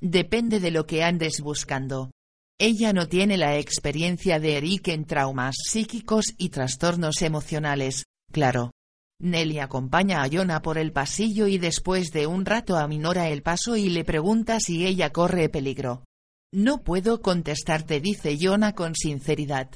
Depende de lo que andes buscando. Ella no tiene la experiencia de Eric en traumas psíquicos y trastornos emocionales, claro. Nelly acompaña a Jonah por el pasillo y después de un rato aminora el paso y le pregunta si ella corre peligro. No puedo contestarte, dice Jonah con sinceridad.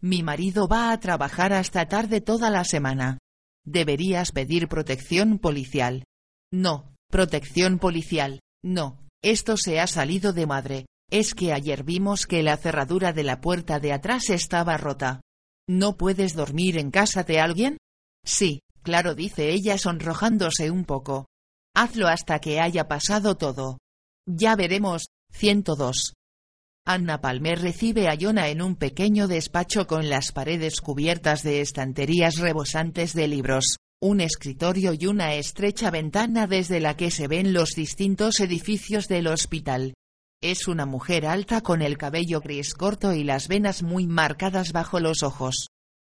Mi marido va a trabajar hasta tarde toda la semana. Deberías pedir protección policial. No, protección policial, no, esto se ha salido de madre, es que ayer vimos que la cerradura de la puerta de atrás estaba rota. ¿No puedes dormir en casa de alguien? Sí, claro, dice ella sonrojándose un poco. Hazlo hasta que haya pasado todo. Ya veremos. 102. Anna Palmer recibe a Yona en un pequeño despacho con las paredes cubiertas de estanterías rebosantes de libros, un escritorio y una estrecha ventana desde la que se ven los distintos edificios del hospital. Es una mujer alta con el cabello gris corto y las venas muy marcadas bajo los ojos.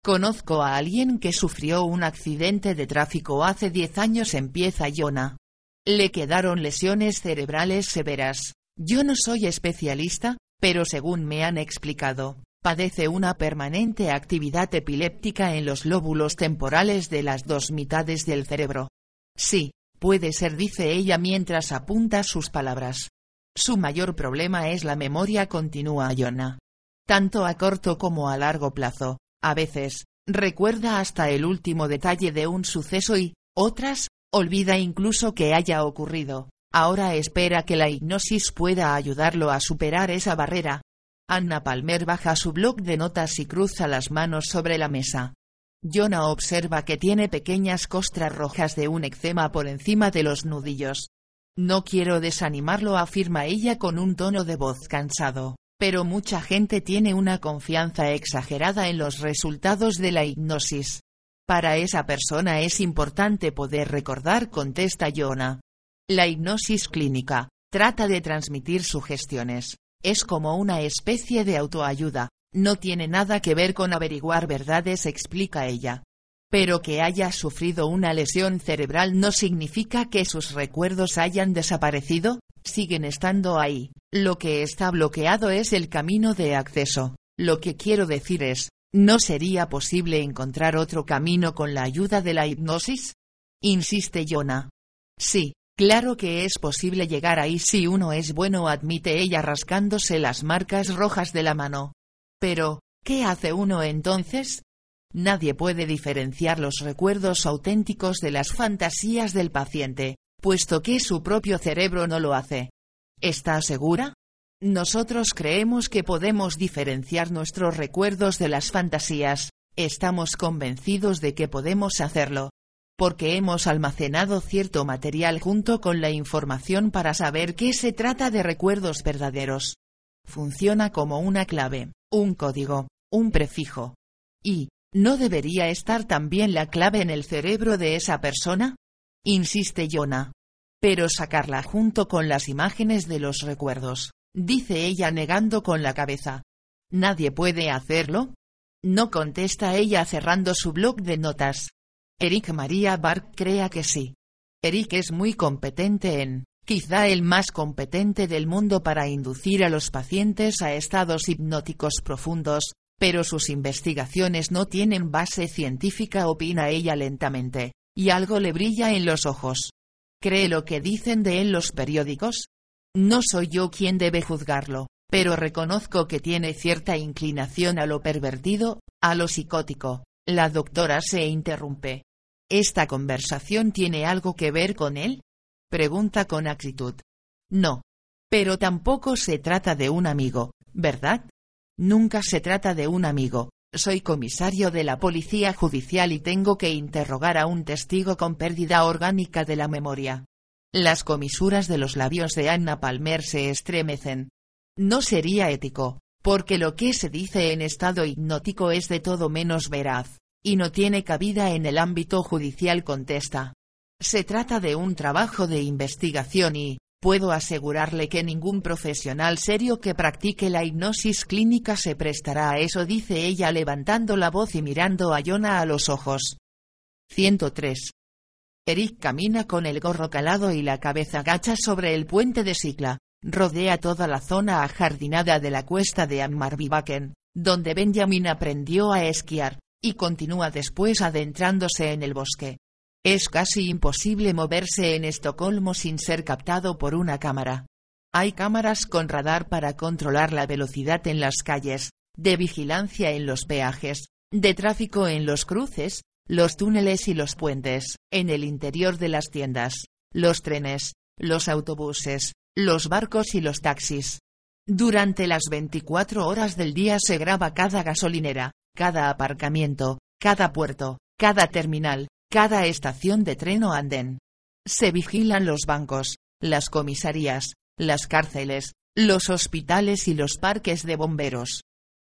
Conozco a alguien que sufrió un accidente de tráfico hace diez años, empieza Yona. Le quedaron lesiones cerebrales severas. Yo no soy especialista, pero según me han explicado, padece una permanente actividad epiléptica en los lóbulos temporales de las dos mitades del cerebro. Sí, puede ser, dice ella mientras apunta sus palabras. Su mayor problema es la memoria continua Yona. Tanto a corto como a largo plazo, a veces, recuerda hasta el último detalle de un suceso y, otras, olvida incluso que haya ocurrido. Ahora espera que la hipnosis pueda ayudarlo a superar esa barrera. Anna Palmer baja su bloc de notas y cruza las manos sobre la mesa. Jonah observa que tiene pequeñas costras rojas de un eczema por encima de los nudillos. No quiero desanimarlo, afirma ella con un tono de voz cansado, pero mucha gente tiene una confianza exagerada en los resultados de la hipnosis. Para esa persona es importante poder recordar, contesta Jonah. La hipnosis clínica trata de transmitir sugestiones. Es como una especie de autoayuda, no tiene nada que ver con averiguar verdades, explica ella. Pero que haya sufrido una lesión cerebral no significa que sus recuerdos hayan desaparecido, siguen estando ahí. Lo que está bloqueado es el camino de acceso. Lo que quiero decir es, ¿no sería posible encontrar otro camino con la ayuda de la hipnosis? Insiste Jonah. Sí, claro que es posible llegar ahí si uno es bueno, admite ella rascándose las marcas rojas de la mano. Pero, ¿qué hace uno entonces? Nadie puede diferenciar los recuerdos auténticos de las fantasías del paciente, puesto que su propio cerebro no lo hace. ¿Está segura? Nosotros creemos que podemos diferenciar nuestros recuerdos de las fantasías, estamos convencidos de que podemos hacerlo. Porque hemos almacenado cierto material junto con la información para saber qué se trata de recuerdos verdaderos. Funciona como una clave, un código, un prefijo. Y, ¿No debería estar también la clave en el cerebro de esa persona? Insiste Jonah. Pero sacarla junto con las imágenes de los recuerdos, dice ella negando con la cabeza. ¿Nadie puede hacerlo? No contesta ella cerrando su blog de notas. Eric María Bark crea que sí. Eric es muy competente en, quizá el más competente del mundo para inducir a los pacientes a estados hipnóticos profundos, pero sus investigaciones no tienen base científica, opina ella lentamente, y algo le brilla en los ojos. ¿Cree lo que dicen de él los periódicos? No soy yo quien debe juzgarlo, pero reconozco que tiene cierta inclinación a lo pervertido, a lo psicótico. La doctora se interrumpe. ¿Esta conversación tiene algo que ver con él? Pregunta con actitud. No. Pero tampoco se trata de un amigo, ¿verdad? Nunca se trata de un amigo. Soy comisario de la Policía Judicial y tengo que interrogar a un testigo con pérdida orgánica de la memoria. Las comisuras de los labios de Anna Palmer se estremecen. No sería ético, porque lo que se dice en estado hipnótico es de todo menos veraz, y no tiene cabida en el ámbito judicial contesta. Se trata de un trabajo de investigación y, puedo asegurarle que ningún profesional serio que practique la hipnosis clínica se prestará a eso dice ella levantando la voz y mirando a Jonah a los ojos. 103. Eric camina con el gorro calado y la cabeza gacha sobre el puente de Sicla, rodea toda la zona ajardinada de la cuesta de Ammarvibaken, donde Benjamin aprendió a esquiar, y continúa después adentrándose en el bosque. Es casi imposible moverse en Estocolmo sin ser captado por una cámara. Hay cámaras con radar para controlar la velocidad en las calles, de vigilancia en los peajes, de tráfico en los cruces, los túneles y los puentes, en el interior de las tiendas, los trenes, los autobuses, los barcos y los taxis. Durante las 24 horas del día se graba cada gasolinera, cada aparcamiento, cada puerto, cada terminal, cada estación de tren o andén. Se vigilan los bancos, las comisarías, las cárceles, los hospitales y los parques de bomberos.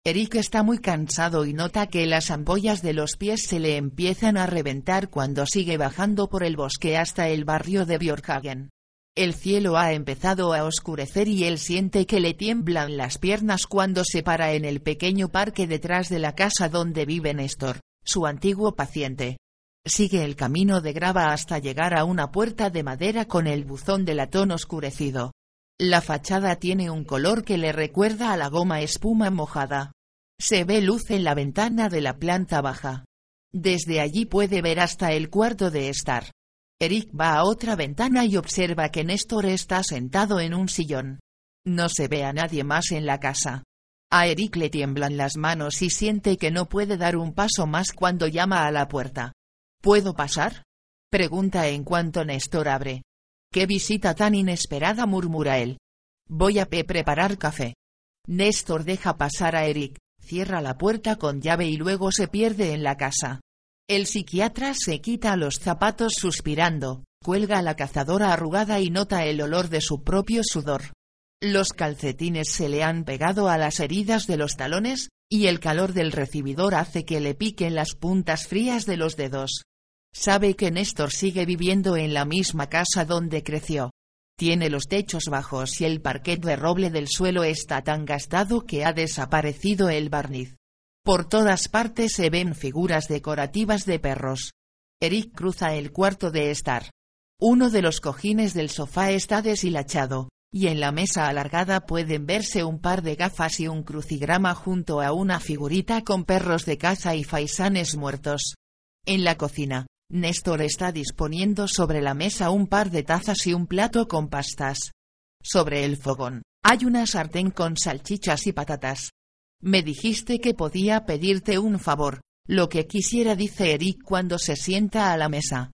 Eric está muy cansado y nota que las ampollas de los pies se le empiezan a reventar cuando sigue bajando por el bosque hasta el barrio de Björkhagen. El cielo ha empezado a oscurecer y él siente que le tiemblan las piernas cuando se para en el pequeño parque detrás de la casa donde vive Néstor, su antiguo paciente. Sigue el camino de grava hasta llegar a una puerta de madera con el buzón de latón oscurecido. La fachada tiene un color que le recuerda a la goma espuma mojada. Se ve luz en la ventana de la planta baja. Desde allí puede ver hasta el cuarto de estar. Eric va a otra ventana y observa que Néstor está sentado en un sillón. No se ve a nadie más en la casa. A Eric le tiemblan las manos y siente que no puede dar un paso más cuando llama a la puerta. ¿Puedo pasar? Pregunta en cuanto Néstor abre. ¡Qué visita tan inesperada! murmura él. Voy a preparar café. Néstor deja pasar a Eric, cierra la puerta con llave y luego se pierde en la casa. El psiquiatra se quita los zapatos suspirando, cuelga la cazadora arrugada y nota el olor de su propio sudor. Los calcetines se le han pegado a las heridas de los talones, y el calor del recibidor hace que le piquen las puntas frías de los dedos. Sabe que Néstor sigue viviendo en la misma casa donde creció. Tiene los techos bajos y el parquet de roble del suelo está tan gastado que ha desaparecido el barniz. Por todas partes se ven figuras decorativas de perros. Eric cruza el cuarto de estar. Uno de los cojines del sofá está deshilachado, y en la mesa alargada pueden verse un par de gafas y un crucigrama junto a una figurita con perros de caza y faisanes muertos. En la cocina, Néstor está disponiendo sobre la mesa un par de tazas y un plato con pastas. Sobre el fogón, hay una sartén con salchichas y patatas. Me dijiste que podía pedirte un favor, lo que quisiera dice Eric cuando se sienta a la mesa.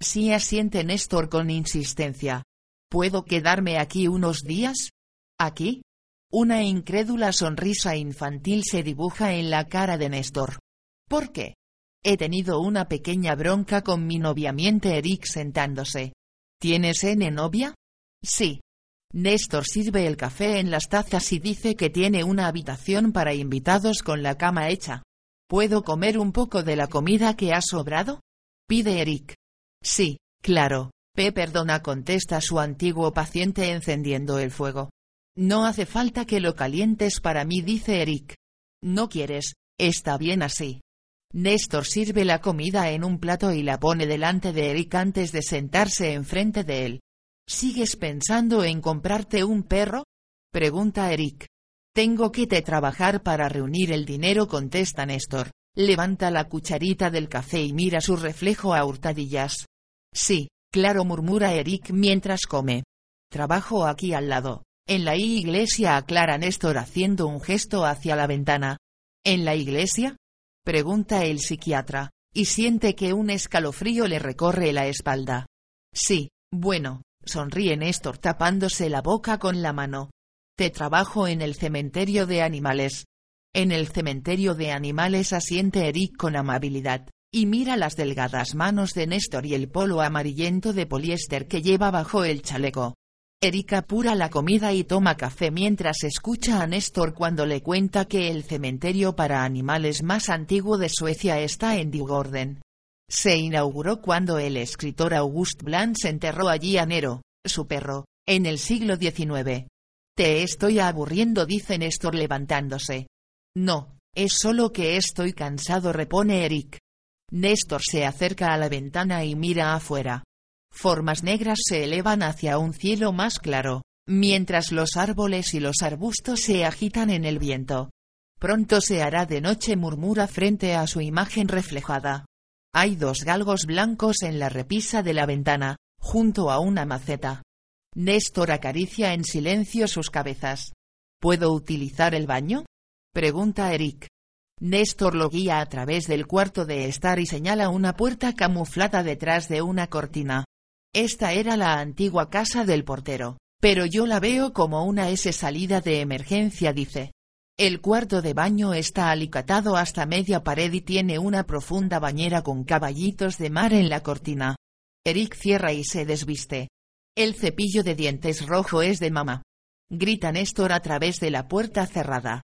Sí asiente Néstor con insistencia. ¿Puedo quedarme aquí unos días? ¿Aquí? Una incrédula sonrisa infantil se dibuja en la cara de Néstor. ¿Por qué? He tenido una pequeña bronca con mi novia miente Eric sentándose. ¿Tienes N novia? Sí. Néstor sirve el café en las tazas y dice que tiene una habitación para invitados con la cama hecha. ¿Puedo comer un poco de la comida que ha sobrado? Pide Eric. Sí, claro. P. Perdona contesta su antiguo paciente encendiendo el fuego. No hace falta que lo calientes para mí dice Eric. No quieres, está bien así. Néstor sirve la comida en un plato y la pone delante de Eric antes de sentarse enfrente de él. ¿Sigues pensando en comprarte un perro? Pregunta Eric. Tengo que te trabajar para reunir el dinero, contesta Néstor. Levanta la cucharita del café y mira su reflejo a hurtadillas. Sí, claro, murmura Eric mientras come. Trabajo aquí al lado. En la iglesia aclara Néstor haciendo un gesto hacia la ventana. ¿En la iglesia? Pregunta el psiquiatra, y siente que un escalofrío le recorre la espalda. Sí, bueno, sonríe Néstor tapándose la boca con la mano. Te trabajo en el cementerio de animales. En el cementerio de animales asiente Eric con amabilidad, y mira las delgadas manos de Néstor y el polo amarillento de poliéster que lleva bajo el chaleco. Eric apura la comida y toma café mientras escucha a Néstor cuando le cuenta que el cementerio para animales más antiguo de Suecia está en Djurgården. Se inauguró cuando el escritor August Blanc enterró allí a Nero, su perro, en el siglo XIX. Te estoy aburriendo, dice Néstor levantándose. No, es solo que estoy cansado, repone Eric. Néstor se acerca a la ventana y mira afuera. Formas negras se elevan hacia un cielo más claro, mientras los árboles y los arbustos se agitan en el viento. Pronto se hará de noche, murmura frente a su imagen reflejada. Hay dos galgos blancos en la repisa de la ventana, junto a una maceta. Néstor acaricia en silencio sus cabezas. ¿Puedo utilizar el baño? pregunta Eric. Néstor lo guía a través del cuarto de estar y señala una puerta camuflada detrás de una cortina. Esta era la antigua casa del portero, pero yo la veo como una S salida de emergencia, dice. El cuarto de baño está alicatado hasta media pared y tiene una profunda bañera con caballitos de mar en la cortina. Eric cierra y se desviste. El cepillo de dientes rojo es de mamá. Grita Néstor a través de la puerta cerrada.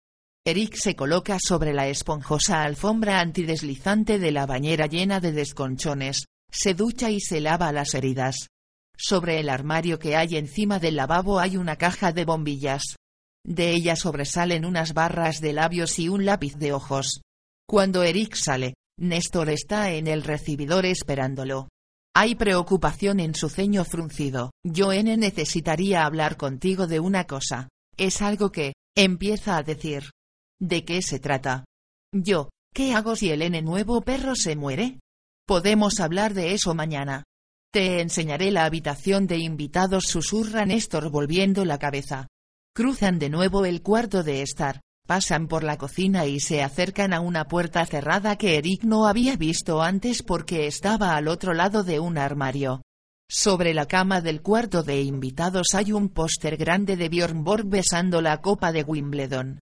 Eric se coloca sobre la esponjosa alfombra antideslizante de la bañera llena de desconchones, se ducha y se lava las heridas. Sobre el armario que hay encima del lavabo hay una caja de bombillas. De ella sobresalen unas barras de labios y un lápiz de ojos. Cuando Eric sale, Néstor está en el recibidor esperándolo. Hay preocupación en su ceño fruncido. Yo N necesitaría hablar contigo de una cosa. Es algo que, empieza a decir. ¿De qué se trata? Yo, ¿qué hago si el N nuevo perro se muere? Podemos hablar de eso mañana. Te enseñaré la habitación de invitados, susurra Néstor volviendo la cabeza. Cruzan de nuevo el cuarto de estar, pasan por la cocina y se acercan a una puerta cerrada que Eric no había visto antes porque estaba al otro lado de un armario. Sobre la cama del cuarto de invitados hay un póster grande de Bjorn Borg besando la copa de Wimbledon.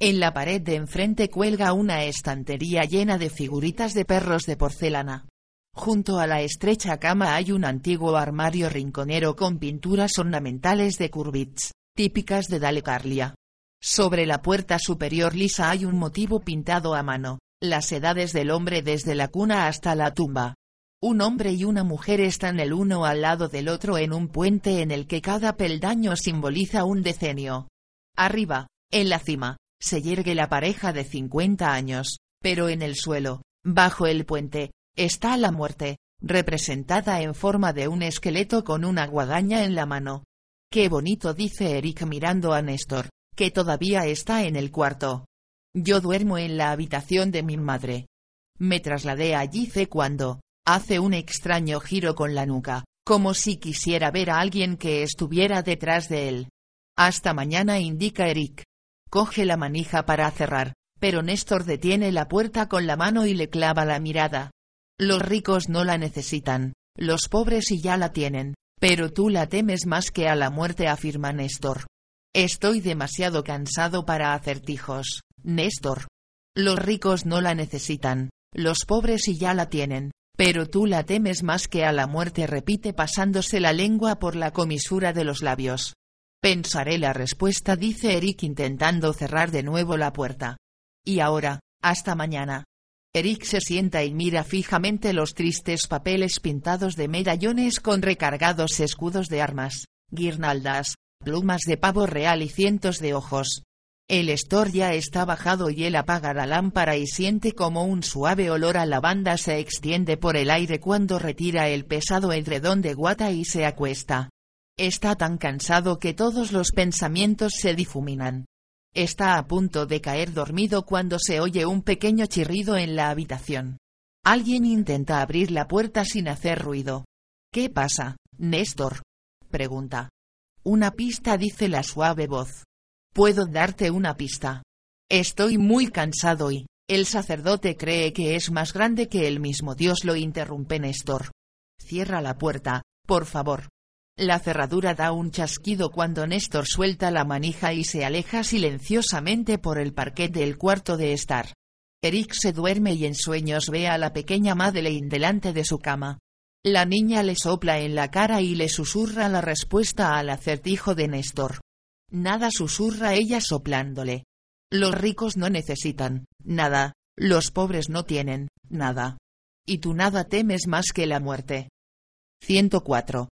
En la pared de enfrente cuelga una estantería llena de figuritas de perros de porcelana. Junto a la estrecha cama hay un antiguo armario rinconero con pinturas ornamentales de Kurbitz, típicas de Dalecarlia. Sobre la puerta superior lisa hay un motivo pintado a mano, las edades del hombre desde la cuna hasta la tumba. Un hombre y una mujer están el uno al lado del otro en un puente en el que cada peldaño simboliza un decenio. Arriba, en la cima, se yergue la pareja de 50 años, pero en el suelo, bajo el puente, está la muerte, representada en forma de un esqueleto con una guadaña en la mano. Qué bonito dice Eric mirando a Néstor, que todavía está en el cuarto. Yo duermo en la habitación de mi madre. Me trasladé allí sé cuando, hace un extraño giro con la nuca, como si quisiera ver a alguien que estuviera detrás de él. Hasta mañana indica Eric coge la manija para cerrar, pero Néstor detiene la puerta con la mano y le clava la mirada. Los ricos no la necesitan, los pobres y ya la tienen, pero tú la temes más que a la muerte, afirma Néstor. Estoy demasiado cansado para acertijos, Néstor. Los ricos no la necesitan, los pobres y ya la tienen, pero tú la temes más que a la muerte, repite pasándose la lengua por la comisura de los labios. Pensaré la respuesta, dice Eric intentando cerrar de nuevo la puerta. Y ahora, hasta mañana. Eric se sienta y mira fijamente los tristes papeles pintados de medallones con recargados escudos de armas, guirnaldas, plumas de pavo real y cientos de ojos. El estor ya está bajado y él apaga la lámpara y siente como un suave olor a lavanda se extiende por el aire cuando retira el pesado edredón de guata y se acuesta. Está tan cansado que todos los pensamientos se difuminan. Está a punto de caer dormido cuando se oye un pequeño chirrido en la habitación. Alguien intenta abrir la puerta sin hacer ruido. ¿Qué pasa, Néstor? pregunta. Una pista dice la suave voz. Puedo darte una pista. Estoy muy cansado y, El sacerdote cree que es más grande que el mismo Dios lo interrumpe Néstor. Cierra la puerta, por favor. La cerradura da un chasquido cuando Néstor suelta la manija y se aleja silenciosamente por el parquet del cuarto de estar. Eric se duerme y en sueños ve a la pequeña Madeleine delante de su cama. La niña le sopla en la cara y le susurra la respuesta al acertijo de Néstor. Nada susurra ella soplándole. Los ricos no necesitan, nada, los pobres no tienen, nada. Y tú nada temes más que la muerte. 104.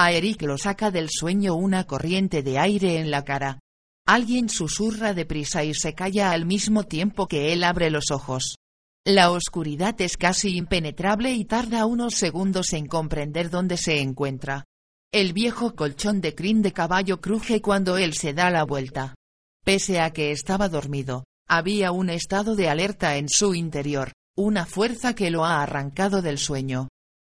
A Eric lo saca del sueño una corriente de aire en la cara. Alguien susurra deprisa y se calla al mismo tiempo que él abre los ojos. La oscuridad es casi impenetrable y tarda unos segundos en comprender dónde se encuentra. El viejo colchón de crin de caballo cruje cuando él se da la vuelta. Pese a que estaba dormido, había un estado de alerta en su interior, una fuerza que lo ha arrancado del sueño.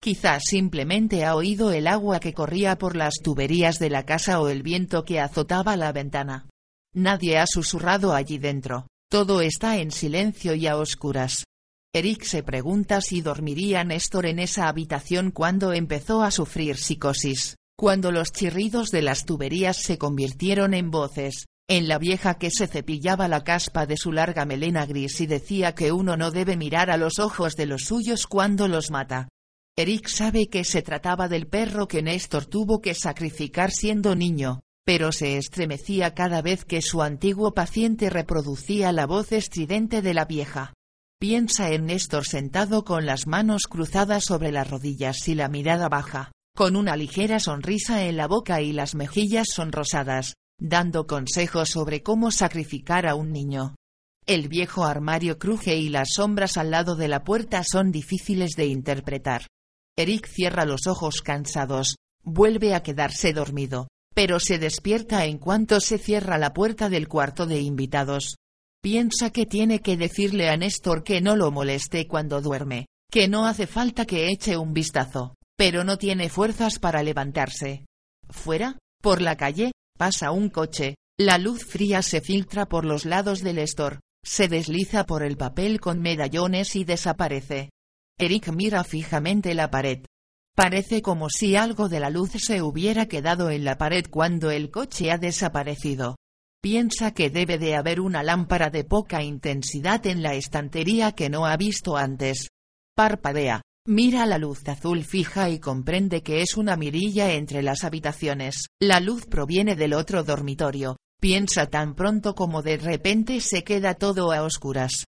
Quizás simplemente ha oído el agua que corría por las tuberías de la casa o el viento que azotaba la ventana. Nadie ha susurrado allí dentro, todo está en silencio y a oscuras. Eric se pregunta si dormiría Néstor en esa habitación cuando empezó a sufrir psicosis, cuando los chirridos de las tuberías se convirtieron en voces, en la vieja que se cepillaba la caspa de su larga melena gris y decía que uno no debe mirar a los ojos de los suyos cuando los mata. Eric sabe que se trataba del perro que Néstor tuvo que sacrificar siendo niño, pero se estremecía cada vez que su antiguo paciente reproducía la voz estridente de la vieja. Piensa en Néstor sentado con las manos cruzadas sobre las rodillas y la mirada baja, con una ligera sonrisa en la boca y las mejillas sonrosadas, dando consejos sobre cómo sacrificar a un niño. El viejo armario cruje y las sombras al lado de la puerta son difíciles de interpretar. Eric cierra los ojos cansados, vuelve a quedarse dormido, pero se despierta en cuanto se cierra la puerta del cuarto de invitados. Piensa que tiene que decirle a Néstor que no lo moleste cuando duerme, que no hace falta que eche un vistazo, pero no tiene fuerzas para levantarse. Fuera, por la calle, pasa un coche, la luz fría se filtra por los lados del Néstor, se desliza por el papel con medallones y desaparece. Eric mira fijamente la pared. Parece como si algo de la luz se hubiera quedado en la pared cuando el coche ha desaparecido. Piensa que debe de haber una lámpara de poca intensidad en la estantería que no ha visto antes. Parpadea, mira la luz azul fija y comprende que es una mirilla entre las habitaciones. La luz proviene del otro dormitorio. Piensa tan pronto como de repente se queda todo a oscuras.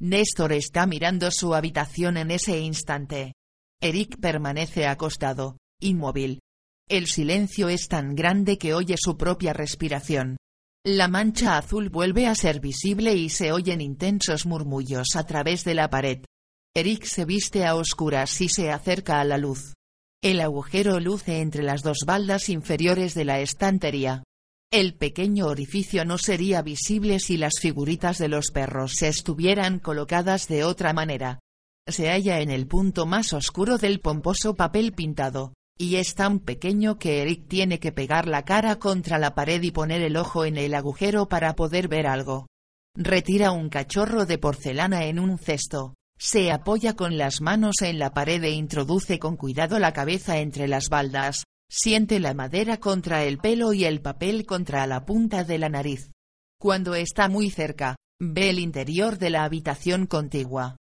Néstor está mirando su habitación en ese instante. Eric permanece acostado, inmóvil. El silencio es tan grande que oye su propia respiración. La mancha azul vuelve a ser visible y se oyen intensos murmullos a través de la pared. Eric se viste a oscuras y se acerca a la luz. El agujero luce entre las dos baldas inferiores de la estantería. El pequeño orificio no sería visible si las figuritas de los perros estuvieran colocadas de otra manera. Se halla en el punto más oscuro del pomposo papel pintado, y es tan pequeño que Eric tiene que pegar la cara contra la pared y poner el ojo en el agujero para poder ver algo. Retira un cachorro de porcelana en un cesto, se apoya con las manos en la pared e introduce con cuidado la cabeza entre las baldas, Siente la madera contra el pelo y el papel contra la punta de la nariz. Cuando está muy cerca, ve el interior de la habitación contigua.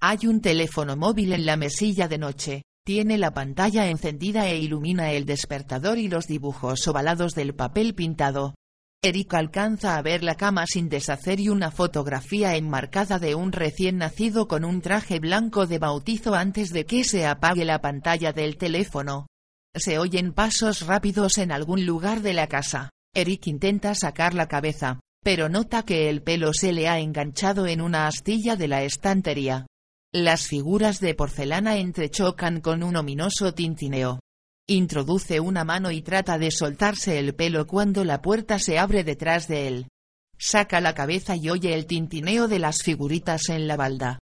Hay un teléfono móvil en la mesilla de noche, tiene la pantalla encendida e ilumina el despertador y los dibujos ovalados del papel pintado. Eric alcanza a ver la cama sin deshacer y una fotografía enmarcada de un recién nacido con un traje blanco de bautizo antes de que se apague la pantalla del teléfono. Se oyen pasos rápidos en algún lugar de la casa. Eric intenta sacar la cabeza, pero nota que el pelo se le ha enganchado en una astilla de la estantería. Las figuras de porcelana entrechocan con un ominoso tintineo. Introduce una mano y trata de soltarse el pelo cuando la puerta se abre detrás de él. Saca la cabeza y oye el tintineo de las figuritas en la balda.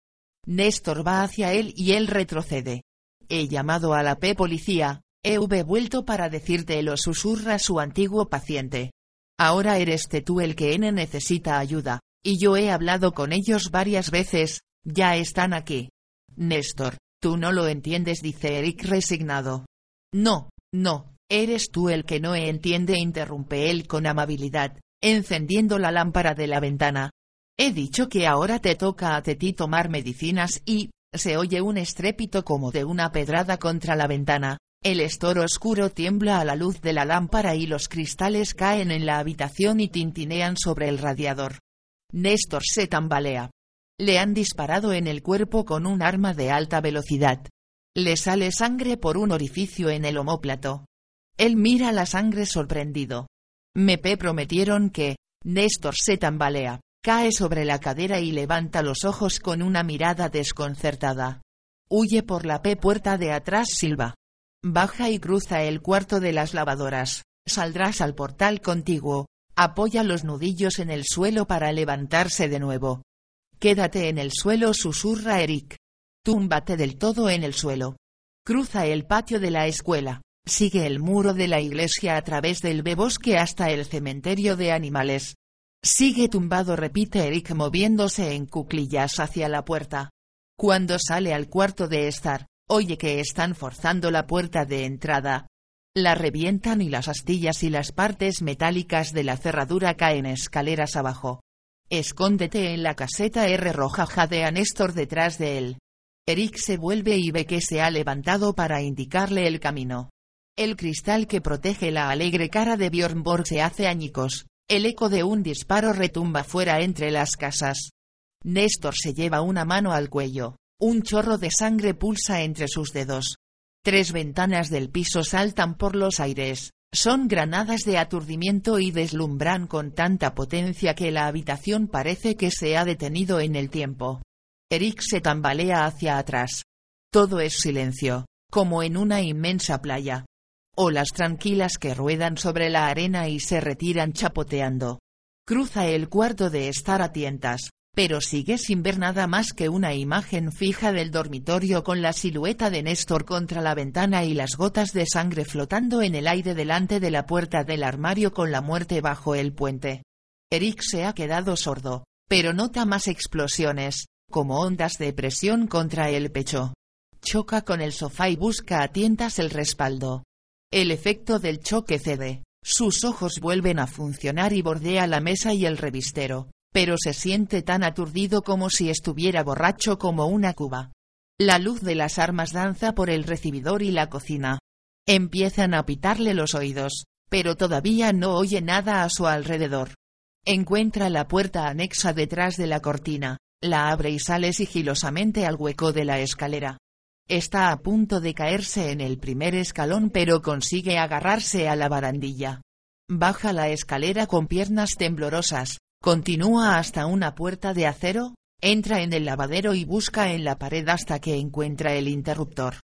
Néstor va hacia él y él retrocede. He llamado a la P policía, He vuelto para decirte lo susurra su antiguo paciente. Ahora eres tú el que N necesita ayuda, Y yo he hablado con ellos varias veces, ya están aquí. Néstor, tú no lo entiendes, dice Eric resignado. No, no, eres tú el que no entiende, interrumpe él con amabilidad, encendiendo la lámpara de la ventana. He dicho que ahora te toca a ti tomar medicinas y, se oye un estrépito como de una pedrada contra la ventana, el estoro oscuro tiembla a la luz de la lámpara y los cristales caen en la habitación y tintinean sobre el radiador. Néstor se tambalea. Le han disparado en el cuerpo con un arma de alta velocidad. Le sale sangre por un orificio en el omóplato. Él mira la sangre sorprendido. Me prometieron que, Néstor se tambalea, cae sobre la cadera y levanta los ojos con una mirada desconcertada. Huye por la P puerta de atrás Silva. Baja y cruza el cuarto de las lavadoras. Saldrás al portal contiguo. Apoya los nudillos en el suelo para levantarse de nuevo. Quédate en el suelo, susurra Eric. Túmbate del todo en el suelo. Cruza el patio de la escuela. Sigue el muro de la iglesia a través del bebosque hasta el cementerio de animales. Sigue tumbado, repite Eric moviéndose en cuclillas hacia la puerta. Cuando sale al cuarto de estar, oye que están forzando la puerta de entrada. La revientan y las astillas y las partes metálicas de la cerradura caen escaleras abajo. Escóndete en la caseta R roja jadea Néstor detrás de él. Eric se vuelve y ve que se ha levantado para indicarle el camino. El cristal que protege la alegre cara de Bjorn Borg se hace añicos. El eco de un disparo retumba fuera entre las casas. Néstor se lleva una mano al cuello. Un chorro de sangre pulsa entre sus dedos. Tres ventanas del piso saltan por los aires. Son granadas de aturdimiento y deslumbran con tanta potencia que la habitación parece que se ha detenido en el tiempo. Eric se tambalea hacia atrás. Todo es silencio, como en una inmensa playa. Olas tranquilas que ruedan sobre la arena y se retiran chapoteando. Cruza el cuarto de estar a tientas, pero sigue sin ver nada más que una imagen fija del dormitorio con la silueta de Néstor contra la ventana y las gotas de sangre flotando en el aire delante de la puerta del armario con la muerte bajo el puente. Eric se ha quedado sordo, pero nota más explosiones, como ondas de presión contra el pecho. Choca con el sofá y busca a tientas el respaldo. El efecto del choque cede, sus ojos vuelven a funcionar y bordea la mesa y el revistero, pero se siente tan aturdido como si estuviera borracho como una cuba. La luz de las armas danza por el recibidor y la cocina. Empiezan a pitarle los oídos, pero todavía no oye nada a su alrededor. Encuentra la puerta anexa detrás de la cortina, la abre y sale sigilosamente al hueco de la escalera. Está a punto de caerse en el primer escalón pero consigue agarrarse a la barandilla. Baja la escalera con piernas temblorosas, continúa hasta una puerta de acero, entra en el lavadero y busca en la pared hasta que encuentra el interruptor.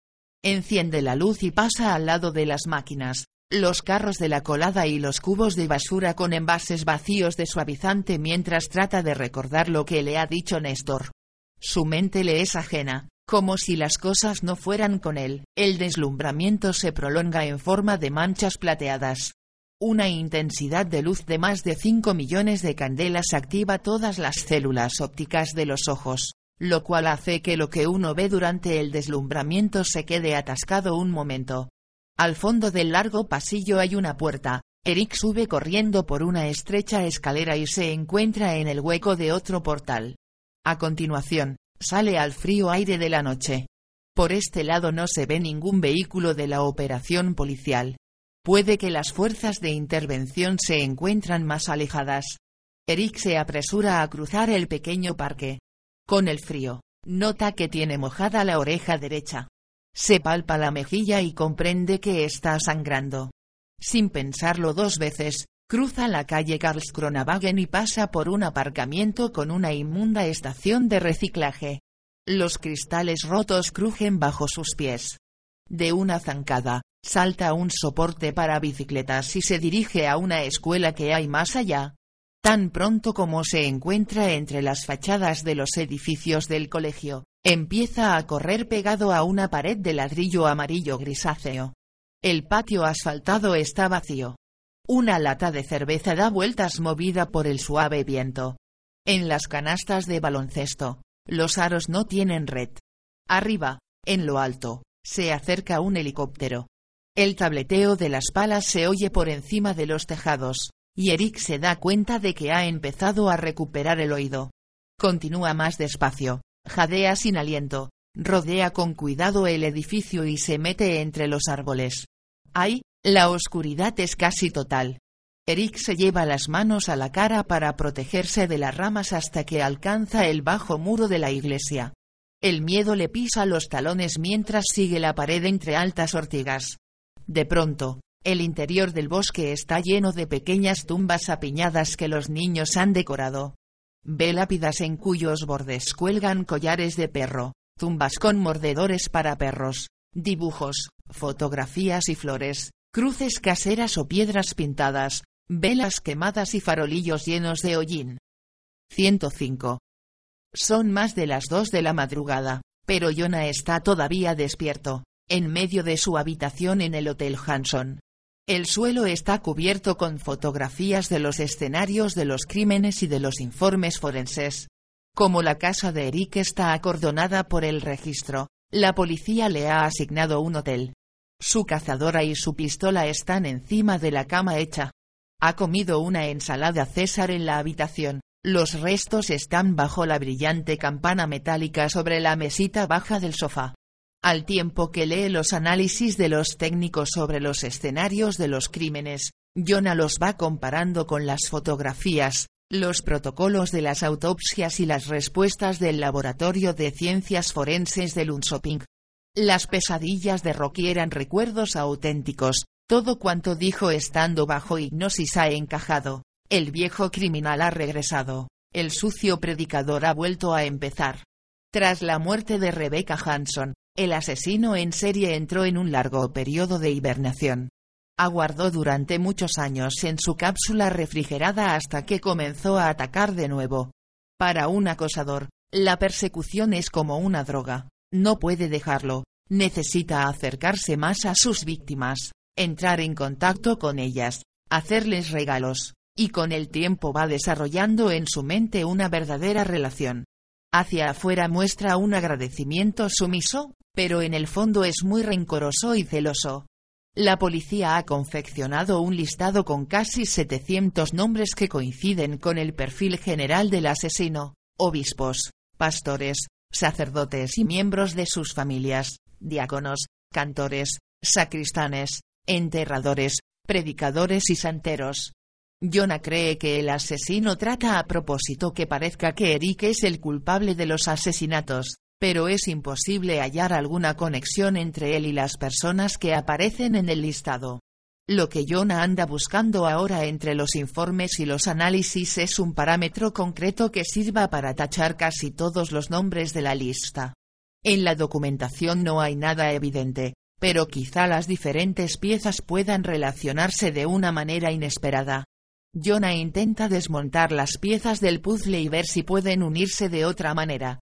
Enciende la luz y pasa al lado de las máquinas, los carros de la colada y los cubos de basura con envases vacíos de suavizante mientras trata de recordar lo que le ha dicho Néstor. Su mente le es ajena, como si las cosas no fueran con él, el deslumbramiento se prolonga en forma de manchas plateadas. Una intensidad de luz de más de 5 millones de candelas activa todas las células ópticas de los ojos, lo cual hace que lo que uno ve durante el deslumbramiento se quede atascado un momento. Al fondo del largo pasillo hay una puerta, Eric sube corriendo por una estrecha escalera y se encuentra en el hueco de otro portal. A continuación, Sale al frío aire de la noche. Por este lado no se ve ningún vehículo de la operación policial. Puede que las fuerzas de intervención se encuentran más alejadas. Eric se apresura a cruzar el pequeño parque. Con el frío, nota que tiene mojada la oreja derecha. Se palpa la mejilla y comprende que está sangrando. Sin pensarlo dos veces, Cruza la calle Karlskronavagen y pasa por un aparcamiento con una inmunda estación de reciclaje. Los cristales rotos crujen bajo sus pies. De una zancada, salta un soporte para bicicletas y se dirige a una escuela que hay más allá. Tan pronto como se encuentra entre las fachadas de los edificios del colegio, empieza a correr pegado a una pared de ladrillo amarillo grisáceo. El patio asfaltado está vacío. Una lata de cerveza da vueltas movida por el suave viento. En las canastas de baloncesto, los aros no tienen red. Arriba, en lo alto, se acerca un helicóptero. El tableteo de las palas se oye por encima de los tejados, y Eric se da cuenta de que ha empezado a recuperar el oído. Continúa más despacio, jadea sin aliento, rodea con cuidado el edificio y se mete entre los árboles. Ahí, la oscuridad es casi total. Eric se lleva las manos a la cara para protegerse de las ramas hasta que alcanza el bajo muro de la iglesia. El miedo le pisa los talones mientras sigue la pared entre altas ortigas. De pronto, el interior del bosque está lleno de pequeñas tumbas apiñadas que los niños han decorado. Ve lápidas en cuyos bordes cuelgan collares de perro, tumbas con mordedores para perros, dibujos, fotografías y flores, cruces caseras o piedras pintadas, velas quemadas y farolillos llenos de hollín. 105. Son más de las dos de la madrugada, pero Jonah está todavía despierto, en medio de su habitación en el Hotel Hanson. El suelo está cubierto con fotografías de los escenarios de los crímenes y de los informes forenses. Como la casa de Eric está acordonada por el registro, la policía le ha asignado un hotel. Su cazadora y su pistola están encima de la cama hecha. Ha comido una ensalada César en la habitación, los restos están bajo la brillante campana metálica sobre la mesita baja del sofá. Al tiempo que lee los análisis de los técnicos sobre los escenarios de los crímenes, Jonah los va comparando con las fotografías, los protocolos de las autopsias y las respuestas del Laboratorio de Ciencias Forenses de Lunsoping. Las pesadillas de Rocky eran recuerdos auténticos, todo cuanto dijo estando bajo hipnosis ha encajado, el viejo criminal ha regresado, el sucio predicador ha vuelto a empezar. Tras la muerte de Rebecca Hanson, el asesino en serie entró en un largo periodo de hibernación. Aguardó durante muchos años en su cápsula refrigerada hasta que comenzó a atacar de nuevo. Para un acosador, la persecución es como una droga, no puede dejarlo, necesita acercarse más a sus víctimas, entrar en contacto con ellas, hacerles regalos, y con el tiempo va desarrollando en su mente una verdadera relación. Hacia afuera muestra un agradecimiento sumiso, pero en el fondo es muy rencoroso y celoso. La policía ha confeccionado un listado con casi 700 nombres que coinciden con el perfil general del asesino, obispos, pastores, sacerdotes y miembros de sus familias, diáconos, cantores, sacristanes, enterradores, predicadores y santeros. Jonah cree que el asesino trata a propósito que parezca que Eric es el culpable de los asesinatos, pero es imposible hallar alguna conexión entre él y las personas que aparecen en el listado. Lo que Jonah anda buscando ahora entre los informes y los análisis es un parámetro concreto que sirva para tachar casi todos los nombres de la lista. En la documentación no hay nada evidente, pero quizá las diferentes piezas puedan relacionarse de una manera inesperada. Jonah intenta desmontar las piezas del puzzle y ver si pueden unirse de otra manera.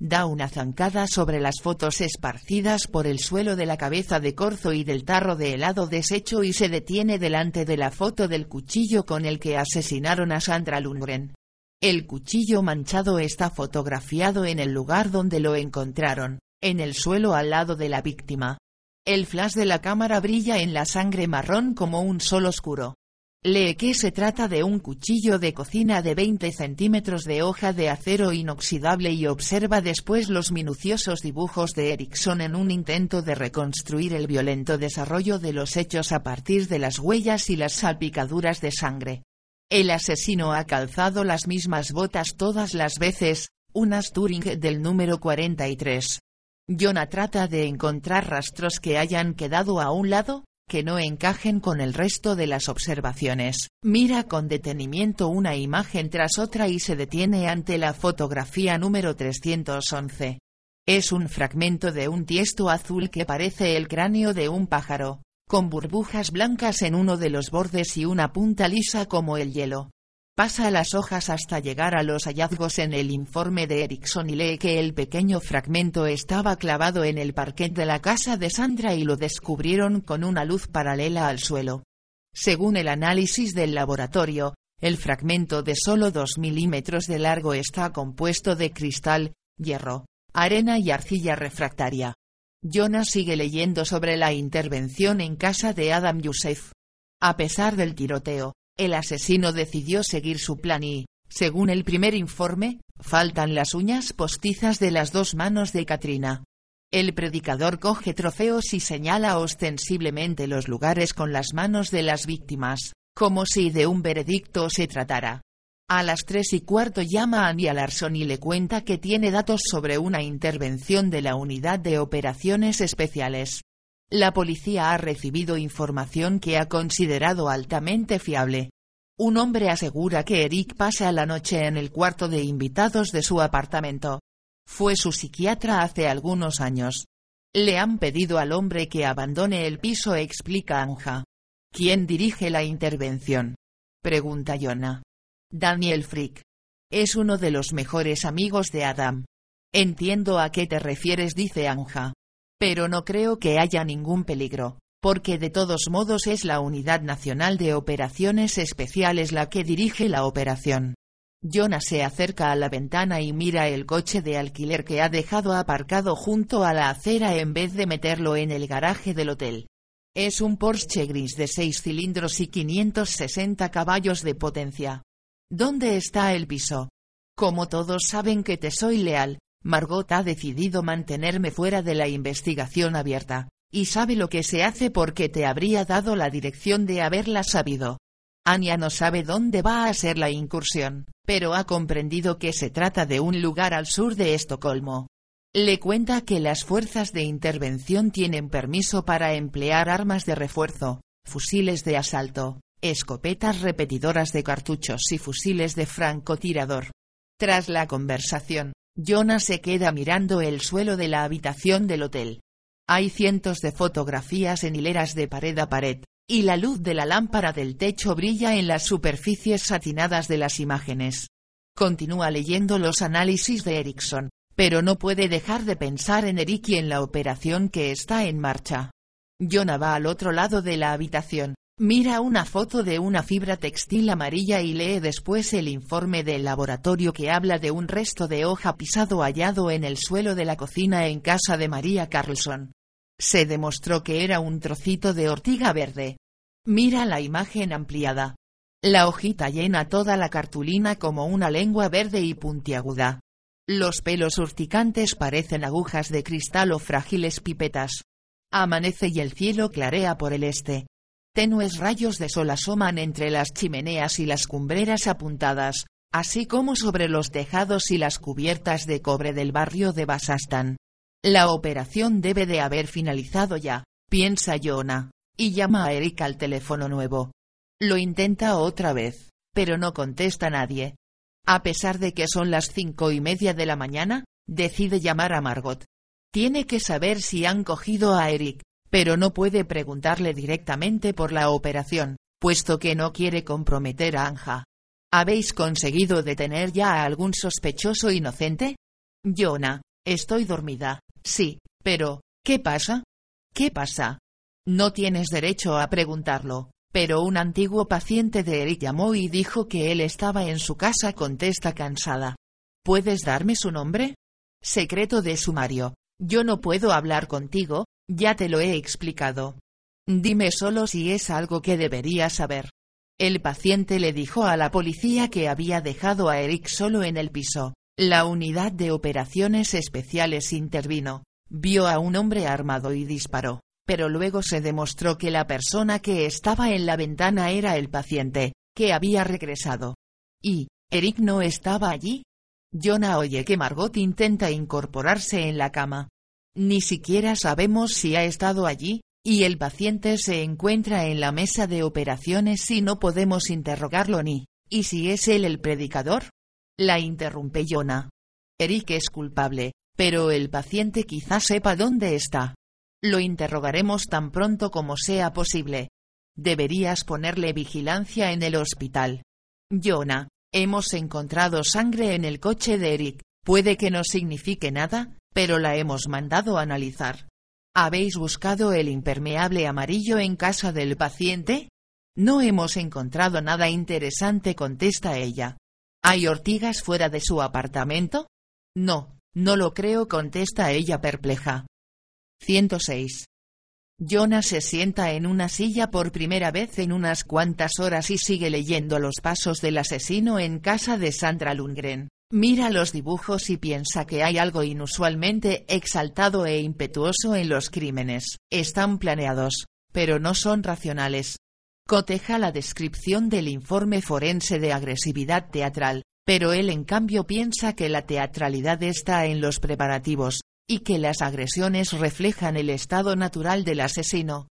Da una zancada sobre las fotos esparcidas por el suelo de la cabeza de corzo y del tarro de helado deshecho y se detiene delante de la foto del cuchillo con el que asesinaron a Sandra Lundgren. El cuchillo manchado está fotografiado en el lugar donde lo encontraron, en el suelo al lado de la víctima. El flash de la cámara brilla en la sangre marrón como un sol oscuro. Lee que se trata de un cuchillo de cocina de 20 centímetros de hoja de acero inoxidable y observa después los minuciosos dibujos de Erickson en un intento de reconstruir el violento desarrollo de los hechos a partir de las huellas y las salpicaduras de sangre. El asesino ha calzado las mismas botas todas las veces, unas Turing del número 43. Jonah trata de encontrar rastros que hayan quedado a un lado, que no encajen con el resto de las observaciones. Mira con detenimiento una imagen tras otra y se detiene ante la fotografía número 311. Es un fragmento de un tiesto azul que parece el cráneo de un pájaro, con burbujas blancas en uno de los bordes y una punta lisa como el hielo. Pasa las hojas hasta llegar a los hallazgos en el informe de Erickson y lee que el pequeño fragmento estaba clavado en el parquet de la casa de Sandra y lo descubrieron con una luz paralela al suelo. Según el análisis del laboratorio, El fragmento de solo 2 milímetros de largo está compuesto de cristal, hierro, arena y arcilla refractaria. Jonah sigue leyendo sobre la intervención en casa de Adam Youssef. A pesar del tiroteo, el asesino decidió seguir su plan y, según el primer informe, faltan las uñas postizas de las dos manos de Katrina. El predicador coge trofeos y señala ostensiblemente los lugares con las manos de las víctimas, como si de un veredicto se tratara. A las tres y cuarto llama a Ania Larson y le cuenta que tiene datos sobre una intervención de la Unidad de Operaciones Especiales. La policía ha recibido información que ha considerado altamente fiable. Un hombre asegura que Eric pasa la noche en el cuarto de invitados de su apartamento. Fue su psiquiatra hace algunos años. Le han pedido al hombre que abandone el piso, explica Anja. ¿Quién dirige la intervención? Pregunta Jonah. Daniel Frick. Es uno de los mejores amigos de Adam. Entiendo a qué te refieres, dice Anja. Pero no creo que haya ningún peligro, porque de todos modos es la Unidad Nacional de Operaciones Especiales la que dirige la operación. Jonah se acerca a la ventana y mira el coche de alquiler que ha dejado aparcado junto a la acera en vez de meterlo en el garaje del hotel. Es un Porsche gris de 6 cilindros y 560 caballos de potencia. ¿Dónde está el piso? Como todos saben que te soy leal, Margot ha decidido mantenerme fuera de la investigación abierta, y sabe lo que se hace porque te habría dado la dirección de haberla sabido. Anya no sabe dónde va a ser la incursión, pero ha comprendido que se trata de un lugar al sur de Estocolmo. Le cuenta que las fuerzas de intervención tienen permiso para emplear armas de refuerzo, fusiles de asalto, escopetas repetidoras de cartuchos y fusiles de francotirador. Tras la conversación, Jonah se queda mirando el suelo de la habitación del hotel. Hay cientos de fotografías en hileras de pared a pared, y la luz de la lámpara del techo brilla en las superficies satinadas de las imágenes. Continúa leyendo los análisis de Erickson, pero no puede dejar de pensar en Eric y en la operación que está en marcha. Jonah va al otro lado de la habitación, Mira una foto de una fibra textil amarilla y lee después el informe del laboratorio que habla de un resto de hoja pisado hallado en el suelo de la cocina en casa de María Carlson. Se demostró que era un trocito de ortiga verde. Mira la imagen ampliada. La hojita llena toda la cartulina como una lengua verde y puntiaguda. Los pelos urticantes parecen agujas de cristal o frágiles pipetas. Amanece y el cielo clarea por el este. Tenues rayos de sol asoman entre las chimeneas y las cumbreras apuntadas, así como sobre los tejados y las cubiertas de cobre del barrio de Basastan. La operación debe de haber finalizado ya, piensa Jonah, y llama a Eric al teléfono nuevo. Lo intenta otra vez, pero no contesta nadie. A pesar de que son las cinco y media de la mañana, decide llamar a Margot. Tiene que saber si han cogido a Eric, pero no puede preguntarle directamente por la operación, puesto que no quiere comprometer a Anja. ¿Habéis conseguido detener ya a algún sospechoso inocente? Jonah, estoy dormida, sí, pero, ¿qué pasa? ¿Qué pasa? No tienes derecho a preguntarlo, pero un antiguo paciente de Eric llamó y dijo que él estaba en su casa contesta cansada. ¿Puedes darme su nombre? Secreto de sumario. Yo no puedo hablar contigo, ya te lo he explicado. Dime solo si es algo que debería saber. El paciente le dijo a la policía que había dejado a Eric solo en el piso. La unidad de operaciones especiales intervino, vio a un hombre armado y disparó, pero luego se demostró que la persona que estaba en la ventana era el paciente, que había regresado. ¿Y, Eric no estaba allí? Jonah oye que Margot intenta incorporarse en la cama, ni siquiera sabemos si ha estado allí, y el paciente se encuentra en la mesa de operaciones y no podemos interrogarlo ni, ¿y si es él el predicador? La interrumpe Jonah. Eric es culpable, pero el paciente quizá sepa dónde está. Lo interrogaremos tan pronto como sea posible. Deberías ponerle vigilancia en el hospital. Jonah, hemos encontrado sangre en el coche de Eric. ¿Puede que no signifique nada? Pero la hemos mandado analizar. ¿Habéis buscado el impermeable amarillo en casa del paciente? No hemos encontrado nada interesante, contesta ella. ¿Hay ortigas fuera de su apartamento? No, no lo creo, contesta ella perpleja. 106. Jonah se sienta en una silla por primera vez en unas cuantas horas y sigue leyendo los pasos del asesino en casa de Sandra Lundgren. Mira los dibujos y piensa que hay algo inusualmente exaltado e impetuoso en los crímenes. Están planeados, pero no son racionales. Coteja la descripción del informe forense de agresividad teatral, pero él en cambio piensa que la teatralidad está en los preparativos, y que las agresiones reflejan el estado natural del asesino.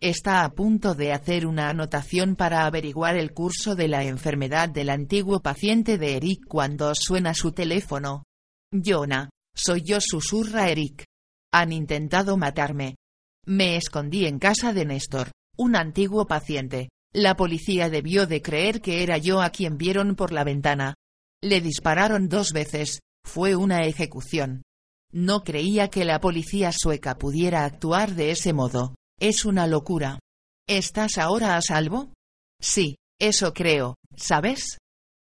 Está a punto de hacer una anotación para averiguar el curso de la enfermedad del antiguo paciente de Eric cuando suena su teléfono. Jonah, soy yo, susurra Eric. Han intentado matarme. Me escondí en casa de Néstor, un antiguo paciente. La policía debió de creer que era yo a quien vieron por la ventana. Le dispararon dos veces, fue una ejecución. No creía que la policía sueca pudiera actuar de ese modo. Es una locura. ¿Estás ahora a salvo? Sí, eso creo, ¿sabes?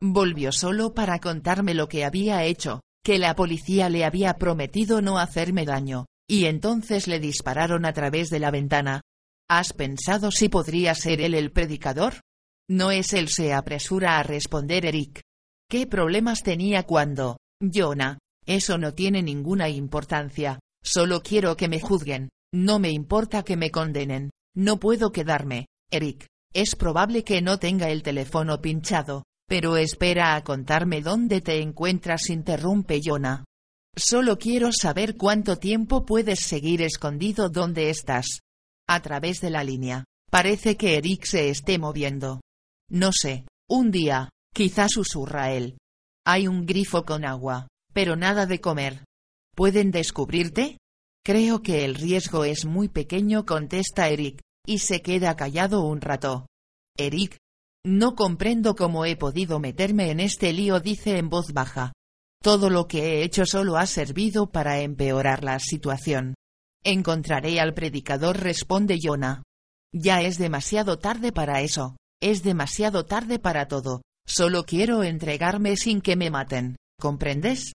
Volvió solo para contarme lo que había hecho, que la policía le había prometido no hacerme daño, y entonces le dispararon a través de la ventana. ¿Has pensado si podría ser él el predicador? No es él, se apresura a responder Eric. ¿Qué problemas tenía cuando, Jonah? Eso no tiene ninguna importancia, solo quiero que me juzguen, no me importa que me condenen. No puedo quedarme, Eric. Es probable que no tenga el teléfono pinchado, pero espera a contarme dónde te encuentras, interrumpe Jonah. Solo quiero saber cuánto tiempo puedes seguir escondido donde estás. A través de la línea. Parece que Eric se esté moviendo. No sé, un día, quizá susurra él. Hay un grifo con agua, pero nada de comer. ¿Pueden descubrirte? Creo que el riesgo es muy pequeño, contesta Eric, y se queda callado un rato. Eric. No comprendo cómo he podido meterme en este lío, dice en voz baja. Todo lo que he hecho solo ha servido para empeorar la situación. Encontraré al predicador, responde Jonah. Ya es demasiado tarde para eso, es demasiado tarde para todo, solo quiero entregarme sin que me maten, ¿comprendes?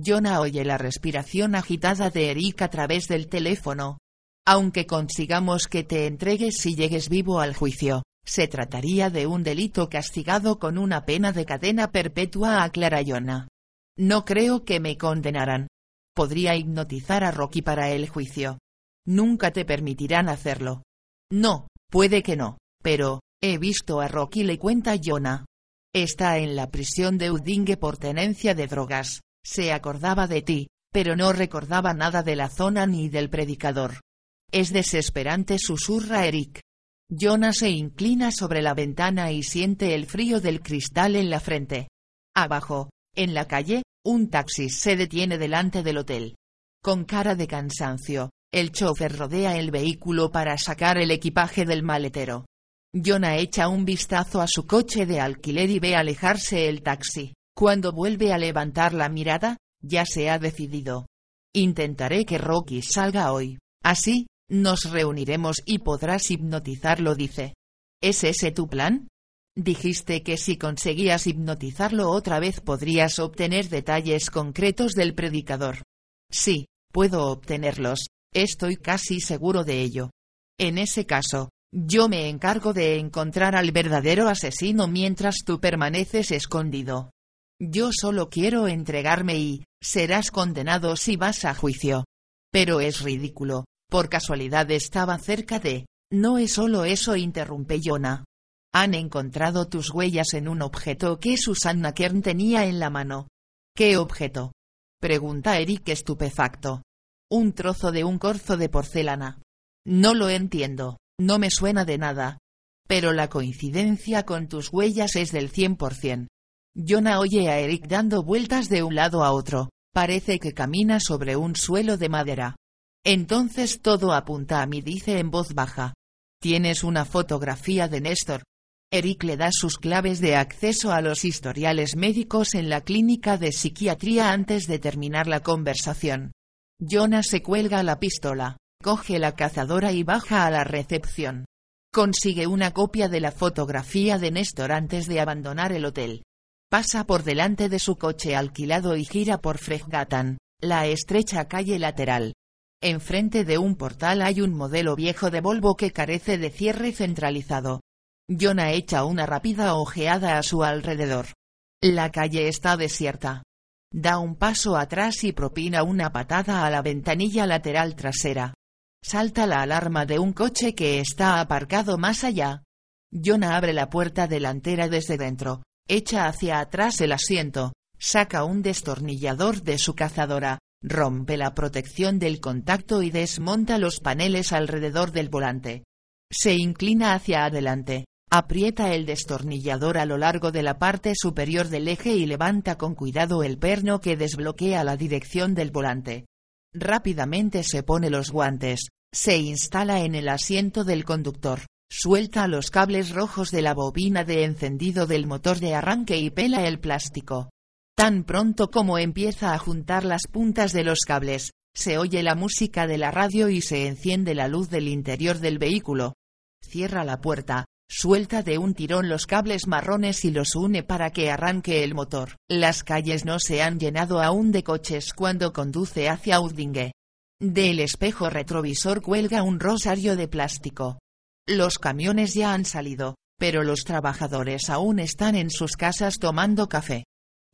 Jonah oye la respiración agitada de Eric a través del teléfono. Aunque consigamos que te entregues si llegues vivo al juicio, se trataría de un delito castigado con una pena de cadena perpetua, aclara Jonah. No creo que me condenarán. Podría hipnotizar a Rocky para el juicio. Nunca te permitirán hacerlo. No, puede que no, pero, he visto a Rocky, le cuenta Jonah. Está en la prisión de Udingue por tenencia de drogas. Se acordaba de ti, pero no recordaba nada de la zona ni del predicador. Es desesperante, susurra Eric. Jonah se inclina sobre la ventana y siente el frío del cristal en la frente. Abajo, en la calle, un taxi se detiene delante del hotel. Con cara de cansancio, el chofer rodea el vehículo para sacar el equipaje del maletero. Jonah echa un vistazo a su coche de alquiler y ve alejarse el taxi. Cuando vuelve a levantar la mirada, ya se ha decidido. Intentaré que Rocky salga hoy. Así, nos reuniremos y podrás hipnotizarlo, dice. ¿Es ese tu plan? Dijiste que si conseguías hipnotizarlo otra vez podrías obtener detalles concretos del predicador. Sí, puedo obtenerlos, estoy casi seguro de ello. En ese caso, yo me encargo de encontrar al verdadero asesino mientras tú permaneces escondido. Yo solo quiero entregarme y, serás condenado si vas a juicio. Pero es ridículo, por casualidad estaba cerca de... No es solo eso, interrumpe Jonah. Han encontrado tus huellas en un objeto que Susanna Kern tenía en la mano. ¿Qué objeto? Pregunta Eric estupefacto. Un trozo de un corzo de porcelana. No lo entiendo, no me suena de nada. Pero la coincidencia con tus huellas es del 100%. Jonah oye a Eric dando vueltas de un lado a otro, parece que camina sobre un suelo de madera. Entonces todo apunta a mí, dice en voz baja. Tienes una fotografía de Néstor. Eric le da sus claves de acceso a los historiales médicos en la clínica de psiquiatría antes de terminar la conversación. Jonah se cuelga la pistola, coge la cazadora y baja a la recepción. Consigue una copia de la fotografía de Néstor antes de abandonar el hotel. Pasa por delante de su coche alquilado y gira por Freggatan, la estrecha calle lateral. Enfrente de un portal hay un modelo viejo de Volvo que carece de cierre centralizado. Jonah echa una rápida ojeada a su alrededor. La calle está desierta. Da un paso atrás y propina una patada a la ventanilla lateral trasera. Salta la alarma de un coche que está aparcado más allá. Jonah abre la puerta delantera desde dentro, echa hacia atrás el asiento, saca un destornillador de su cazadora, rompe la protección del contacto y desmonta los paneles alrededor del volante. Se inclina hacia adelante, aprieta el destornillador a lo largo de la parte superior del eje y levanta con cuidado el perno que desbloquea la dirección del volante. Rápidamente se pone los guantes, se instala en el asiento del conductor, suelta los cables rojos de la bobina de encendido del motor de arranque y pela el plástico. Tan pronto como empieza a juntar las puntas de los cables, se oye la música de la radio y se enciende la luz del interior del vehículo. Cierra la puerta, Suelta de un tirón los cables marrones y los une para que arranque el motor. Las calles no se han llenado aún de coches cuando conduce hacia Udinge. Del espejo retrovisor cuelga un rosario de plástico. Los camiones ya han salido, pero los trabajadores aún están en sus casas tomando café.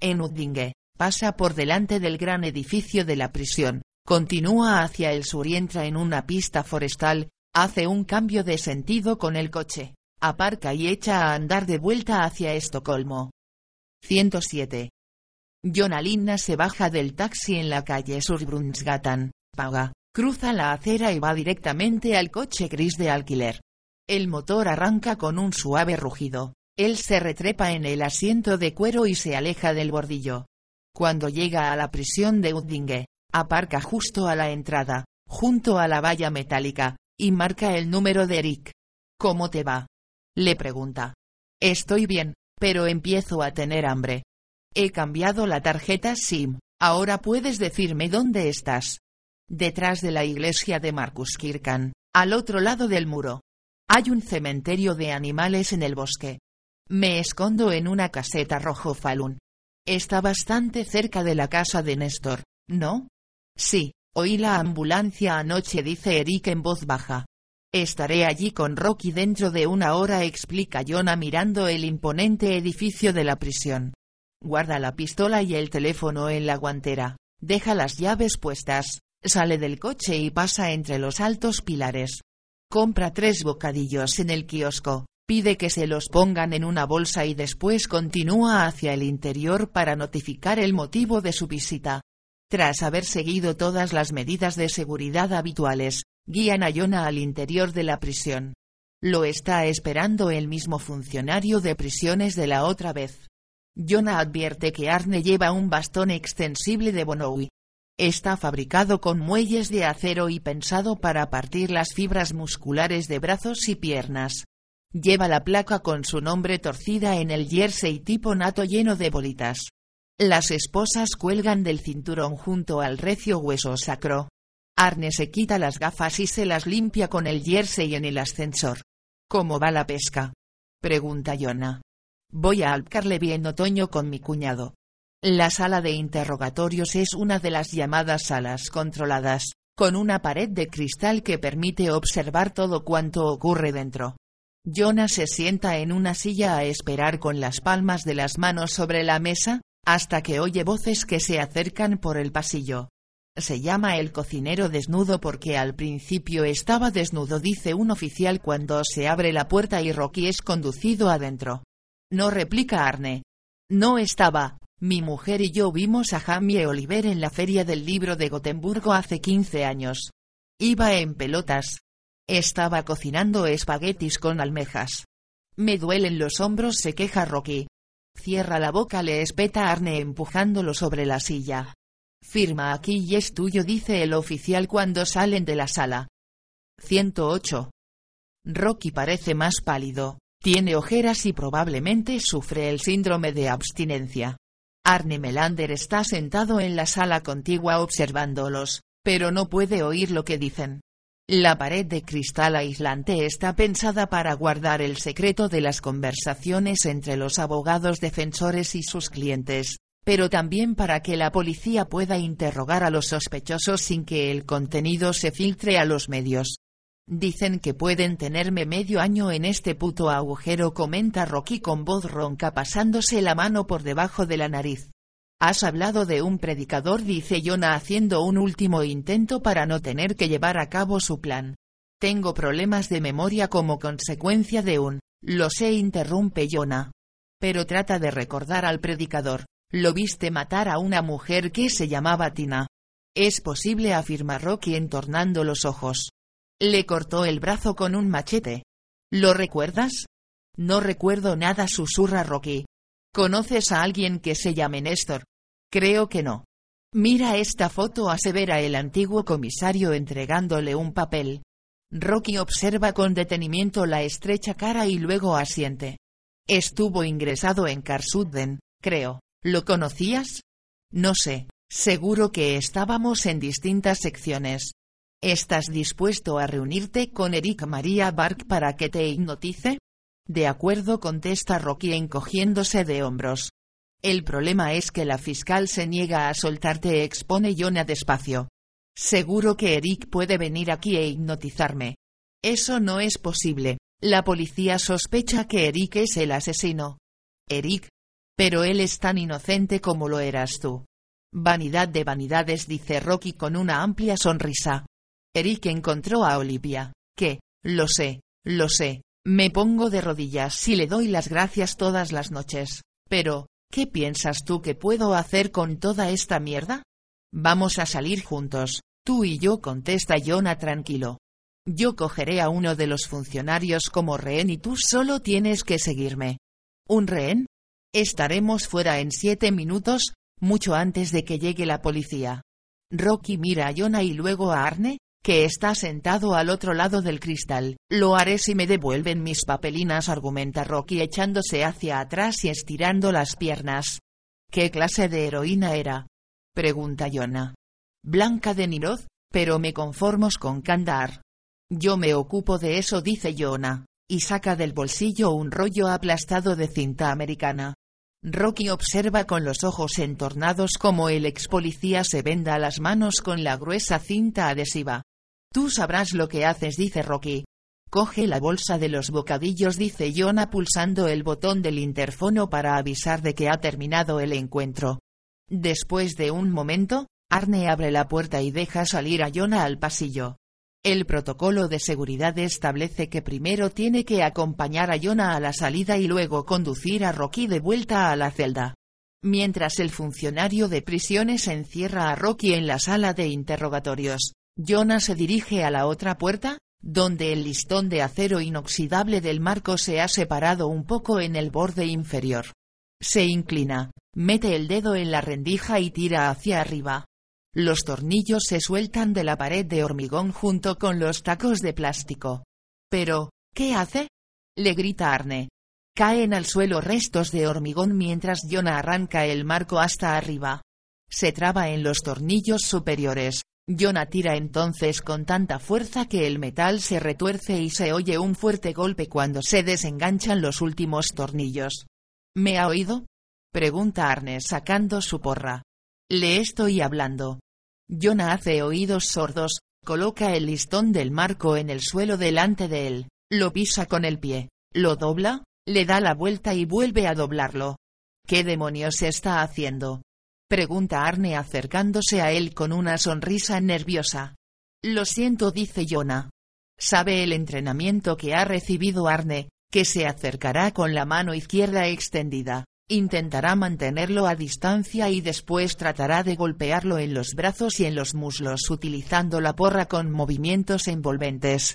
En Udinge, pasa por delante del gran edificio de la prisión, continúa hacia el sur y entra en una pista forestal, hace un cambio de sentido con el coche aparca y echa a andar de vuelta hacia Estocolmo. 107. Jonalina se baja del taxi en la calle Surbrunnsgatan, paga, cruza la acera y va directamente al coche gris de alquiler. El motor arranca con un suave rugido. Él se retrepa en el asiento de cuero y se aleja del bordillo. Cuando llega a la prisión de Uddinge, aparca justo a la entrada, junto a la valla metálica, y marca el número de Eric. ¿Cómo te va? Le pregunta. Estoy bien, pero empiezo a tener hambre. He cambiado la tarjeta SIM, ahora puedes decirme dónde estás. Detrás de la iglesia de Marcus Kirkan, al otro lado del muro. Hay un cementerio de animales en el bosque. Me escondo en una caseta rojo Falun. Está bastante cerca de la casa de Néstor, ¿no? Sí, oí la ambulancia anoche, dice Eric en voz baja. Estaré allí con Rocky dentro de una hora, explica Jonah mirando el imponente edificio de la prisión. Guarda la pistola y el teléfono en la guantera, deja las llaves puestas, sale del coche y pasa entre los altos pilares. Compra tres bocadillos en el kiosco, pide que se los pongan en una bolsa y después continúa hacia el interior para notificar el motivo de su visita. Tras haber seguido todas las medidas de seguridad habituales, guían a Jonah al interior de la prisión. Lo está esperando el mismo funcionario de prisiones de la otra vez. Jonah advierte que Arne lleva un bastón extensible de Bonowi. Está fabricado con muelles de acero y pensado para partir las fibras musculares de brazos y piernas. Lleva la placa con su nombre torcida en el jersey tipo nato lleno de bolitas. Las esposas cuelgan del cinturón junto al recio hueso sacro. Arne se quita las gafas y se las limpia con el jersey en el ascensor. ¿Cómo va la pesca? Pregunta Jonah. Voy a Alpcarleby en otoño con mi cuñado. La sala de interrogatorios es una de las llamadas salas controladas, con una pared de cristal que permite observar todo cuanto ocurre dentro. Jonah se sienta en una silla a esperar con las palmas de las manos sobre la mesa, hasta que oye voces que se acercan por el pasillo. Se llama el cocinero desnudo porque al principio estaba desnudo, dice un oficial cuando se abre la puerta y Rocky es conducido adentro. No replica Arne. No estaba. Mi mujer y yo vimos a Jamie Oliver en la feria del libro de Gotemburgo hace 15 años. Iba en pelotas. Estaba cocinando espaguetis con almejas. Me duelen los hombros, se queja Rocky. Cierra la boca, le espeta Arne empujándolo sobre la silla. Firma aquí y es tuyo, dice el oficial cuando salen de la sala. 108. Rocky parece más pálido, tiene ojeras y probablemente sufre el síndrome de abstinencia. Arne Melander está sentado en la sala contigua observándolos, pero no puede oír lo que dicen. La pared de cristal aislante está pensada para guardar el secreto de las conversaciones entre los abogados defensores y sus clientes, pero también para que la policía pueda interrogar a los sospechosos sin que el contenido se filtre a los medios. Dicen que pueden tenerme medio año en este puto agujero, comenta Rocky con voz ronca pasándose la mano por debajo de la nariz. Has hablado de un predicador, dice Jonah haciendo un último intento para no tener que llevar a cabo su plan. Tengo problemas de memoria como consecuencia de un... Lo sé, interrumpe Jonah. Pero trata de recordar al predicador. Lo viste matar a una mujer que se llamaba Tina. Es posible, afirma Rocky entornando los ojos. Le cortó el brazo con un machete. ¿Lo recuerdas? No recuerdo nada, susurra Rocky. ¿Conoces a alguien que se llame Néstor? Creo que no. Mira esta foto, asevera el antiguo comisario entregándole un papel. Rocky observa con detenimiento la estrecha cara y luego asiente. Estuvo ingresado en Carsudden, creo. ¿Lo conocías? No sé, seguro que estábamos en distintas secciones. ¿Estás dispuesto a reunirte con Eric María Bark para que te hipnotice? De acuerdo, contesta Rocky encogiéndose de hombros. El problema es que la fiscal se niega a soltarte, expone Jonah despacio. Seguro que Eric puede venir aquí e hipnotizarme. Eso no es posible. La policía sospecha que Eric es el asesino. Eric. Pero él es tan inocente como lo eras tú. Vanidad de vanidades, dice Rocky con una amplia sonrisa. Eric encontró a Olivia. Que, lo sé, lo sé, me pongo de rodillas y le doy las gracias todas las noches. Pero, ¿Qué piensas tú que puedo hacer con toda esta mierda? Vamos a salir juntos, tú y yo contesta Jonah tranquilo. Yo cogeré a uno de los funcionarios como rehén y tú solo tienes que seguirme. ¿Un rehén? Estaremos fuera en siete minutos, mucho antes de que llegue la policía. Rocky mira a Jonah y luego a Arne, que está sentado al otro lado del cristal. Lo haré si me devuelven mis papelinas, argumenta Rocky echándose hacia atrás y estirando las piernas. ¿Qué clase de heroína era? pregunta Jonah. Blanca de Niroz, pero me conformo con Kandar. Yo me ocupo de eso, dice Jonah, y saca del bolsillo un rollo aplastado de cinta americana. Rocky observa con los ojos entornados cómo el ex policía se venda las manos con la gruesa cinta adhesiva. Tú sabrás lo que haces, dice Rocky. Coge la bolsa de los bocadillos, dice Jonah pulsando el botón del interfono para avisar de que ha terminado el encuentro. Después de un momento, Arne abre la puerta y deja salir a Jonah al pasillo. El protocolo de seguridad establece que primero tiene que acompañar a Jonah a la salida y luego conducir a Rocky de vuelta a la celda. Mientras el funcionario de prisiones encierra a Rocky en la sala de interrogatorios, Jonah se dirige a la otra puerta, donde el listón de acero inoxidable del marco se ha separado un poco en el borde inferior. Se inclina, mete el dedo en la rendija y tira hacia arriba. Los tornillos se sueltan de la pared de hormigón junto con los tacos de plástico. Pero, ¿qué hace? le grita Arne. Caen al suelo restos de hormigón mientras Jonah arranca el marco hasta arriba. Se traba en los tornillos superiores, Jonah tira entonces con tanta fuerza que el metal se retuerce y se oye un fuerte golpe cuando se desenganchan los últimos tornillos. ¿Me ha oído? Pregunta Arnes sacando su porra. Le estoy hablando. Jonah hace oídos sordos, coloca el listón del marco en el suelo delante de él, lo pisa con el pie, lo dobla, le da la vuelta y vuelve a doblarlo. ¿Qué demonios está haciendo? Pregunta Arne acercándose a él con una sonrisa nerviosa. Lo siento, dice Jonah. Sabe el entrenamiento que ha recibido Arne, que se acercará con la mano izquierda extendida, intentará mantenerlo a distancia y después tratará de golpearlo en los brazos y en los muslos utilizando la porra con movimientos envolventes.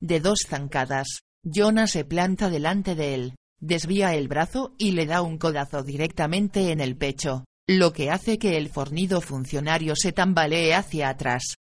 De dos zancadas, Jonah se planta delante de él, desvía el brazo y le da un codazo directamente en el pecho lo que hace que el fornido funcionario se tambalee hacia atrás.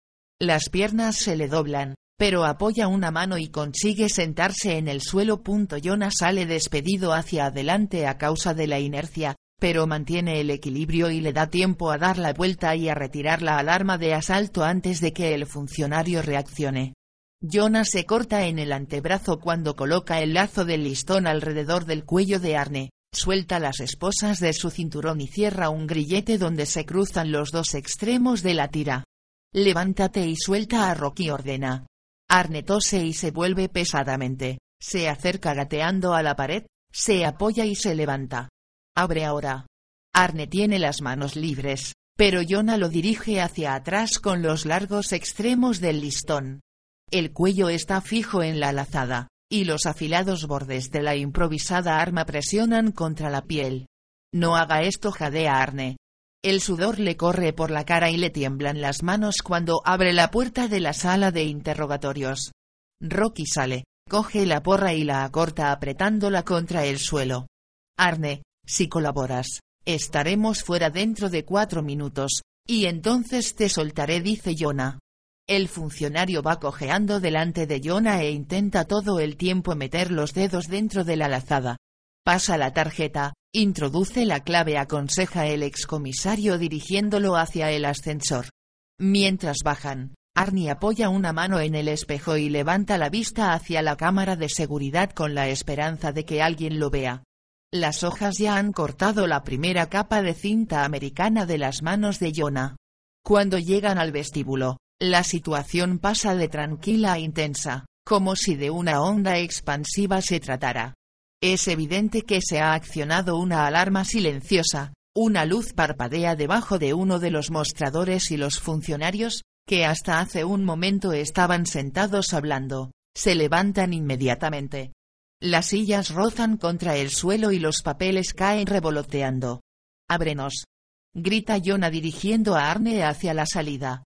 Las piernas se le doblan, pero apoya una mano y consigue sentarse en el suelo. Jonah sale despedido hacia adelante a causa de la inercia, pero mantiene el equilibrio y le da tiempo a dar la vuelta y a retirar la alarma de asalto antes de que el funcionario reaccione. Jonah se corta en el antebrazo cuando coloca el lazo del listón alrededor del cuello de Arne, suelta las esposas de su cinturón y cierra un grillete donde se cruzan los dos extremos de la tira. Levántate y suelta a Rocky ordena. Arne tose y se vuelve pesadamente, se acerca gateando a la pared, se apoya y se levanta. Abre ahora. Arne tiene las manos libres, pero Jonah lo dirige hacia atrás con los largos extremos del listón. El cuello está fijo en la lazada, y los afilados bordes de la improvisada arma presionan contra la piel. No haga esto, jadea Arne. El sudor le corre por la cara y le tiemblan las manos cuando abre la puerta de la sala de interrogatorios. Rocky sale, coge la porra y la acorta apretándola contra el suelo. Arne, si colaboras, estaremos fuera dentro de cuatro minutos, y entonces te soltaré, dice Jonah. El funcionario va cojeando delante de Jonah e intenta todo el tiempo meter los dedos dentro de la lazada. Pasa la tarjeta, introduce la clave, aconseja el excomisario dirigiéndolo hacia el ascensor. Mientras bajan, Arnie apoya una mano en el espejo y levanta la vista hacia la cámara de seguridad con la esperanza de que alguien lo vea. Las hojas ya han cortado la primera capa de cinta americana de las manos de Jonah. Cuando llegan al vestíbulo, la situación pasa de tranquila a intensa, como si de una onda expansiva se tratara. Es evidente que se ha accionado una alarma silenciosa, una luz parpadea debajo de uno de los mostradores y los funcionarios, que hasta hace un momento estaban sentados hablando, se levantan inmediatamente. Las sillas rozan contra el suelo y los papeles caen revoloteando. Ábrenos. Grita Jonah dirigiendo a Arne hacia la salida.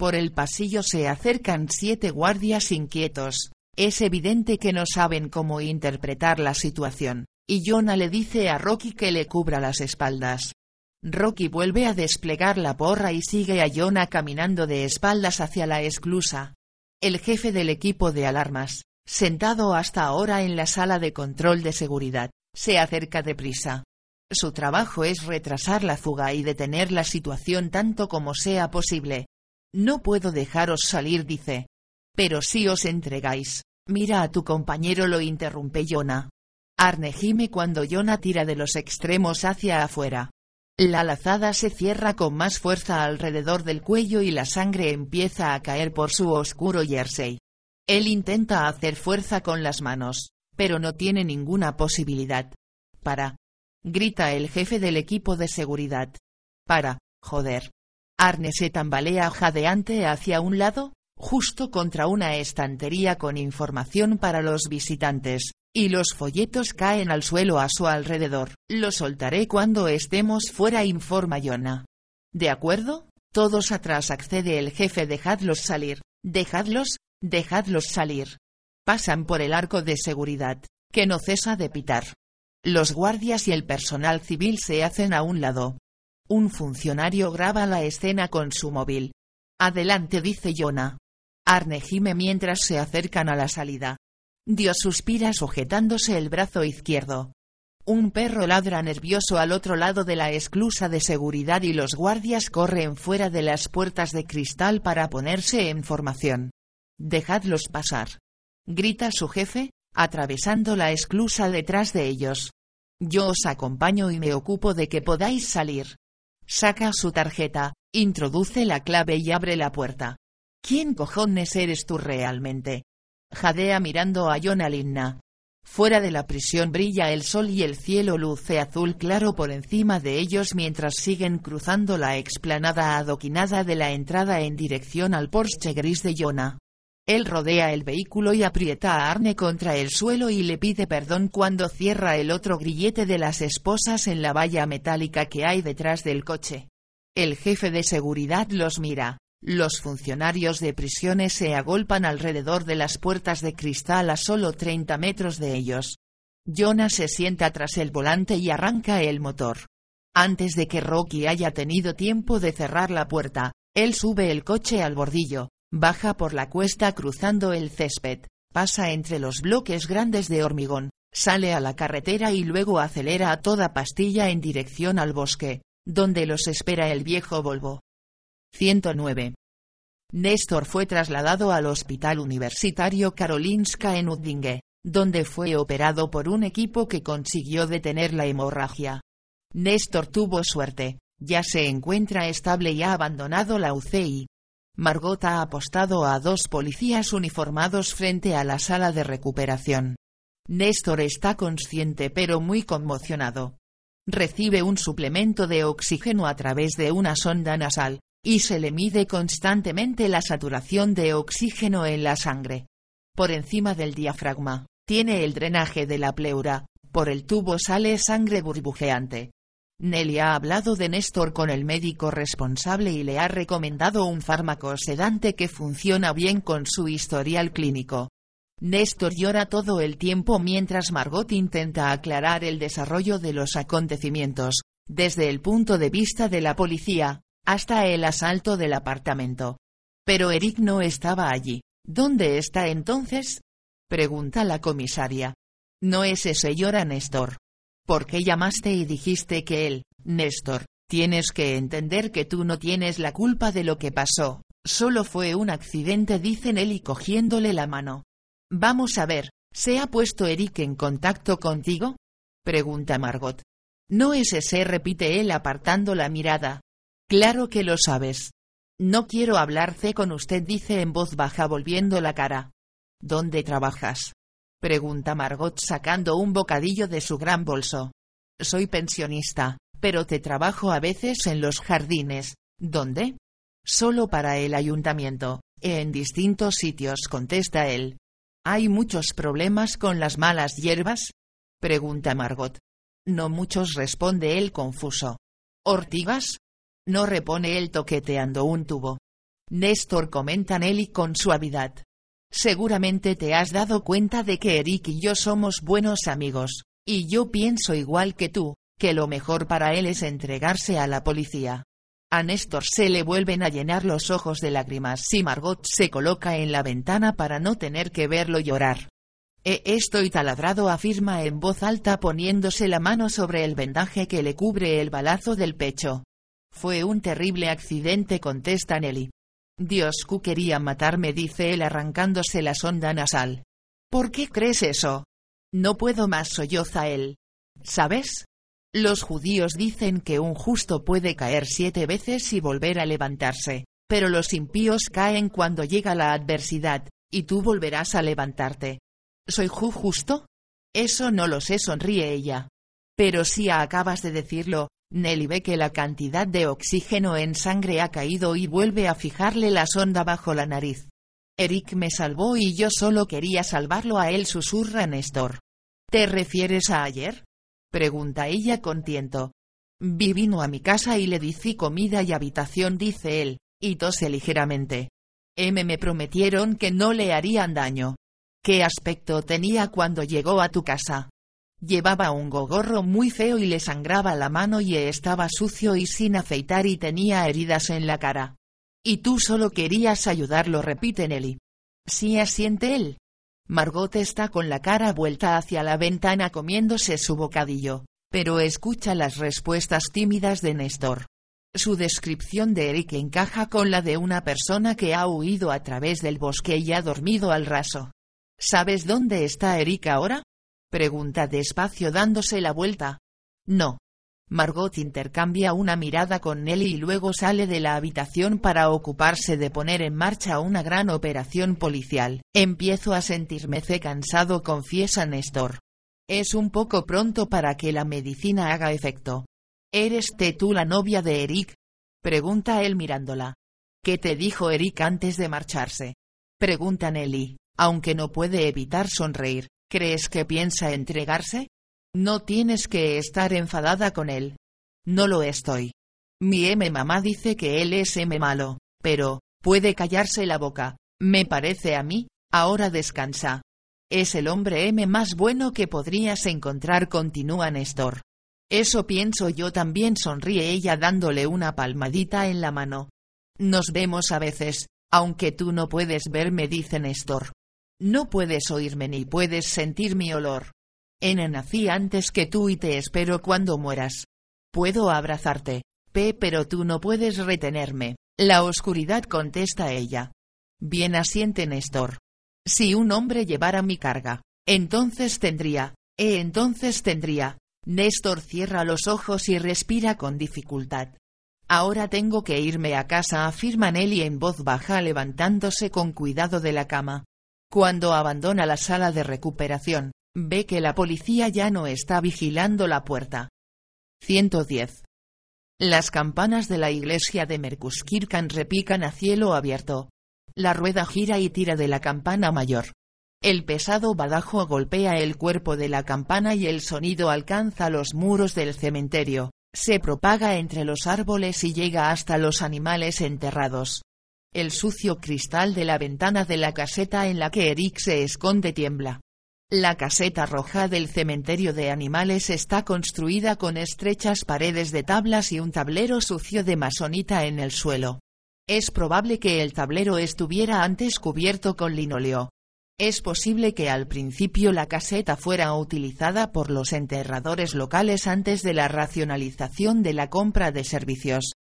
Por el pasillo se acercan siete guardias inquietos. Es evidente que no saben cómo interpretar la situación, y Jonah le dice a Rocky que le cubra las espaldas. Rocky vuelve a desplegar la porra y sigue a Jonah caminando de espaldas hacia la esclusa. El jefe del equipo de alarmas, sentado hasta ahora en la sala de control de seguridad, se acerca deprisa. Su trabajo es retrasar la fuga y detener la situación tanto como sea posible, no puedo dejaros salir, dice. Pero si os entregáis, mira a tu compañero, lo interrumpe Jonah. Arne gime cuando Jonah tira de los extremos hacia afuera. La lazada se cierra con más fuerza alrededor del cuello y la sangre empieza a caer por su oscuro jersey. Él intenta hacer fuerza con las manos, pero no tiene ninguna posibilidad. Para. Grita el jefe del equipo de seguridad. Para, joder. Arne se tambalea jadeante hacia un lado, justo contra una estantería con información para los visitantes, y los folletos caen al suelo a su alrededor. Lo soltaré cuando estemos fuera, informa Yona. ¿De acuerdo? Todos atrás accede el jefe, dejadlos salir, dejadlos, dejadlos salir. Pasan por el arco de seguridad, que no cesa de pitar. Los guardias y el personal civil se hacen a un lado, un funcionario graba la escena con su móvil. Adelante, dice Jonah. Arne gime mientras se acercan a la salida. Dios suspira sujetándose el brazo izquierdo. Un perro ladra nervioso al otro lado de la esclusa de seguridad y los guardias corren fuera de las puertas de cristal para ponerse en formación. Dejadlos pasar. Grita su jefe, atravesando la esclusa detrás de ellos. Yo os acompaño y me ocupo de que podáis salir. Saca su tarjeta, introduce la clave y abre la puerta. ¿Quién cojones eres tú realmente? Jadea mirando a Linna. Fuera de la prisión brilla el sol y el cielo luce azul claro por encima de ellos mientras siguen cruzando la explanada adoquinada de la entrada en dirección al Porsche gris de Jonah. Él rodea el vehículo y aprieta a Arne contra el suelo y le pide perdón cuando cierra el otro grillete de las esposas en la valla metálica que hay detrás del coche. El jefe de seguridad los mira. Los funcionarios de prisiones se agolpan alrededor de las puertas de cristal a solo 30 metros de ellos. Jonah se sienta tras el volante y arranca el motor. Antes de que Rocky haya tenido tiempo de cerrar la puerta, él sube el coche al bordillo, Baja por la cuesta cruzando el césped, pasa entre los bloques grandes de hormigón, sale a la carretera y luego acelera a toda pastilla en dirección al bosque, donde los espera el viejo Volvo. 109. Néstor fue trasladado al Hospital Universitario Karolinska en Udinge, donde fue operado por un equipo que consiguió detener la hemorragia. Néstor tuvo suerte, ya se encuentra estable y ha abandonado la UCI. Margot ha apostado a dos policías uniformados frente a la sala de recuperación. Néstor está consciente pero muy conmocionado. Recibe un suplemento de oxígeno a través de una sonda nasal, y se le mide constantemente la saturación de oxígeno en la sangre. Por encima del diafragma, tiene el drenaje de la pleura, por el tubo sale sangre burbujeante. Nelly ha hablado de Néstor con el médico responsable y le ha recomendado un fármaco sedante que funciona bien con su historial clínico. Néstor llora todo el tiempo mientras Margot intenta aclarar el desarrollo de los acontecimientos, desde el punto de vista de la policía, hasta el asalto del apartamento. Pero Eric no estaba allí. ¿Dónde está entonces? Pregunta la comisaria. No es ese llora Néstor. ¿Por qué llamaste y dijiste que él, Néstor, tienes que entender que tú no tienes la culpa de lo que pasó, solo fue un accidente dicen él y cogiéndole la mano. Vamos a ver, ¿se ha puesto Eric en contacto contigo? Pregunta Margot. No es ese repite él apartando la mirada. Claro que lo sabes. No quiero hablarse con usted dice en voz baja volviendo la cara. ¿Dónde trabajas? Pregunta Margot sacando un bocadillo de su gran bolso. Soy pensionista, pero te trabajo a veces en los jardines. ¿Dónde? Solo para el ayuntamiento, en distintos sitios contesta él. ¿Hay muchos problemas con las malas hierbas? Pregunta Margot. No muchos responde él confuso. ¿Ortigas? No repone él toqueteando un tubo. Néstor comenta Nelly con suavidad. Seguramente te has dado cuenta de que Eric y yo somos buenos amigos, y yo pienso igual que tú, que lo mejor para él es entregarse a la policía. A Néstor se le vuelven a llenar los ojos de lágrimas si Margot se coloca en la ventana para no tener que verlo llorar. E estoy taladrado afirma en voz alta poniéndose la mano sobre el vendaje que le cubre el balazo del pecho. Fue un terrible accidente contesta Nelly. Dioscu quería matarme, dice él arrancándose la sonda nasal. ¿Por qué crees eso? No puedo más, solloza él. ¿Sabes? Los judíos dicen que un justo puede caer siete veces y volver a levantarse, pero los impíos caen cuando llega la adversidad, y tú volverás a levantarte. ¿Soy justo? Eso no lo sé, sonríe ella. Pero si acabas de decirlo, Nelly ve que la cantidad de oxígeno en sangre ha caído y vuelve a fijarle la sonda bajo la nariz. Eric me salvó y yo solo quería salvarlo a él, susurra Néstor. ¿Te refieres a ayer? pregunta ella con tiento. Vi vino a mi casa y le di comida y habitación, dice él, y tose ligeramente. M me prometieron que no le harían daño. ¿Qué aspecto tenía cuando llegó a tu casa? Llevaba un gogorro muy feo y le sangraba la mano y estaba sucio y sin afeitar y tenía heridas en la cara. Y tú solo querías ayudarlo, repite Nelly. Sí asiente él. Margot está con la cara vuelta hacia la ventana comiéndose su bocadillo, pero escucha las respuestas tímidas de Néstor. Su descripción de Eric encaja con la de una persona que ha huido a través del bosque y ha dormido al raso. ¿Sabes dónde está Eric ahora? Pregunta despacio dándose la vuelta. No. Margot intercambia una mirada con Nelly y luego sale de la habitación para ocuparse de poner en marcha una gran operación policial. Empiezo a sentirme cansado, confiesa Néstor. Es un poco pronto para que la medicina haga efecto. ¿Eres tú la novia de Eric? Pregunta él mirándola. ¿Qué te dijo Eric antes de marcharse? Pregunta Nelly, aunque no puede evitar sonreír. ¿Crees que piensa entregarse? No tienes que estar enfadada con él. No lo estoy. Mi M mamá dice que él es M malo, pero, puede callarse la boca, me parece a mí, ahora descansa. Es el hombre M más bueno que podrías encontrar, continúa Néstor. Eso pienso yo también, sonríe ella dándole una palmadita en la mano. Nos vemos a veces, aunque tú no puedes verme, dice Néstor. No puedes oírme ni puedes sentir mi olor. N nací antes que tú y te espero cuando mueras. Puedo abrazarte, P, pero tú no puedes retenerme. La oscuridad contesta ella. Bien asiente Néstor. Si un hombre llevara mi carga, entonces tendría, eh, entonces tendría. Néstor cierra los ojos y respira con dificultad. Ahora tengo que irme a casa, afirma Nelly en voz baja levantándose con cuidado de la cama. Cuando abandona la sala de recuperación, ve que la policía ya no está vigilando la puerta. 110. Las campanas de la iglesia de Merkuskirkan repican a cielo abierto. La rueda gira y tira de la campana mayor. El pesado badajo golpea el cuerpo de la campana y el sonido alcanza los muros del cementerio, se propaga entre los árboles y llega hasta los animales enterrados. El sucio cristal de la ventana de la caseta en la que Eric se esconde tiembla. La caseta roja del cementerio de animales está construida con estrechas paredes de tablas y un tablero sucio de masonita en el suelo. Es probable que el tablero estuviera antes cubierto con linóleo. Es posible que al principio la caseta fuera utilizada por los enterradores locales antes de la racionalización de la compra de servicios.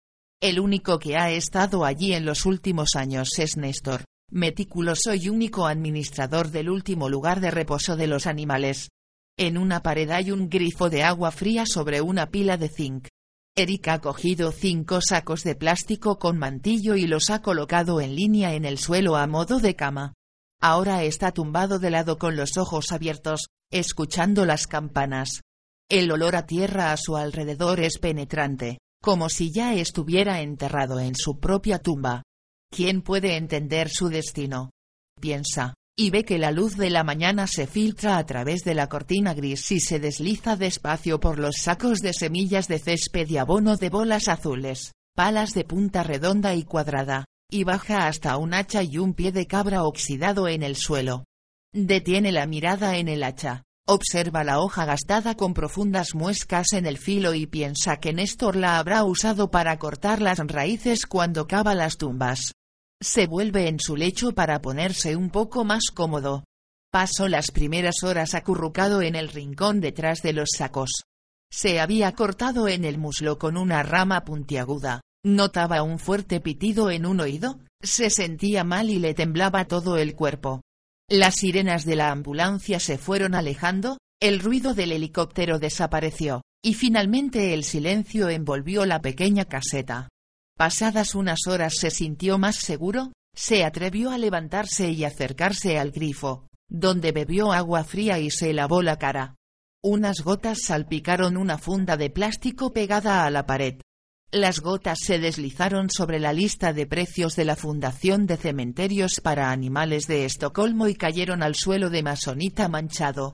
El único que ha estado allí en los últimos años es Néstor, meticuloso y único administrador del último lugar de reposo de los animales. En una pared hay un grifo de agua fría sobre una pila de zinc. Eric ha cogido cinco sacos de plástico con mantillo y los ha colocado en línea en el suelo a modo de cama. Ahora está tumbado de lado con los ojos abiertos, escuchando las campanas. El olor a tierra a su alrededor es penetrante, como si ya estuviera enterrado en su propia tumba. ¿Quién puede entender su destino? Piensa, y ve que la luz de la mañana se filtra a través de la cortina gris y se desliza despacio por los sacos de semillas de césped y abono de bolas azules, palas de punta redonda y cuadrada, y baja hasta un hacha y un pie de cabra oxidado en el suelo. Detiene la mirada en el hacha, observa la hoja gastada con profundas muescas en el filo y piensa que Néstor la habrá usado para cortar las raíces cuando cava las tumbas. Se vuelve en su lecho para ponerse un poco más cómodo. Pasó las primeras horas acurrucado en el rincón detrás de los sacos. Se había cortado en el muslo con una rama puntiaguda, notaba un fuerte pitido en un oído, se sentía mal y le temblaba todo el cuerpo. Las sirenas de la ambulancia se fueron alejando, el ruido del helicóptero desapareció, y finalmente el silencio envolvió la pequeña caseta. Pasadas unas horas se sintió más seguro, se atrevió a levantarse y acercarse al grifo, donde bebió agua fría y se lavó la cara. Unas gotas salpicaron una funda de plástico pegada a la pared. Las gotas se deslizaron sobre la lista de precios de la Fundación de Cementerios para Animales de Estocolmo y cayeron al suelo de masonita manchado.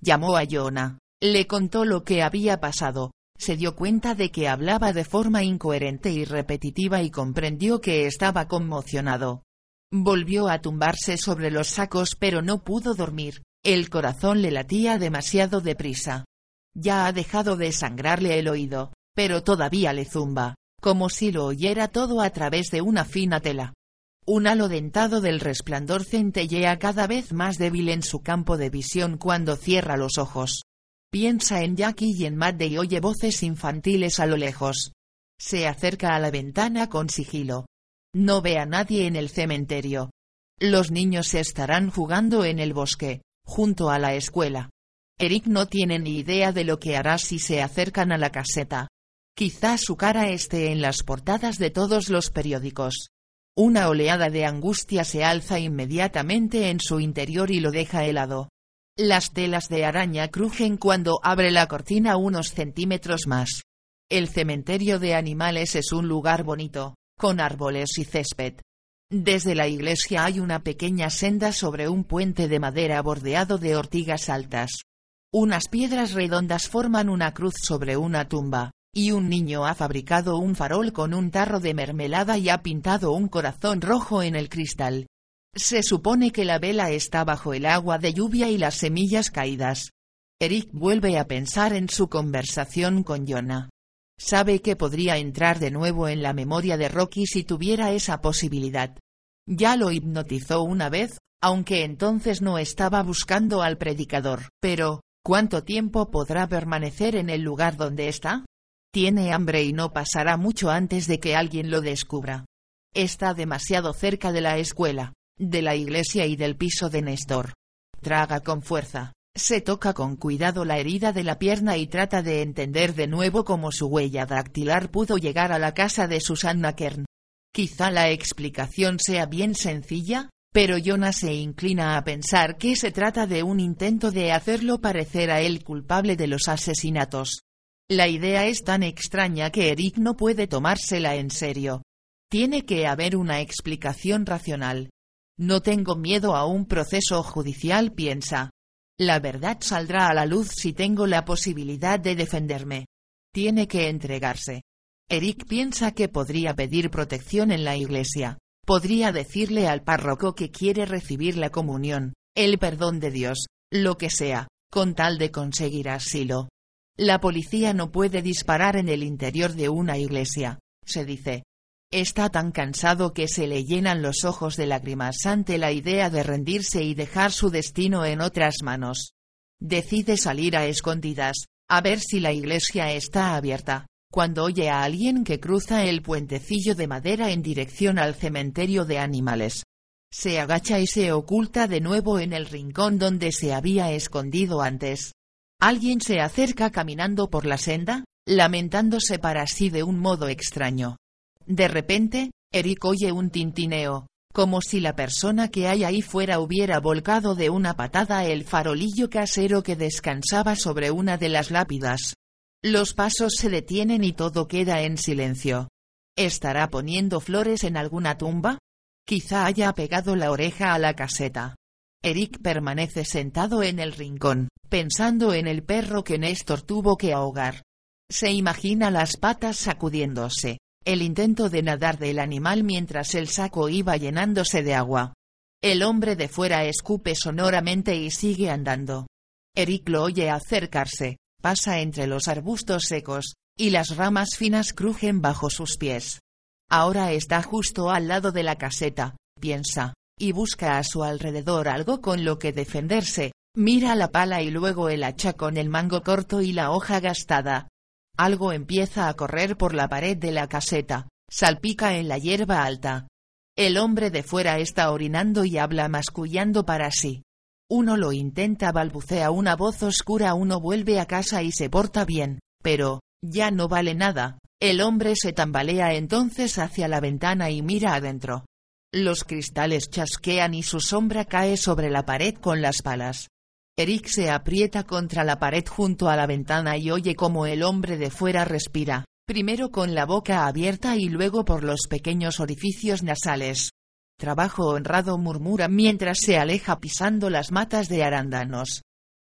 Llamó a Jonah. Le contó lo que había pasado, se dio cuenta de que hablaba de forma incoherente y repetitiva y comprendió que estaba conmocionado. Volvió a tumbarse sobre los sacos pero no pudo dormir, el corazón le latía demasiado deprisa. Ya ha dejado de sangrarle el oído, pero todavía le zumba, como si lo oyera todo a través de una fina tela. Un halo dentado del resplandor centellea cada vez más débil en su campo de visión cuando cierra los ojos. Piensa en Jackie y en Matt y oye voces infantiles a lo lejos. Se acerca a la ventana con sigilo. No ve a nadie en el cementerio. Los niños estarán jugando en el bosque, junto a la escuela. Eric no tiene ni idea de lo que hará si se acercan a la caseta. Quizá su cara esté en las portadas de todos los periódicos. Una oleada de angustia se alza inmediatamente en su interior y lo deja helado. Las telas de araña crujen cuando abre la cortina unos centímetros más. El cementerio de animales es un lugar bonito, con árboles y césped. Desde la iglesia hay una pequeña senda sobre un puente de madera bordeado de ortigas altas. Unas piedras redondas forman una cruz sobre una tumba, y un niño ha fabricado un farol con un tarro de mermelada y ha pintado un corazón rojo en el cristal. Se supone que la vela está bajo el agua de lluvia y las semillas caídas. Eric vuelve a pensar en su conversación con Jonah. Sabe que podría entrar de nuevo en la memoria de Rocky si tuviera esa posibilidad. Ya lo hipnotizó una vez, aunque entonces no estaba buscando al predicador. Pero, ¿cuánto tiempo podrá permanecer en el lugar donde está? Tiene hambre y no pasará mucho antes de que alguien lo descubra. Está demasiado cerca de la escuela, de la iglesia y del piso de Néstor. Traga con fuerza, se toca con cuidado la herida de la pierna y trata de entender de nuevo cómo su huella dactilar pudo llegar a la casa de Susanna Kern. Quizá la explicación sea bien sencilla, pero Jonas se inclina a pensar que se trata de un intento de hacerlo parecer a él culpable de los asesinatos. La idea es tan extraña que Eric no puede tomársela en serio. Tiene que haber una explicación racional. No tengo miedo a un proceso judicial, piensa. La verdad saldrá a la luz si tengo la posibilidad de defenderme. Tiene que entregarse. Eric piensa que podría pedir protección en la iglesia. Podría decirle al párroco que quiere recibir la comunión, el perdón de Dios, lo que sea, con tal de conseguir asilo. La policía no puede disparar en el interior de una iglesia, se dice. Está tan cansado que se le llenan los ojos de lágrimas ante la idea de rendirse y dejar su destino en otras manos. Decide salir a escondidas, a ver si la iglesia está abierta, cuando oye a alguien que cruza el puentecillo de madera en dirección al cementerio de animales. Se agacha y se oculta de nuevo en el rincón donde se había escondido antes. Alguien se acerca caminando por la senda, lamentándose para sí de un modo extraño. De repente, Eric oye un tintineo, como si la persona que hay ahí fuera hubiera volcado de una patada el farolillo casero que descansaba sobre una de las lápidas. Los pasos se detienen y todo queda en silencio. ¿Estará poniendo flores en alguna tumba? Quizá haya pegado la oreja a la caseta. Eric permanece sentado en el rincón, pensando en el perro que Néstor tuvo que ahogar. Se imagina las patas sacudiéndose, el intento de nadar del animal mientras el saco iba llenándose de agua. El hombre de fuera escupe sonoramente y sigue andando. Eric lo oye acercarse, pasa entre los arbustos secos, y las ramas finas crujen bajo sus pies. Ahora está justo al lado de la caseta, piensa, y busca a su alrededor algo con lo que defenderse, mira la pala y luego el hacha con el mango corto y la hoja gastada, algo empieza a correr por la pared de la caseta, salpica en la hierba alta. El hombre de fuera está orinando y habla mascullando para sí. Uno lo intenta balbucea una voz oscura uno vuelve a casa y se porta bien, pero, ya no vale nada, el hombre se tambalea entonces hacia la ventana y mira adentro. Los cristales chasquean y su sombra cae sobre la pared con las palas. Eric se aprieta contra la pared junto a la ventana y oye como el hombre de fuera respira, primero con la boca abierta y luego por los pequeños orificios nasales. Trabajo honrado murmura mientras se aleja pisando las matas de arándanos.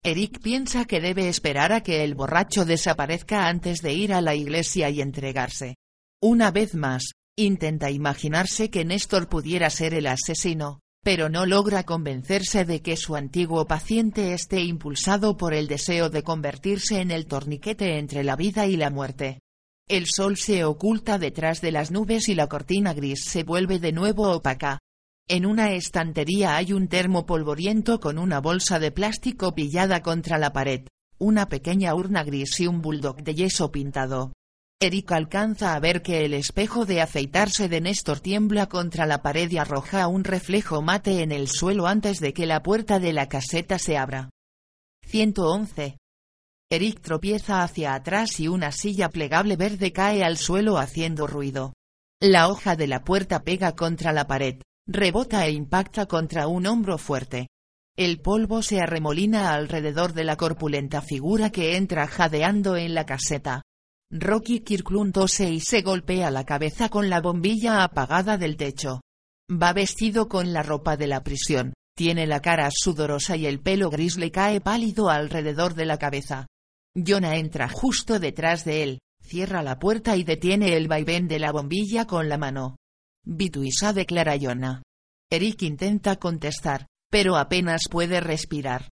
Eric piensa que debe esperar a que el borracho desaparezca antes de ir a la iglesia y entregarse. Una vez más, intenta imaginarse que Néstor pudiera ser el asesino, pero no logra convencerse de que su antiguo paciente esté impulsado por el deseo de convertirse en el torniquete entre la vida y la muerte. El sol se oculta detrás de las nubes y la cortina gris se vuelve de nuevo opaca. En una estantería hay un termo polvoriento con una bolsa de plástico pillada contra la pared, una pequeña urna gris y un bulldog de yeso pintado. Eric alcanza a ver que el espejo de afeitarse de Néstor tiembla contra la pared y arroja un reflejo mate en el suelo antes de que la puerta de la caseta se abra. 111. Eric tropieza hacia atrás y una silla plegable verde cae al suelo haciendo ruido. La hoja de la puerta pega contra la pared, rebota e impacta contra un hombro fuerte. El polvo se arremolina alrededor de la corpulenta figura que entra jadeando en la caseta. Rocky Kirklund tose y se golpea la cabeza con la bombilla apagada del techo. Va vestido con la ropa de la prisión, tiene la cara sudorosa y el pelo gris le cae pálido alrededor de la cabeza. Jonah entra justo detrás de él, cierra la puerta y detiene el vaivén de la bombilla con la mano. Bituisa declara Jonah. Eric intenta contestar, pero apenas puede respirar.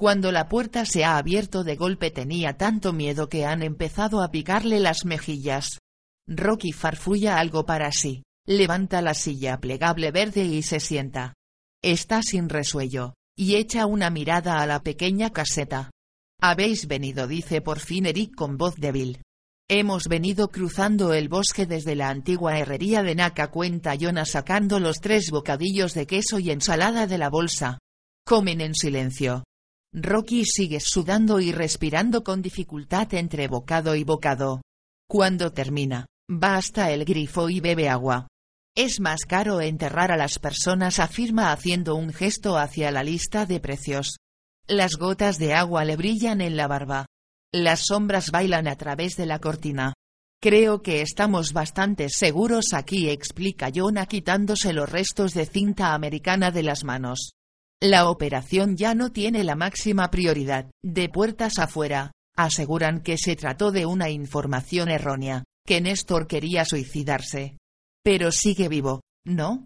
Cuando la puerta se ha abierto de golpe tenía tanto miedo que han empezado a picarle las mejillas. Rocky farfulla algo para sí, levanta la silla plegable verde y se sienta. Está sin resuello, y echa una mirada a la pequeña caseta. Habéis venido, dice por fin Eric con voz débil. Hemos venido cruzando el bosque desde la antigua herrería de Naka cuenta Yona sacando los tres bocadillos de queso y ensalada de la bolsa. Comen en silencio. Rocky sigue sudando y respirando con dificultad entre bocado y bocado. Cuando termina, va hasta el grifo y bebe agua. Es más caro enterrar a las personas, afirma haciendo un gesto hacia la lista de precios. Las gotas de agua le brillan en la barba. Las sombras bailan a través de la cortina. Creo que estamos bastante seguros aquí, explica Jonah quitándose los restos de cinta americana de las manos. La operación ya no tiene la máxima prioridad. De puertas afuera, aseguran que se trató de una información errónea, que Néstor quería suicidarse. Pero sigue vivo, ¿no?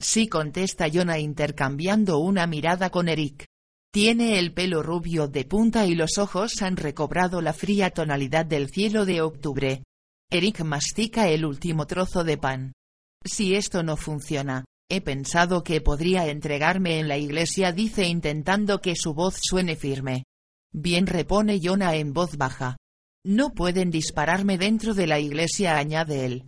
Sí contesta Jonah intercambiando una mirada con Eric. Tiene el pelo rubio de punta y los ojos han recobrado la fría tonalidad del cielo de octubre. Eric mastica el último trozo de pan. Si esto no funciona, he pensado que podría entregarme en la iglesia, dice intentando que su voz suene firme. Bien repone Jonah en voz baja. No pueden dispararme dentro de la iglesia, añade él.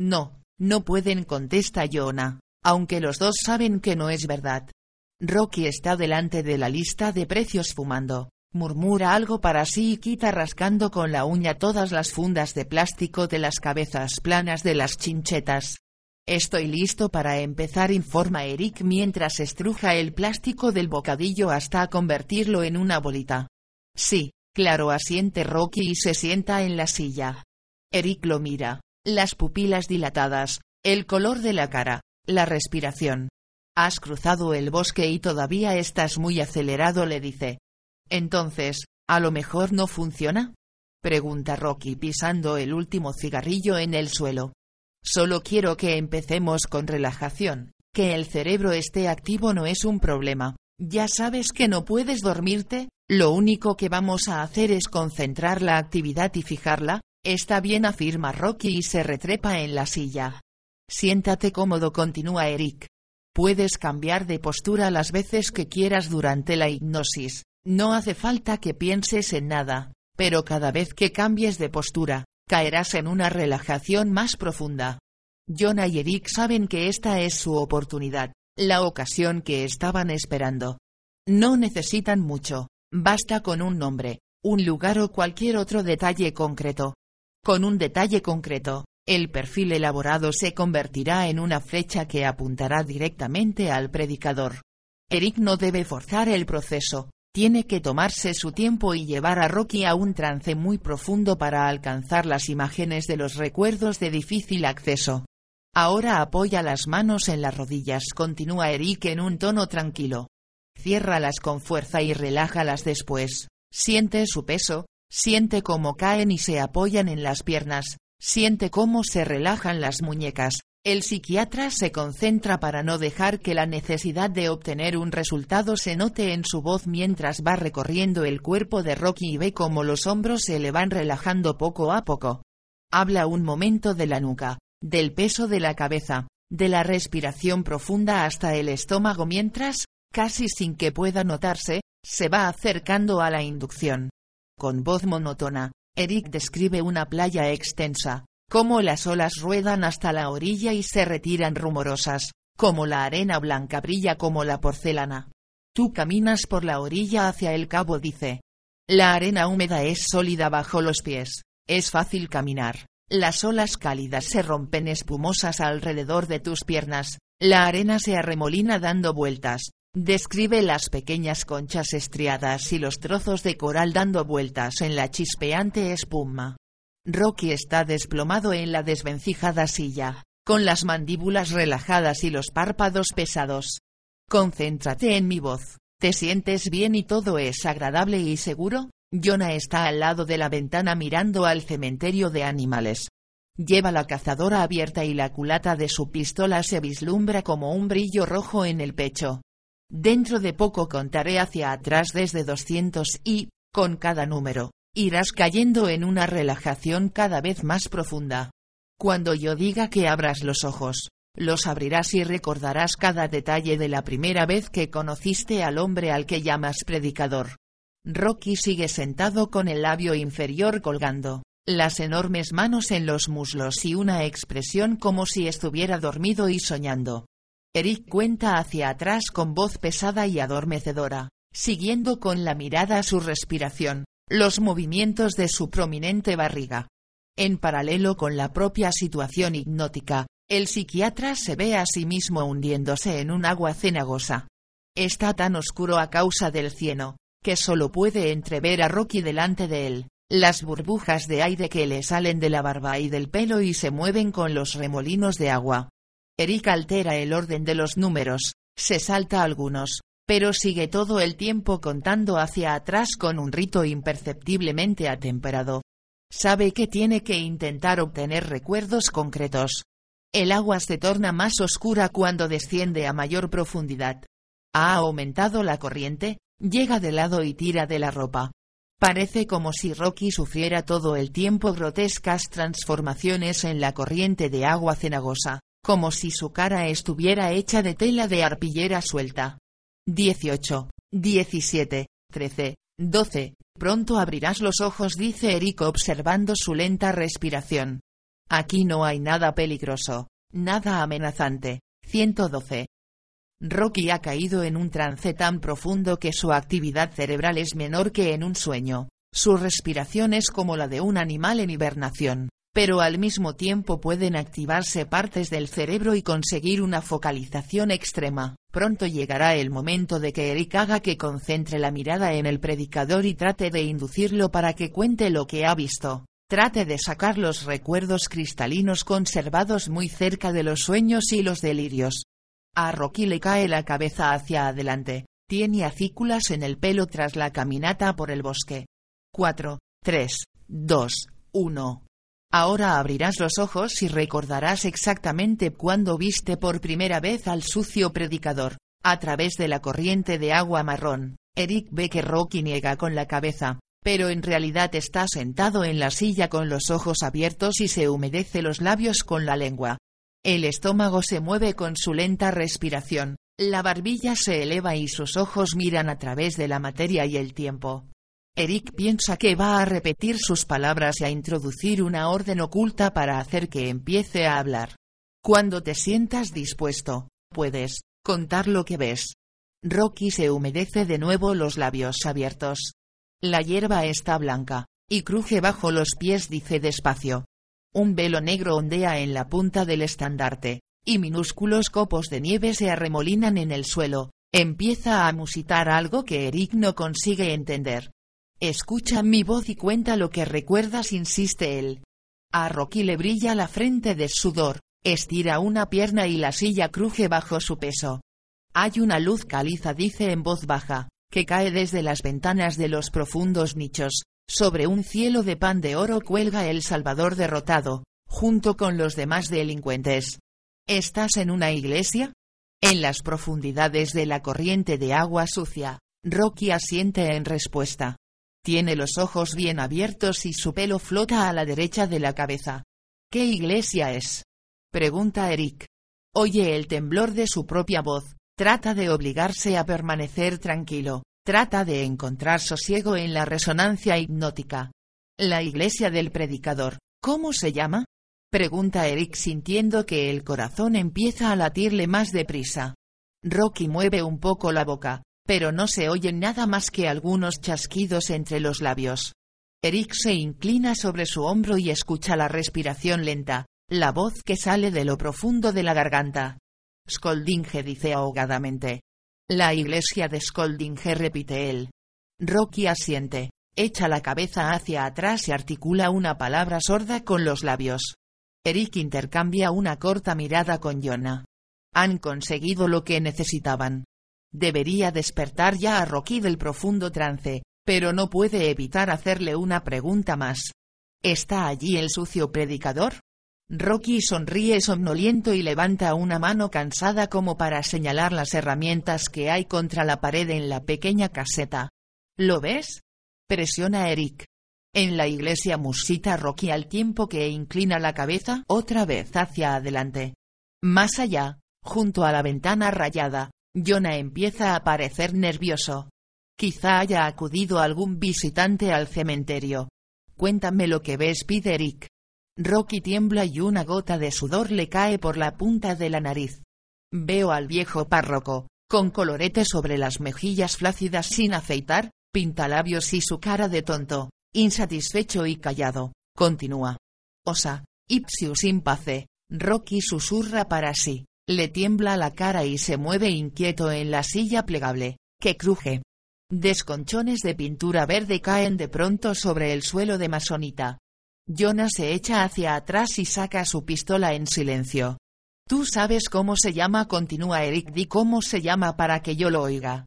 No, no pueden, contesta Jonah, aunque los dos saben que no es verdad. Rocky está delante de la lista de precios fumando, murmura algo para sí y quita rascando con la uña todas las fundas de plástico de las cabezas planas de las chinchetas. Estoy listo para empezar, informa Eric mientras estruja el plástico del bocadillo hasta convertirlo en una bolita. Sí, claro, asiente Rocky y se sienta en la silla. Eric lo mira, las pupilas dilatadas, el color de la cara, la respiración, Has cruzado el bosque y todavía estás muy acelerado, le dice. Entonces, ¿a lo mejor no funciona? Pregunta Rocky pisando el último cigarrillo en el suelo. Solo quiero que empecemos con relajación. Que el cerebro esté activo no es un problema. Ya sabes que no puedes dormirte, lo único que vamos a hacer es concentrar la actividad y fijarla. Está bien, afirma Rocky y se retrepa en la silla. Siéntate cómodo, continúa Eric. Puedes cambiar de postura las veces que quieras durante la hipnosis, no hace falta que pienses en nada, pero cada vez que cambies de postura, caerás en una relajación más profunda. Jonah y Eric saben que esta es su oportunidad, la ocasión que estaban esperando. No necesitan mucho, basta con un nombre, un lugar o cualquier otro detalle concreto. Con un detalle concreto, el perfil elaborado se convertirá en una flecha que apuntará directamente al predicador. Eric no debe forzar el proceso, tiene que tomarse su tiempo y llevar a Rocky a un trance muy profundo para alcanzar las imágenes de los recuerdos de difícil acceso. Ahora apoya las manos en las rodillas, continúa Eric en un tono tranquilo. Ciérralas con fuerza y relájalas después. Siente su peso, siente cómo caen y se apoyan en las piernas, Siente cómo se relajan las muñecas. El psiquiatra se concentra para no dejar que la necesidad de obtener un resultado se note en su voz mientras va recorriendo el cuerpo de Rocky y ve cómo los hombros se le van relajando poco a poco. Habla un momento de la nuca, del peso de la cabeza, de la respiración profunda hasta el estómago mientras, casi sin que pueda notarse, se va acercando a la inducción. Con voz monótona, Eric describe una playa extensa, cómo las olas ruedan hasta la orilla y se retiran rumorosas, como la arena blanca brilla como la porcelana. Tú caminas por la orilla hacia el cabo, dice. La arena húmeda es sólida bajo los pies, es fácil caminar. Las olas cálidas se rompen espumosas alrededor de tus piernas, la arena se arremolina dando vueltas, Describe las pequeñas conchas estriadas y los trozos de coral dando vueltas en la chispeante espuma. Rocky está desplomado en la desvencijada silla, con las mandíbulas relajadas y los párpados pesados. Concéntrate en mi voz. ¿Te sientes bien y todo es agradable y seguro? Jonah está al lado de la ventana mirando al cementerio de animales. Lleva la cazadora abierta y la culata de su pistola se vislumbra como un brillo rojo en el pecho. Dentro de poco contaré hacia atrás desde 200 y, con cada número, irás cayendo en una relajación cada vez más profunda. Cuando yo diga que abras los ojos, los abrirás y recordarás cada detalle de la primera vez que conociste al hombre al que llamas predicador. Rocky sigue sentado con el labio inferior colgando, las enormes manos en los muslos y una expresión como si estuviera dormido y soñando. Eric cuenta hacia atrás con voz pesada y adormecedora, siguiendo con la mirada su respiración, los movimientos de su prominente barriga. En paralelo con la propia situación hipnótica, el psiquiatra se ve a sí mismo hundiéndose en un agua cenagosa. Está tan oscuro a causa del cieno, que solo puede entrever a Rocky delante de él, las burbujas de aire que le salen de la barba y del pelo y se mueven con los remolinos de agua. Eric altera el orden de los números, se salta algunos, pero sigue todo el tiempo contando hacia atrás con un rito imperceptiblemente atemperado. Sabe que tiene que intentar obtener recuerdos concretos. El agua se torna más oscura cuando desciende a mayor profundidad. Ha aumentado la corriente, llega de lado y tira de la ropa. Parece como si Rocky sufriera todo el tiempo grotescas transformaciones en la corriente de agua cenagosa, como si su cara estuviera hecha de tela de arpillera suelta. 18, 17, 13, 12. Pronto abrirás los ojos, dice Eric observando su lenta respiración. Aquí no hay nada peligroso, nada amenazante. 112. Rocky ha caído en un trance tan profundo que su actividad cerebral es menor que en un sueño. Su respiración es como la de un animal en hibernación, pero al mismo tiempo pueden activarse partes del cerebro y conseguir una focalización extrema. Pronto llegará el momento de que Eric haga que concentre la mirada en el predicador y trate de inducirlo para que cuente lo que ha visto. Trate de sacar los recuerdos cristalinos conservados muy cerca de los sueños y los delirios. A Rocky le cae la cabeza hacia adelante, tiene acículas en el pelo tras la caminata por el bosque. 4, 3, 2, 1. Ahora abrirás los ojos y recordarás exactamente cuándo viste por primera vez al sucio predicador. A través de la corriente de agua marrón, Eric ve que Rocky niega con la cabeza, pero en realidad está sentado en la silla con los ojos abiertos y se humedece los labios con la lengua. El estómago se mueve con su lenta respiración, la barbilla se eleva y sus ojos miran a través de la materia y el tiempo. Eric piensa que va a repetir sus palabras y a introducir una orden oculta para hacer que empiece a hablar. Cuando te sientas dispuesto, puedes contar lo que ves. Rocky se humedece de nuevo los labios abiertos. La hierba está blanca, y cruje bajo los pies dice despacio. Un velo negro ondea en la punta del estandarte, y minúsculos copos de nieve se arremolinan en el suelo, empieza a musitar algo que Eric no consigue entender. Escucha mi voz y cuenta lo que recuerdas, insiste él. A Rocky le brilla la frente de sudor, estira una pierna y la silla cruje bajo su peso. Hay una luz caliza, dice en voz baja que cae desde las ventanas de los profundos nichos, sobre un cielo de pan de oro cuelga el Salvador derrotado, junto con los demás delincuentes. ¿Estás en una iglesia? En las profundidades de la corriente de agua sucia, Rocky asiente en respuesta. Tiene los ojos bien abiertos y su pelo flota a la derecha de la cabeza. ¿Qué iglesia es? Pregunta Eric. Oye el temblor de su propia voz, Trata de obligarse a permanecer tranquilo, trata de encontrar sosiego en la resonancia hipnótica. La iglesia del predicador, ¿cómo se llama? Pregunta Eric sintiendo que el corazón empieza a latirle más deprisa. Rocky mueve un poco la boca, pero no se oyen nada más que algunos chasquidos entre los labios. Eric se inclina sobre su hombro y escucha la respiración lenta, la voz que sale de lo profundo de la garganta. Skoldinge dice ahogadamente. La iglesia de Skoldinge repite él. Rocky asiente, echa la cabeza hacia atrás y articula una palabra sorda con los labios. Eric intercambia una corta mirada con Jonah. Han conseguido lo que necesitaban. Debería despertar ya a Rocky del profundo trance, pero no puede evitar hacerle una pregunta más. ¿Está allí el sucio predicador? Rocky sonríe somnoliento y levanta una mano cansada como para señalar las herramientas que hay contra la pared en la pequeña caseta. ¿Lo ves? Presiona Eric. En la iglesia musita Rocky al tiempo que inclina la cabeza otra vez hacia adelante. Más allá, junto a la ventana rayada, Jonah empieza a parecer nervioso. Quizá haya acudido algún visitante al cementerio. Cuéntame lo que ves, pide Eric. Rocky tiembla y una gota de sudor le cae por la punta de la nariz. Veo al viejo párroco, con colorete sobre las mejillas flácidas sin afeitar, pintalabios y su cara de tonto, insatisfecho y callado. Continúa. Osa, ipsius impace, Rocky susurra para sí, le tiembla la cara y se mueve inquieto en la silla plegable, que cruje. Desconchones de pintura verde caen de pronto sobre el suelo de masonita. Jonah se echa hacia atrás y saca su pistola en silencio. Tú sabes cómo se llama, continúa Eric, di cómo se llama para que yo lo oiga.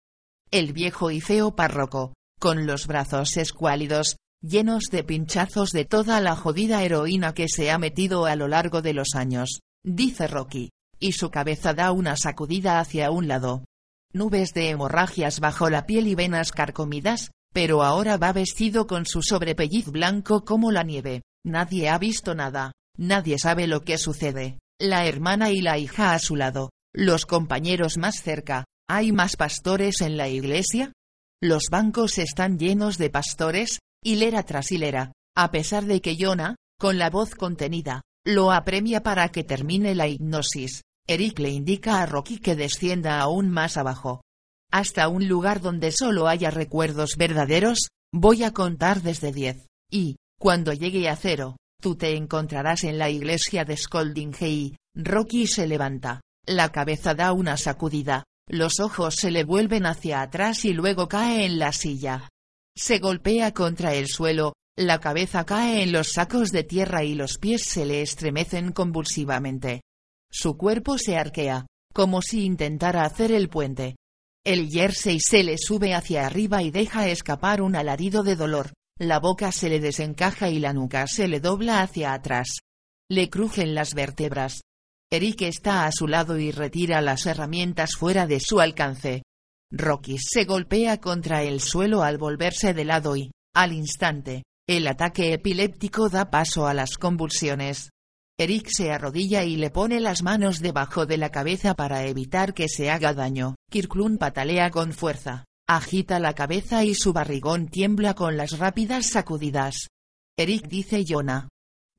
El viejo y feo párroco, con los brazos escuálidos, llenos de pinchazos de toda la jodida heroína que se ha metido a lo largo de los años, dice Rocky, y su cabeza da una sacudida hacia un lado. Nubes de hemorragias bajo la piel y venas carcomidas, pero ahora va vestido con su sobrepelliz blanco como la nieve. Nadie ha visto nada, nadie sabe lo que sucede. La hermana y la hija a su lado, los compañeros más cerca. ¿Hay más pastores en la iglesia? Los bancos están llenos de pastores, hilera tras hilera, a pesar de que Jonah, con la voz contenida, lo apremia para que termine la hipnosis. Eric le indica a Rocky que descienda aún más abajo. Hasta un lugar donde solo haya recuerdos verdaderos, voy a contar desde diez. Y, cuando llegue a cero, tú te encontrarás en la iglesia de Scolding Rocky se levanta. La cabeza da una sacudida, los ojos se le vuelven hacia atrás y luego cae en la silla. Se golpea contra el suelo, la cabeza cae en los sacos de tierra y los pies se le estremecen convulsivamente. Su cuerpo se arquea, como si intentara hacer el puente. El jersey se le sube hacia arriba y deja escapar un alarido de dolor, la boca se le desencaja y la nuca se le dobla hacia atrás. Le crujen las vértebras. Eric está a su lado y retira las herramientas fuera de su alcance. Rocky se golpea contra el suelo al volverse de lado y, al instante, el ataque epiléptico da paso a las convulsiones. Eric se arrodilla y le pone las manos debajo de la cabeza para evitar que se haga daño. Kirklund patalea con fuerza, agita la cabeza y su barrigón tiembla con las rápidas sacudidas. Eric dice Jonah.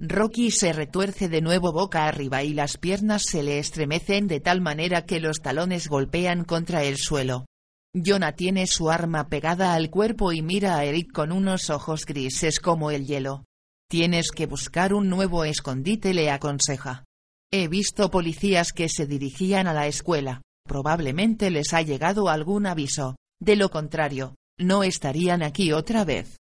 Rocky se retuerce de nuevo boca arriba y las piernas se le estremecen de tal manera que los talones golpean contra el suelo. Jonah tiene su arma pegada al cuerpo y mira a Eric con unos ojos grises como el hielo. Tienes que buscar un nuevo escondite, le aconseja. He visto policías que se dirigían a la escuela, probablemente les ha llegado algún aviso, de lo contrario, no estarían aquí otra vez.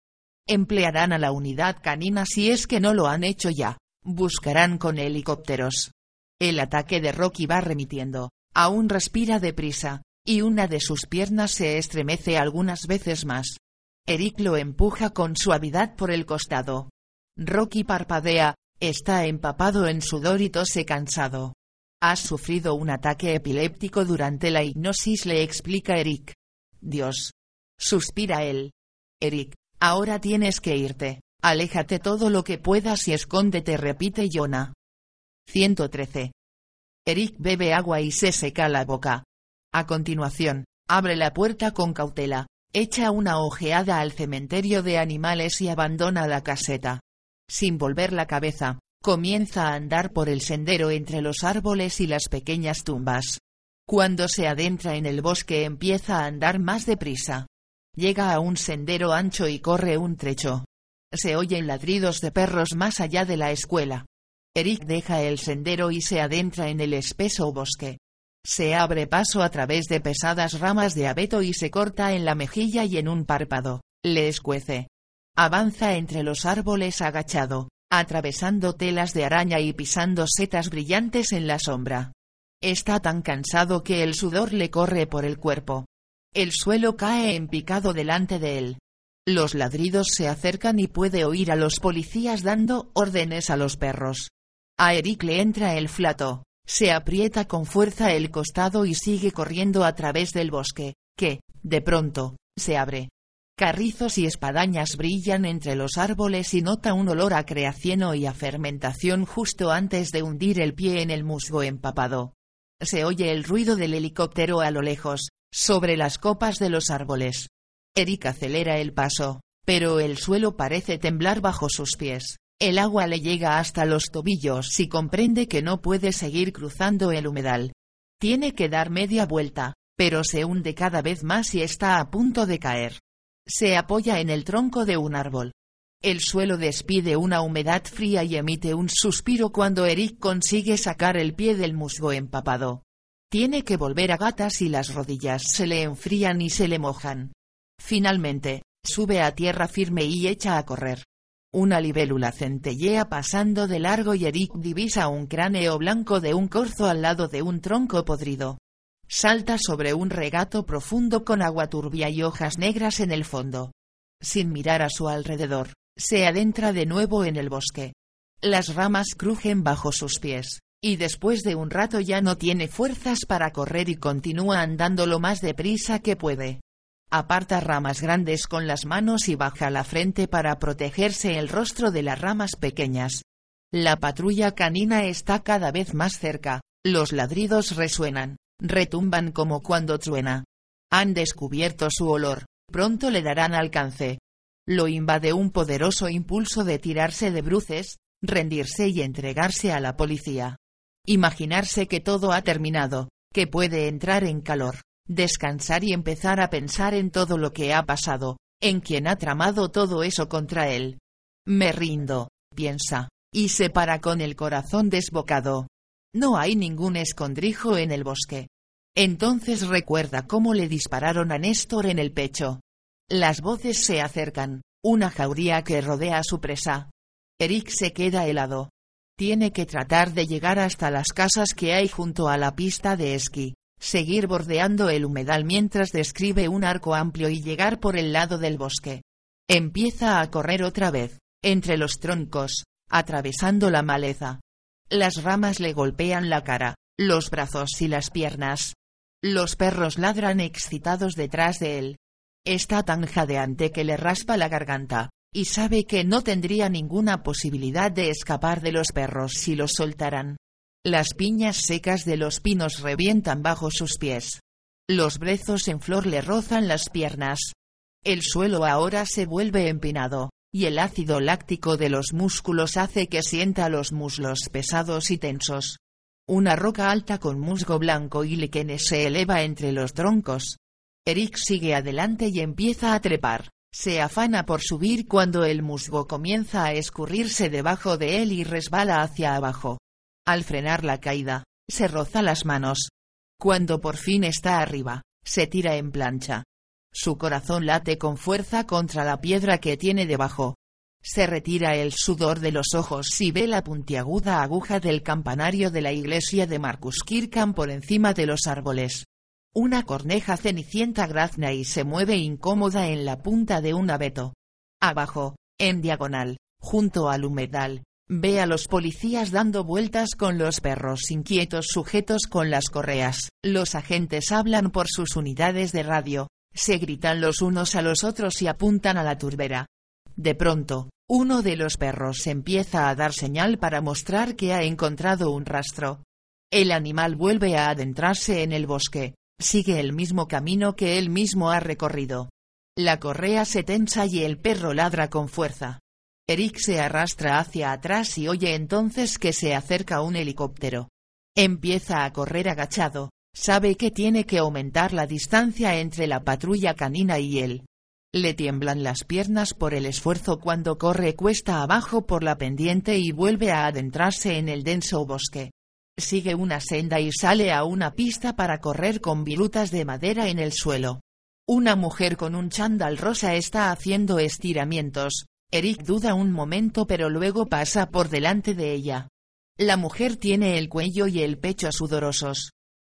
Emplearán a la unidad canina si es que no lo han hecho ya, buscarán con helicópteros. El ataque de Rocky va remitiendo, aún respira deprisa, y una de sus piernas se estremece algunas veces más. Eric lo empuja con suavidad por el costado. Rocky parpadea, está empapado en sudor y tose cansado. Has sufrido un ataque epiléptico durante la hipnosis, le explica Eric. Dios. Suspira él. Eric, ahora tienes que irte. Aléjate todo lo que puedas y escóndete, repite Jonah. 113. Eric bebe agua y se seca la boca. A continuación, abre la puerta con cautela, echa una ojeada al cementerio de animales y abandona la caseta. Sin volver la cabeza, comienza a andar por el sendero entre los árboles y las pequeñas tumbas. Cuando se adentra en el bosque empieza a andar más deprisa. Llega a un sendero ancho y corre un trecho. Se oyen ladridos de perros más allá de la escuela. Eric deja el sendero y se adentra en el espeso bosque. Se abre paso a través de pesadas ramas de abeto y se corta en la mejilla y en un párpado. Le escuece. Avanza entre los árboles agachado, atravesando telas de araña y pisando setas brillantes en la sombra. Está tan cansado que el sudor le corre por el cuerpo. El suelo cae en picado delante de él. Los ladridos se acercan y puede oír a los policías dando órdenes a los perros. A Eric le entra el flato. Se aprieta con fuerza el costado y sigue corriendo a través del bosque, que, de pronto, se abre. Carrizos y espadañas brillan entre los árboles y nota un olor a creacieno y a fermentación justo antes de hundir el pie en el musgo empapado. Se oye el ruido del helicóptero a lo lejos, sobre las copas de los árboles. Eric acelera el paso, pero el suelo parece temblar bajo sus pies. El agua le llega hasta los tobillos y comprende que no puede seguir cruzando el humedal. Tiene que dar media vuelta, pero se hunde cada vez más y está a punto de caer. Se apoya en el tronco de un árbol. El suelo despide una humedad fría y emite un suspiro cuando Eric consigue sacar el pie del musgo empapado. Tiene que volver a gatas y las rodillas se le enfrían y se le mojan. Finalmente, sube a tierra firme y echa a correr. Una libélula centellea pasando de largo y Eric divisa un cráneo blanco de un corzo al lado de un tronco podrido. Salta sobre un regato profundo con agua turbia y hojas negras en el fondo. Sin mirar a su alrededor, se adentra de nuevo en el bosque. Las ramas crujen bajo sus pies, y después de un rato ya no tiene fuerzas para correr y continúa andando lo más deprisa que puede. Aparta ramas grandes con las manos y baja la frente para protegerse el rostro de las ramas pequeñas. La patrulla canina está cada vez más cerca, los ladridos resuenan, retumban como cuando truena. Han descubierto su olor, pronto le darán alcance. Lo invade un poderoso impulso de tirarse de bruces, rendirse y entregarse a la policía. Imaginarse que todo ha terminado, que puede entrar en calor, descansar y empezar a pensar en todo lo que ha pasado, en quien ha tramado todo eso contra él. Me rindo, piensa, y se para con el corazón desbocado. No hay ningún escondrijo en el bosque. Entonces recuerda cómo le dispararon a Néstor en el pecho. Las voces se acercan, una jauría que rodea a su presa. Eric se queda helado. Tiene que tratar de llegar hasta las casas que hay junto a la pista de esquí seguir bordeando el humedal mientras describe un arco amplio y llegar por el lado del bosque. Empieza a correr otra vez, entre los troncos, atravesando la maleza. Las ramas le golpean la cara, los brazos y las piernas. Los perros ladran excitados detrás de él. Está tan jadeante que le raspa la garganta, y sabe que no tendría ninguna posibilidad de escapar de los perros si los soltaran. Las piñas secas de los pinos revientan bajo sus pies. Los brezos en flor le rozan las piernas. El suelo ahora se vuelve empinado, y el ácido láctico de los músculos hace que sienta los muslos pesados y tensos. Una roca alta con musgo blanco y líquenes se eleva entre los troncos. Eric sigue adelante y empieza a trepar. Se afana por subir cuando el musgo comienza a escurrirse debajo de él y resbala hacia abajo. Al frenar la caída, se roza las manos. Cuando por fin está arriba, se tira en plancha. Su corazón late con fuerza contra la piedra que tiene debajo. Se retira el sudor de los ojos y ve la puntiaguda aguja del campanario de la iglesia de Marcus Kirkham por encima de los árboles. Una corneja cenicienta grazna y se mueve incómoda en la punta de un abeto. Abajo, en diagonal, junto al humedal, Ve a los policías dando vueltas con los perros inquietos sujetos con las correas. Los agentes hablan por sus unidades de radio, se gritan los unos a los otros y apuntan a la turbera. De pronto, uno de los perros empieza a dar señal para mostrar que ha encontrado un rastro. El animal vuelve a adentrarse en el bosque, sigue el mismo camino que él mismo ha recorrido. La correa se tensa y el perro ladra con fuerza. Eric se arrastra hacia atrás y oye entonces que se acerca un helicóptero. Empieza a correr agachado, sabe que tiene que aumentar la distancia entre la patrulla canina y él. Le tiemblan las piernas por el esfuerzo cuando corre cuesta abajo por la pendiente y vuelve a adentrarse en el denso bosque. Sigue una senda y sale a una pista para correr con virutas de madera en el suelo. Una mujer con un chándal rosa está haciendo estiramientos, Eric duda un momento pero luego pasa por delante de ella. La mujer tiene el cuello y el pecho sudorosos.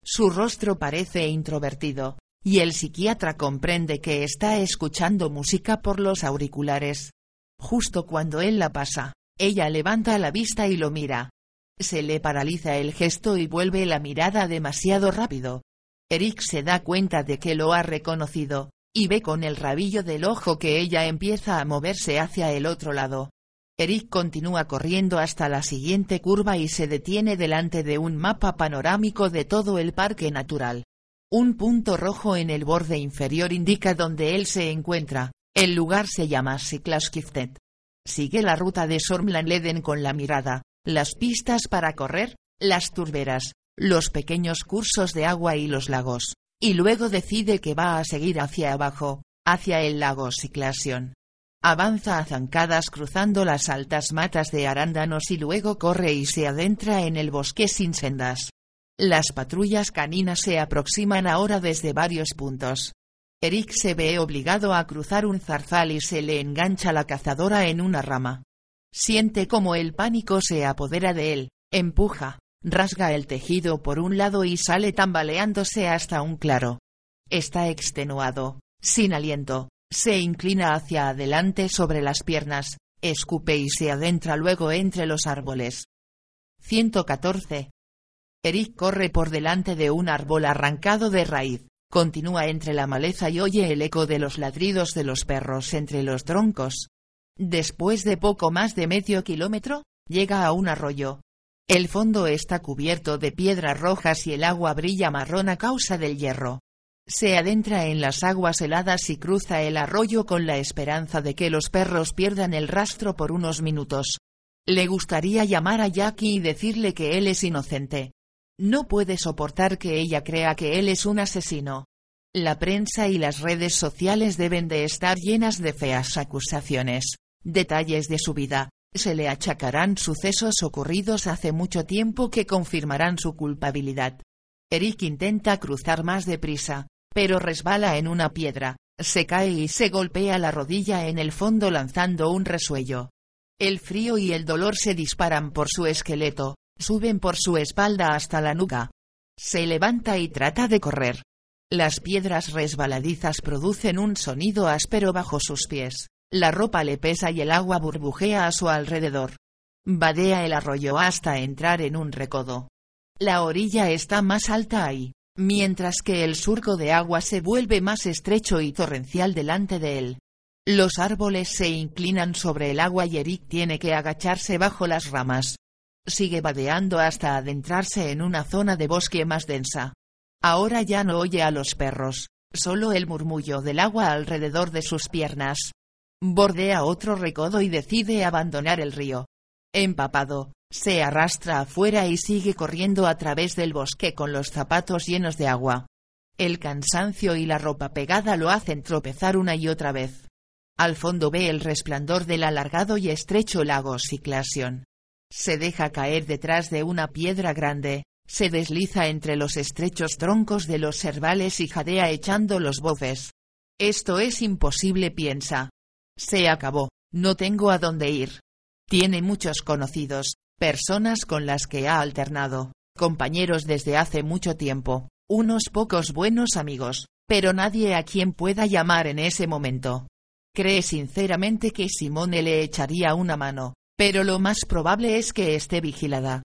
Su rostro parece introvertido, y el psiquiatra comprende que está escuchando música por los auriculares. Justo cuando él la pasa, ella levanta la vista y lo mira. Se le paraliza el gesto y vuelve la mirada demasiado rápido. Eric se da cuenta de que lo ha reconocido, y ve con el rabillo del ojo que ella empieza a moverse hacia el otro lado. Eric continúa corriendo hasta la siguiente curva y se detiene delante de un mapa panorámico de todo el parque natural. Un punto rojo en el borde inferior indica dónde él se encuentra, El lugar se llama Siklaskiftet. Sigue la ruta de Sormlanleden con la mirada, las pistas para correr, las turberas, los pequeños cursos de agua y los lagos, y luego decide que va a seguir hacia abajo, hacia el lago Siklasion. Avanza a zancadas cruzando las altas matas de arándanos y luego corre y se adentra en el bosque sin sendas. Las patrullas caninas se aproximan ahora desde varios puntos. Eric se ve obligado a cruzar un zarzal y se le engancha la cazadora en una rama. Siente como el pánico se apodera de él, empuja, rasga el tejido por un lado y sale tambaleándose hasta un claro. Está extenuado, sin aliento, se inclina hacia adelante sobre las piernas, escupe y se adentra luego entre los árboles. 114. Eric corre por delante de un árbol arrancado de raíz, continúa entre la maleza y oye el eco de los ladridos de los perros entre los troncos. Después de poco más de medio kilómetro, llega a un arroyo. El fondo está cubierto de piedras rojas y el agua brilla marrón a causa del hierro. Se adentra en las aguas heladas y cruza el arroyo con la esperanza de que los perros pierdan el rastro por unos minutos. Le gustaría llamar a Jackie y decirle que él es inocente. No puede soportar que ella crea que él es un asesino. La prensa y las redes sociales deben de estar llenas de feas acusaciones, detalles de su vida, se le achacarán sucesos ocurridos hace mucho tiempo que confirmarán su culpabilidad. Eric intenta cruzar más deprisa, pero resbala en una piedra, se cae y se golpea la rodilla en el fondo lanzando un resuello. El frío y el dolor se disparan por su esqueleto, suben por su espalda hasta la nuca. Se levanta y trata de correr. Las piedras resbaladizas producen un sonido áspero bajo sus pies, la ropa le pesa y el agua burbujea a su alrededor. Vadea el arroyo hasta entrar en un recodo. La orilla está más alta ahí, mientras que el surco de agua se vuelve más estrecho y torrencial delante de él. Los árboles se inclinan sobre el agua y Eric tiene que agacharse bajo las ramas. Sigue vadeando hasta adentrarse en una zona de bosque más densa. Ahora ya no oye a los perros, solo el murmullo del agua alrededor de sus piernas. Bordea otro recodo y decide abandonar el río. Empapado, se arrastra afuera y sigue corriendo a través del bosque con los zapatos llenos de agua. El cansancio y la ropa pegada lo hacen tropezar una y otra vez. Al fondo ve el resplandor del alargado y estrecho lago Ciclasion. Se deja caer detrás de una piedra grande, se desliza entre los estrechos troncos de los cervales y jadea echando los voces. Esto es imposible, piensa. Se acabó, no tengo a dónde ir. Tiene muchos conocidos, personas con las que ha alternado, compañeros desde hace mucho tiempo, unos pocos buenos amigos, pero nadie a quien pueda llamar en ese momento. Cree sinceramente que Simone le echaría una mano, pero lo más probable es que esté vigilada.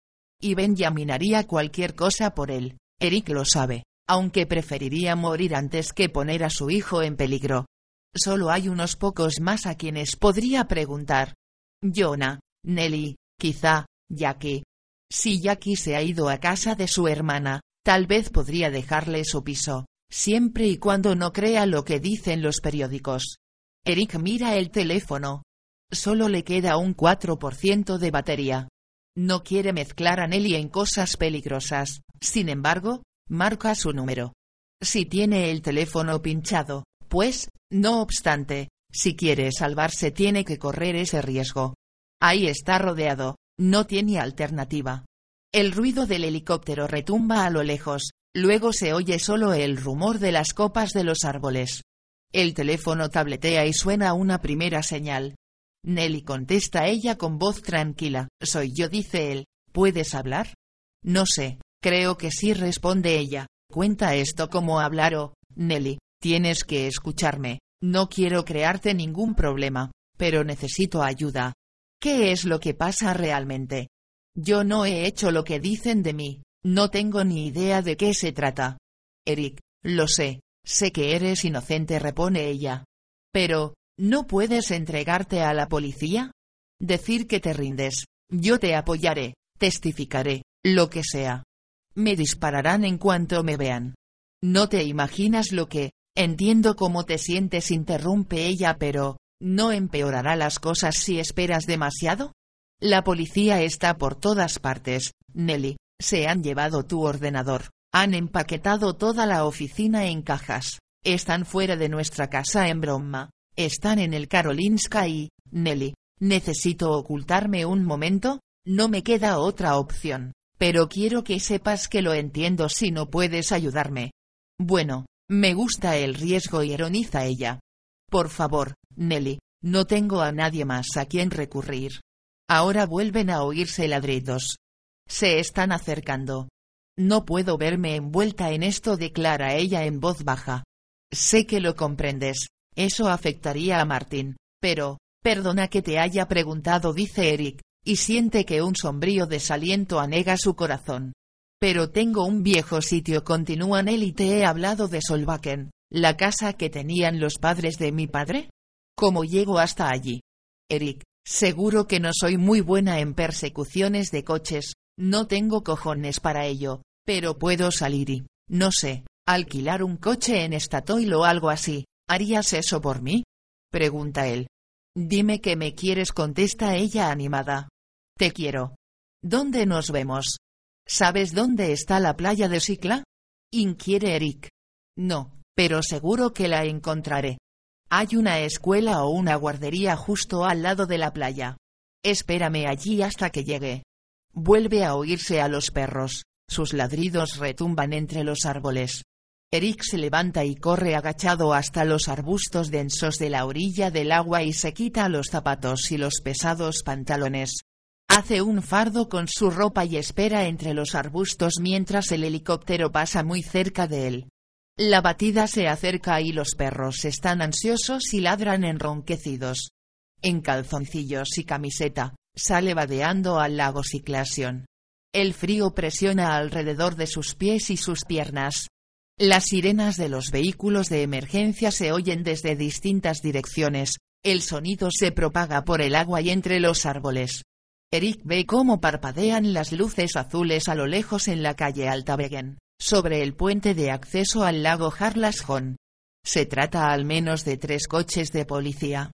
Y Benjamin haría cualquier cosa por él, Eric lo sabe, aunque preferiría morir antes que poner a su hijo en peligro. Solo hay unos pocos más a quienes podría preguntar. Jonah, Nelly, quizá, Jackie. Si Jackie se ha ido a casa de su hermana, tal vez podría dejarle su piso, siempre y cuando no crea lo que dicen los periódicos. Eric mira el teléfono. Solo le queda un 4% de batería. No quiere mezclar a Nelly en cosas peligrosas, sin embargo, marca su número. Si tiene el teléfono pinchado, pues, no obstante, si quiere salvarse tiene que correr ese riesgo. Ahí está rodeado, no tiene alternativa. El ruido del helicóptero retumba a lo lejos, luego se oye solo el rumor de las copas de los árboles. El teléfono tabletea y suena una primera señal. Nelly contesta ella con voz tranquila. Soy yo, dice él. ¿Puedes hablar? No sé, creo que sí, responde ella. Cuenta esto como hablar o, Nelly, tienes que escucharme. No quiero crearte ningún problema, pero necesito ayuda. ¿Qué es lo que pasa realmente? Yo no he hecho lo que dicen de mí, no tengo ni idea de qué se trata. Eric, lo sé, sé que eres inocente, repone ella. Pero, ¿no puedes entregarte a la policía? Decir que te rindes, yo te apoyaré, testificaré, lo que sea. Me dispararán en cuanto me vean. No te imaginas lo que, Entiendo cómo te sientes, interrumpe ella, pero, ¿no empeorará las cosas si esperas demasiado? La policía está por todas partes, Nelly, se han llevado tu ordenador, han empaquetado toda la oficina en cajas, están fuera de nuestra casa en broma, están en el Karolinska y, Nelly, necesito ocultarme un momento, no me queda otra opción, pero quiero que sepas que lo entiendo si no puedes ayudarme. Bueno, me gusta el riesgo, ironiza ella. Por favor, Nelly, no tengo a nadie más a quien recurrir. Ahora vuelven a oírse ladridos. Se están acercando. No puedo verme envuelta en esto, declara ella en voz baja. Sé que lo comprendes. Eso afectaría a Martín. Pero, perdona que te haya preguntado, dice Eric, y siente que un sombrío desaliento anega su corazón. Pero tengo un viejo sitio, continúa él y te he hablado de Solbakken, la casa que tenían los padres de mi padre. ¿Cómo llego hasta allí? Eric, seguro que no soy muy buena en persecuciones de coches, no tengo cojones para ello, pero puedo salir y, no sé, alquilar un coche en Statoil o algo así. ¿Harías eso por mí? Pregunta él. Dime que me quieres, contesta ella animada. Te quiero. ¿Dónde nos vemos? ¿Sabes dónde está la playa de Sicla? Inquiere Eric. No, pero seguro que la encontraré. Hay una escuela o una guardería justo al lado de la playa. Espérame allí hasta que llegue. Vuelve a oírse a los perros, sus ladridos retumban entre los árboles. Eric se levanta y corre agachado hasta los arbustos densos de la orilla del agua y se quita los zapatos y los pesados pantalones. Hace un fardo con su ropa y espera entre los arbustos mientras el helicóptero pasa muy cerca de él. La batida se acerca y los perros están ansiosos y ladran enronquecidos. En calzoncillos y camiseta, sale vadeando al lago Ciclasion. El frío presiona alrededor de sus pies y sus piernas. Las sirenas de los vehículos de emergencia se oyen desde distintas direcciones, el sonido se propaga por el agua y entre los árboles. Eric ve cómo parpadean las luces azules a lo lejos en la calle Altavegen sobre el puente de acceso al lago Harlasjon. Se trata al menos de tres coches de policía.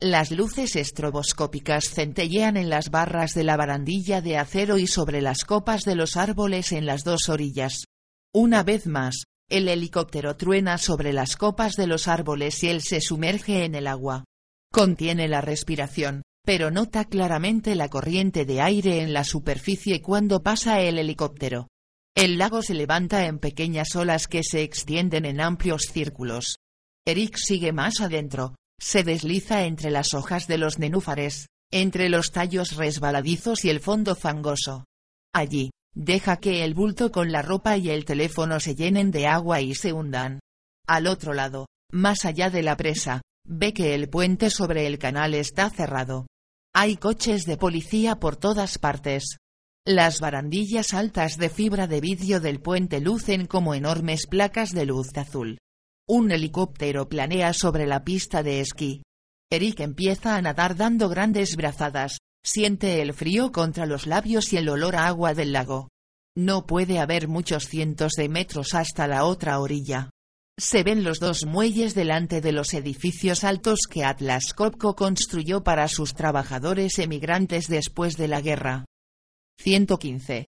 Las luces estroboscópicas centellean en las barras de la barandilla de acero y sobre las copas de los árboles en las dos orillas. Una vez más, el helicóptero truena sobre las copas de los árboles y él se sumerge en el agua. Contiene la respiración, pero nota claramente la corriente de aire en la superficie cuando pasa el helicóptero. El lago se levanta en pequeñas olas que se extienden en amplios círculos. Eric sigue más adentro, se desliza entre las hojas de los nenúfares, entre los tallos resbaladizos y el fondo fangoso. Allí, deja que el bulto con la ropa y el teléfono se llenen de agua y se hundan. Al otro lado, más allá de la presa, ve que el puente sobre el canal está cerrado. Hay coches de policía por todas partes. Las barandillas altas de fibra de vidrio del puente lucen como enormes placas de luz azul. Un helicóptero planea sobre la pista de esquí. Eric empieza a nadar dando grandes brazadas, siente el frío contra los labios y el olor a agua del lago. No puede haber muchos cientos de metros hasta la otra orilla. Se ven los dos muelles delante de los edificios altos que Atlas Copco construyó para sus trabajadores emigrantes después de la guerra. 115.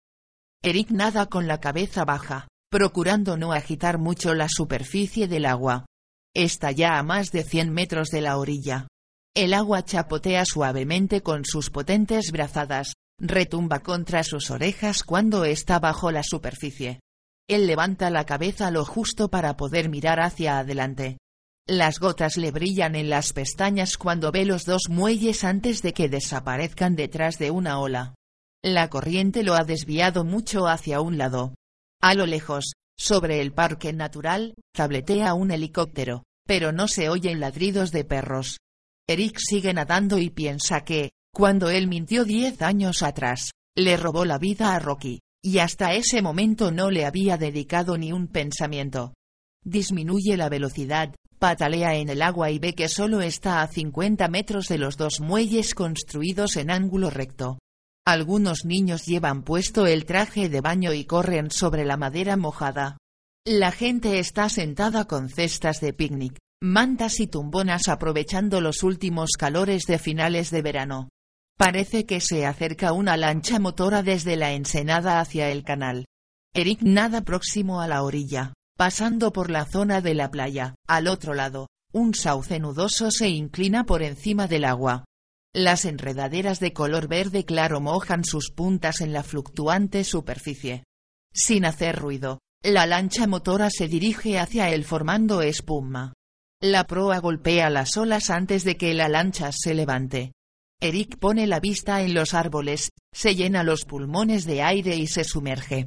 Eric nada con la cabeza baja, procurando no agitar mucho la superficie del agua. Está ya a más de 100 metros de la orilla. El agua chapotea suavemente con sus potentes brazadas, retumba contra sus orejas cuando está bajo la superficie. Él levanta la cabeza lo justo para poder mirar hacia adelante. Las gotas le brillan en las pestañas cuando ve los dos muelles antes de que desaparezcan detrás de una ola. La corriente lo ha desviado mucho hacia un lado. A lo lejos, sobre el parque natural, tabletea un helicóptero, pero no se oyen ladridos de perros. Eric sigue nadando y piensa que, cuando él mintió diez años atrás, le robó la vida a Rocky, y hasta ese momento no le había dedicado ni un pensamiento. Disminuye la velocidad, patalea en el agua y ve que solo está a 50 metros de los dos muelles construidos en ángulo recto. Algunos niños llevan puesto el traje de baño y corren sobre la madera mojada. La gente está sentada con cestas de picnic, mantas y tumbonas aprovechando los últimos calores de finales de verano. Parece que se acerca una lancha motora desde la ensenada hacia el canal. Eric nada próximo a la orilla, pasando por la zona de la playa. Al otro lado, un sauce nudoso se inclina por encima del agua. Las enredaderas de color verde claro mojan sus puntas en la fluctuante superficie. Sin hacer ruido, la lancha motora se dirige hacia él formando espuma. La proa golpea las olas antes de que la lancha se levante. Eric pone la vista en los árboles, se llena los pulmones de aire y se sumerge.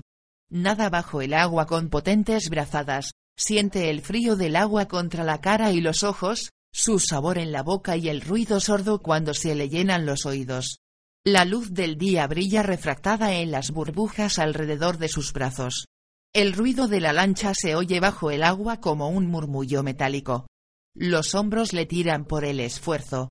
Nada bajo el agua con potentes brazadas, siente el frío del agua contra la cara y los ojos, su sabor en la boca y el ruido sordo cuando se le llenan los oídos. La luz del día brilla refractada en las burbujas alrededor de sus brazos. El ruido de la lancha se oye bajo el agua como un murmullo metálico. Los hombros le tiran por el esfuerzo,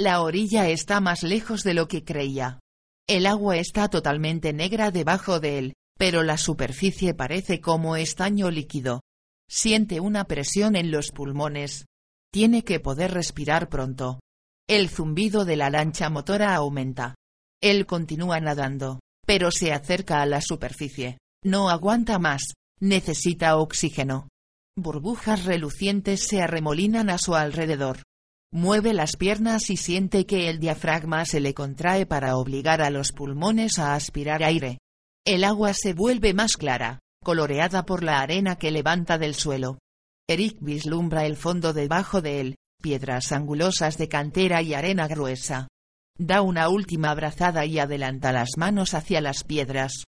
la orilla está más lejos de lo que creía. El agua está totalmente negra debajo de él, pero la superficie parece como estaño líquido. Siente una presión en los pulmones. Tiene que poder respirar pronto. El zumbido de la lancha motora aumenta. Él continúa nadando, pero se acerca a la superficie. No aguanta más, necesita oxígeno. Burbujas relucientes se arremolinan a su alrededor. Mueve las piernas y siente que el diafragma se le contrae para obligar a los pulmones a aspirar aire. El agua se vuelve más clara, coloreada por la arena que levanta del suelo. Eric vislumbra el fondo debajo de él, piedras angulosas de cantera y arena gruesa. Da una última abrazada y adelanta las manos hacia las piedras.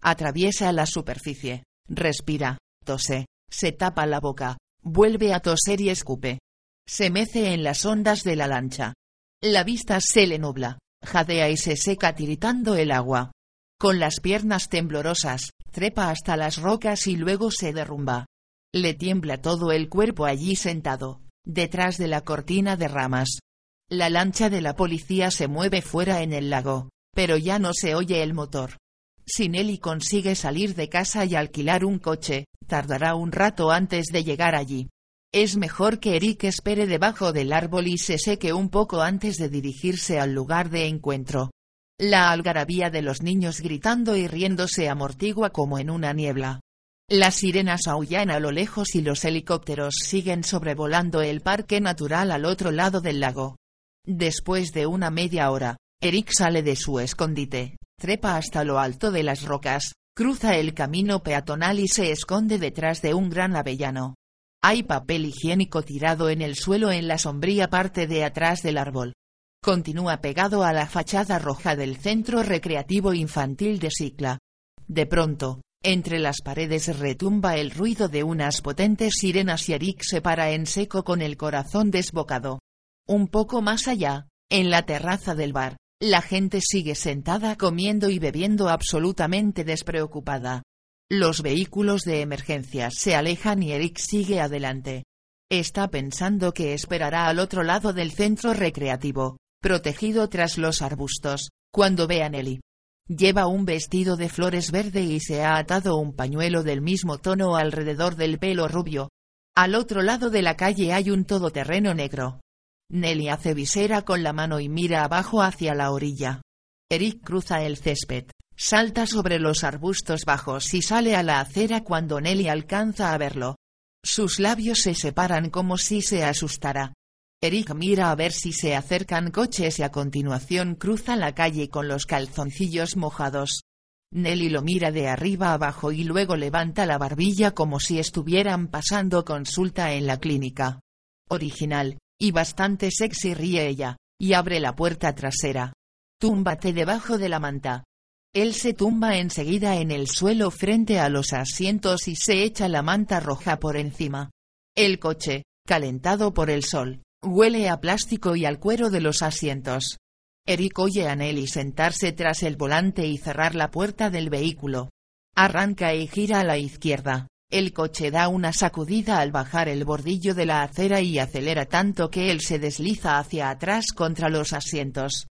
Atraviesa la superficie, respira, tose, se tapa la boca, vuelve a toser y escupe. Se mece en las ondas de la lancha. La vista se le nubla, jadea y se seca tiritando el agua. Con las piernas temblorosas, trepa hasta las rocas y luego se derrumba. Le tiembla todo el cuerpo allí sentado, detrás de la cortina de ramas. La lancha de la policía se mueve fuera en el lago, pero ya no se oye el motor. Si Nelly consigue salir de casa y alquilar un coche, tardará un rato antes de llegar allí. Es mejor que Eric espere debajo del árbol y se seque un poco antes de dirigirse al lugar de encuentro. La algarabía de los niños gritando y riéndose amortigua como en una niebla. Las sirenas aullan a lo lejos y los helicópteros siguen sobrevolando el parque natural al otro lado del lago. Después de una media hora, Eric sale de su escondite, trepa hasta lo alto de las rocas, cruza el camino peatonal y se esconde detrás de un gran avellano. Hay papel higiénico tirado en el suelo en la sombría parte de atrás del árbol. Continúa pegado a la fachada roja del Centro Recreativo Infantil de Cicla. De pronto, entre las paredes retumba el ruido de unas potentes sirenas y Eric se para en seco con el corazón desbocado. Un poco más allá, en la terraza del bar, la gente sigue sentada comiendo y bebiendo absolutamente despreocupada. Los vehículos de emergencia se alejan y Eric sigue adelante. Está pensando que esperará al otro lado del centro recreativo, protegido tras los arbustos, cuando ve a Nelly. Lleva un vestido de flores verde y se ha atado un pañuelo del mismo tono alrededor del pelo rubio. Al otro lado de la calle hay un todoterreno negro. Nelly hace visera con la mano y mira abajo hacia la orilla. Eric cruza el césped, Salta sobre los arbustos bajos y sale a la acera cuando Nelly alcanza a verlo. Sus labios se separan como si se asustara. Eric mira a ver si se acercan coches y a continuación cruza la calle con los calzoncillos mojados. Nelly lo mira de arriba abajo y luego levanta la barbilla como si estuvieran pasando consulta en la clínica. Original, y bastante sexy ríe ella, y abre la puerta trasera. Túmbate debajo de la manta. Él se tumba enseguida en el suelo frente a los asientos y se echa la manta roja por encima. El coche, calentado por el sol, huele a plástico y al cuero de los asientos. Eric oye a Nelly sentarse tras el volante y cerrar la puerta del vehículo. Arranca y gira a la izquierda. El coche da una sacudida al bajar el bordillo de la acera y acelera tanto que él se desliza hacia atrás contra los asientos.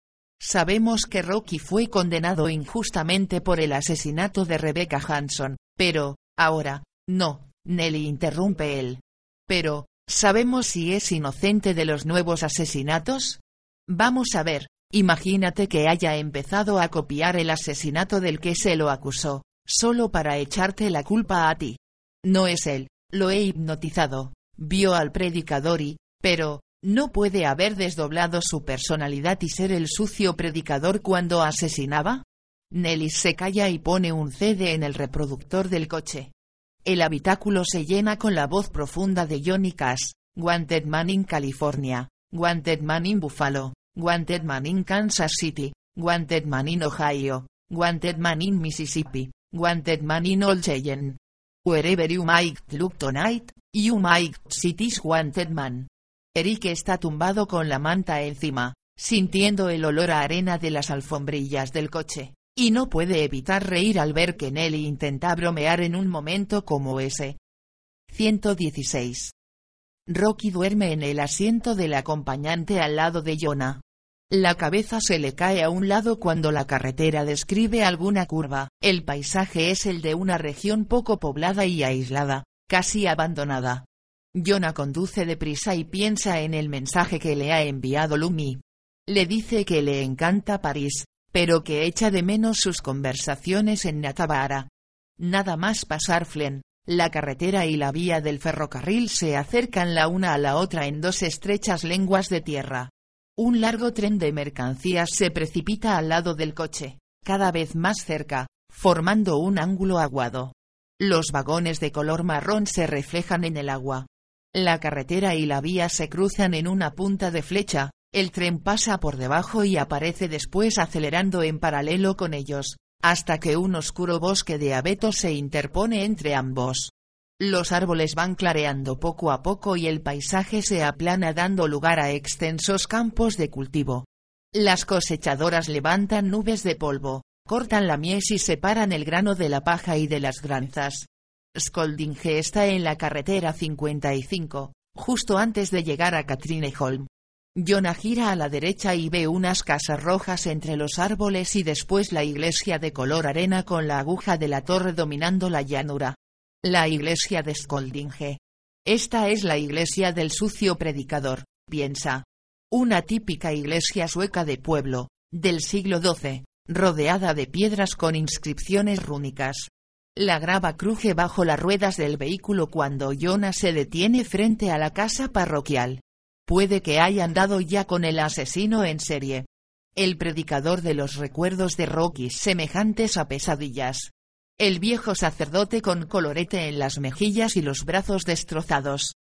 Sabemos que Rocky fue condenado injustamente por el asesinato de Rebecca Hanson, pero, ahora, no, Nelly interrumpe él. Pero, ¿sabemos si es inocente de los nuevos asesinatos? Vamos a ver, imagínate que haya empezado a copiar el asesinato del que se lo acusó, solo para echarte la culpa a ti. No es él, lo he hipnotizado, vio al predicador y, pero, ¿no puede haber desdoblado su personalidad y ser el sucio predicador cuando asesinaba? Nelly se calla y pone un CD en el reproductor del coche. El habitáculo se llena con la voz profunda de Johnny Cash, Wanted Man in California, Wanted Man in Buffalo, Wanted Man in Kansas City, Wanted Man in Ohio, Wanted Man in Mississippi, Wanted Man in Old Cheyenne. Wherever you might look tonight, you might see this Wanted Man. Eric está tumbado con la manta encima, sintiendo el olor a arena de las alfombrillas del coche y no puede evitar reír al ver que Nelly intenta bromear en un momento como ese. 116. Rocky duerme en el asiento del acompañante al lado de Jonah. La cabeza se le cae a un lado cuando la carretera describe alguna curva. El paisaje es el de una región poco poblada y aislada, casi abandonada. Jonah conduce deprisa y piensa en el mensaje que le ha enviado Lumi. Le dice que le encanta París, pero que echa de menos sus conversaciones en Natabara. Nada más pasar Flen, la carretera y la vía del ferrocarril se acercan la una a la otra en dos estrechas lenguas de tierra. Un largo tren de mercancías se precipita al lado del coche, cada vez más cerca, formando un ángulo aguado. Los vagones de color marrón se reflejan en el agua. La carretera y la vía se cruzan en una punta de flecha, el tren pasa por debajo y aparece después acelerando en paralelo con ellos, hasta que un oscuro bosque de abetos se interpone entre ambos. Los árboles van clareando poco a poco y el paisaje se aplana dando lugar a extensos campos de cultivo. Las cosechadoras levantan nubes de polvo, cortan la mies y separan el grano de la paja y de las granzas. Skoldinge está en la carretera 55, justo antes de llegar a Katrineholm. Jonah gira a la derecha y ve unas casas rojas entre los árboles y después la iglesia de color arena con la aguja de la torre dominando la llanura. La iglesia de Skoldinge. Esta es la iglesia del sucio predicador, piensa. Una típica iglesia sueca de pueblo, del siglo XII, rodeada de piedras con inscripciones rúnicas. La grava cruje bajo las ruedas del vehículo cuando Jonah se detiene frente a la casa parroquial. Puede que hayan dado ya con el asesino en serie. El predicador de los recuerdos de Rocky semejantes a pesadillas. El viejo sacerdote con colorete en las mejillas y los brazos destrozados.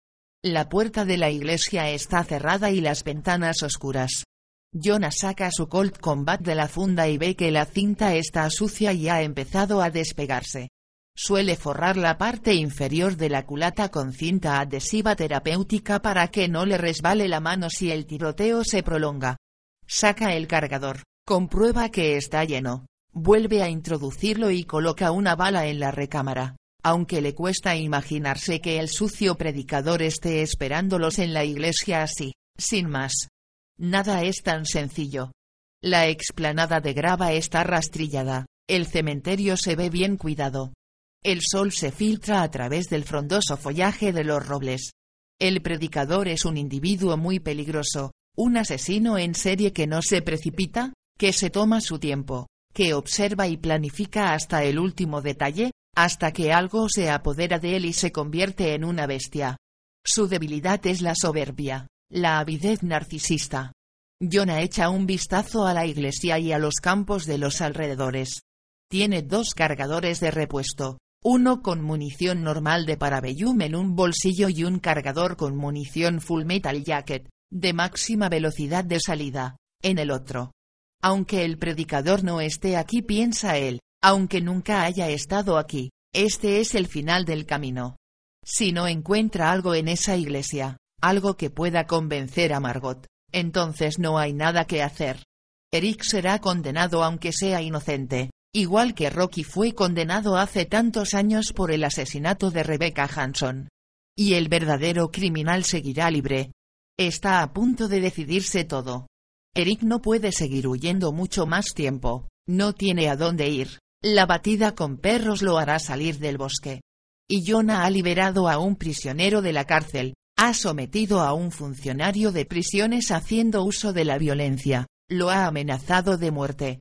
La puerta de la iglesia está cerrada y las ventanas oscuras. Jonah saca su Colt Combat de la funda y ve que la cinta está sucia y ha empezado a despegarse. Suele forrar la parte inferior de la culata con cinta adhesiva terapéutica para que no le resbale la mano si el tiroteo se prolonga. Saca el cargador, comprueba que está lleno, vuelve a introducirlo y coloca una bala en la recámara, aunque le cuesta imaginarse que el sucio predicador esté esperándolos en la iglesia así, sin más. Nada es tan sencillo. La explanada de grava está rastrillada, el cementerio se ve bien cuidado, el sol se filtra a través del frondoso follaje de los robles. El predicador es un individuo muy peligroso, un asesino en serie que no se precipita, que se toma su tiempo, que observa y planifica hasta el último detalle, hasta que algo se apodera de él y se convierte en una bestia. Su debilidad es la soberbia, la avidez narcisista. Jonah echa un vistazo a la iglesia y a los campos de los alrededores. Tiene dos cargadores de repuesto, uno con munición normal de Parabellum en un bolsillo y un cargador con munición Full Metal Jacket, de máxima velocidad de salida, en el otro. Aunque el predicador no esté aquí piensa él, aunque nunca haya estado aquí, este es el final del camino. Si no encuentra algo en esa iglesia, algo que pueda convencer a Margot, entonces no hay nada que hacer. Eric será condenado aunque sea inocente, igual que Rocky fue condenado hace tantos años por el asesinato de Rebecca Hanson. Y el verdadero criminal seguirá libre. Está a punto de decidirse todo. Eric no puede seguir huyendo mucho más tiempo, no tiene a dónde ir, la batida con perros lo hará salir del bosque. Y Jonah ha liberado a un prisionero de la cárcel, ha sometido a un funcionario de prisiones haciendo uso de la violencia, lo ha amenazado de muerte.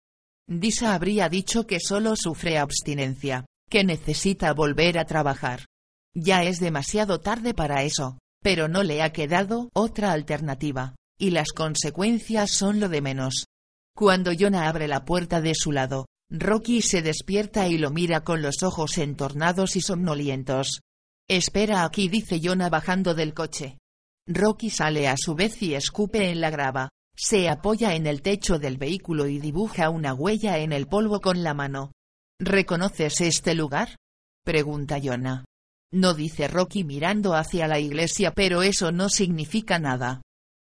Disa habría dicho que solo sufre abstinencia, que necesita volver a trabajar. Ya es demasiado tarde para eso, pero no le ha quedado otra alternativa, y las consecuencias son lo de menos. Cuando Jonah abre la puerta de su lado, Rocky se despierta y lo mira con los ojos entornados y somnolientos. Espera aquí, dice Jonah bajando del coche. Rocky sale a su vez y escupe en la grava, se apoya en el techo del vehículo y dibuja una huella en el polvo con la mano. ¿Reconoces este lugar? pregunta Jonah. No dice Rocky mirando hacia la iglesia, pero eso no significa nada.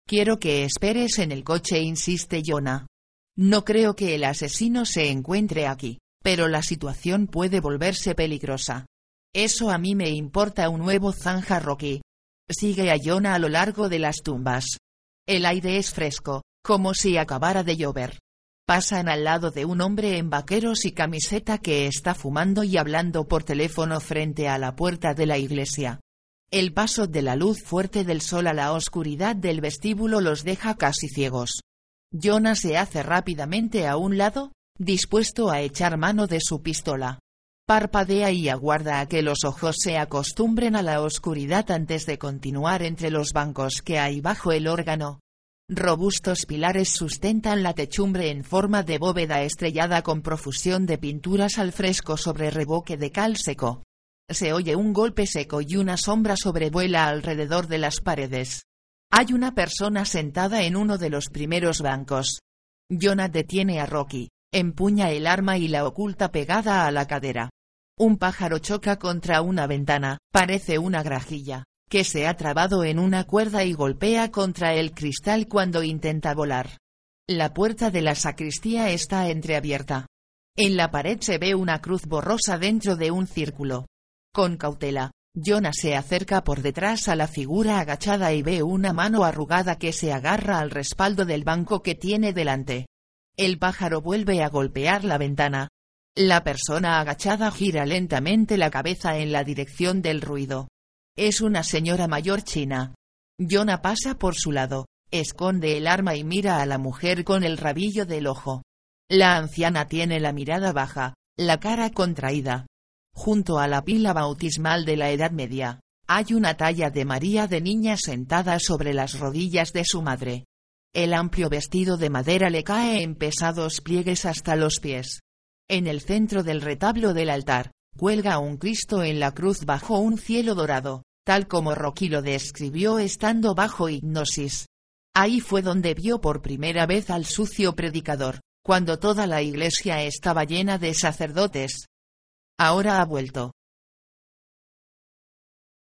Quiero que esperes en el coche, insiste Jonah. No creo que el asesino se encuentre aquí, pero la situación puede volverse peligrosa. Eso a mí me importa un nuevo zanja Rocky. Sigue a Jonah a lo largo de las tumbas. El aire es fresco, como si acabara de llover. Pasan al lado de un hombre en vaqueros y camiseta que está fumando y hablando por teléfono frente a la puerta de la iglesia. El paso de la luz fuerte del sol a la oscuridad del vestíbulo los deja casi ciegos. Jonah se hace rápidamente a un lado, dispuesto a echar mano de su pistola. Parpadea y aguarda a que los ojos se acostumbren a la oscuridad antes de continuar entre los bancos que hay bajo el órgano. Robustos pilares sustentan la techumbre en forma de bóveda estrellada con profusión de pinturas al fresco sobre reboque de cal seco. Se oye un golpe seco y una sombra sobrevuela alrededor de las paredes. Hay una persona sentada en uno de los primeros bancos. Jonah detiene a Rocky, empuña el arma y la oculta pegada a la cadera. Un pájaro choca contra una ventana, parece una grajilla, que se ha trabado en una cuerda y golpea contra el cristal cuando intenta volar. La puerta de la sacristía está entreabierta. En la pared se ve una cruz borrosa dentro de un círculo. Con cautela, Jonah se acerca por detrás a la figura agachada y ve una mano arrugada que se agarra al respaldo del banco que tiene delante. El pájaro vuelve a golpear la ventana. La persona agachada gira lentamente la cabeza en la dirección del ruido. Es una señora mayor china. Jonah pasa por su lado, esconde el arma y mira a la mujer con el rabillo del ojo. La anciana tiene la mirada baja, la cara contraída, Junto a la pila bautismal de la Edad Media, hay una talla de María de niña sentada sobre las rodillas de su madre. El amplio vestido de madera le cae en pesados pliegues hasta los pies. En el centro del retablo del altar, cuelga un Cristo en la cruz bajo un cielo dorado, tal como Rocky lo describió estando bajo hipnosis. Ahí fue donde vio por primera vez al sucio predicador, cuando toda la iglesia estaba llena de sacerdotes, Ahora ha vuelto,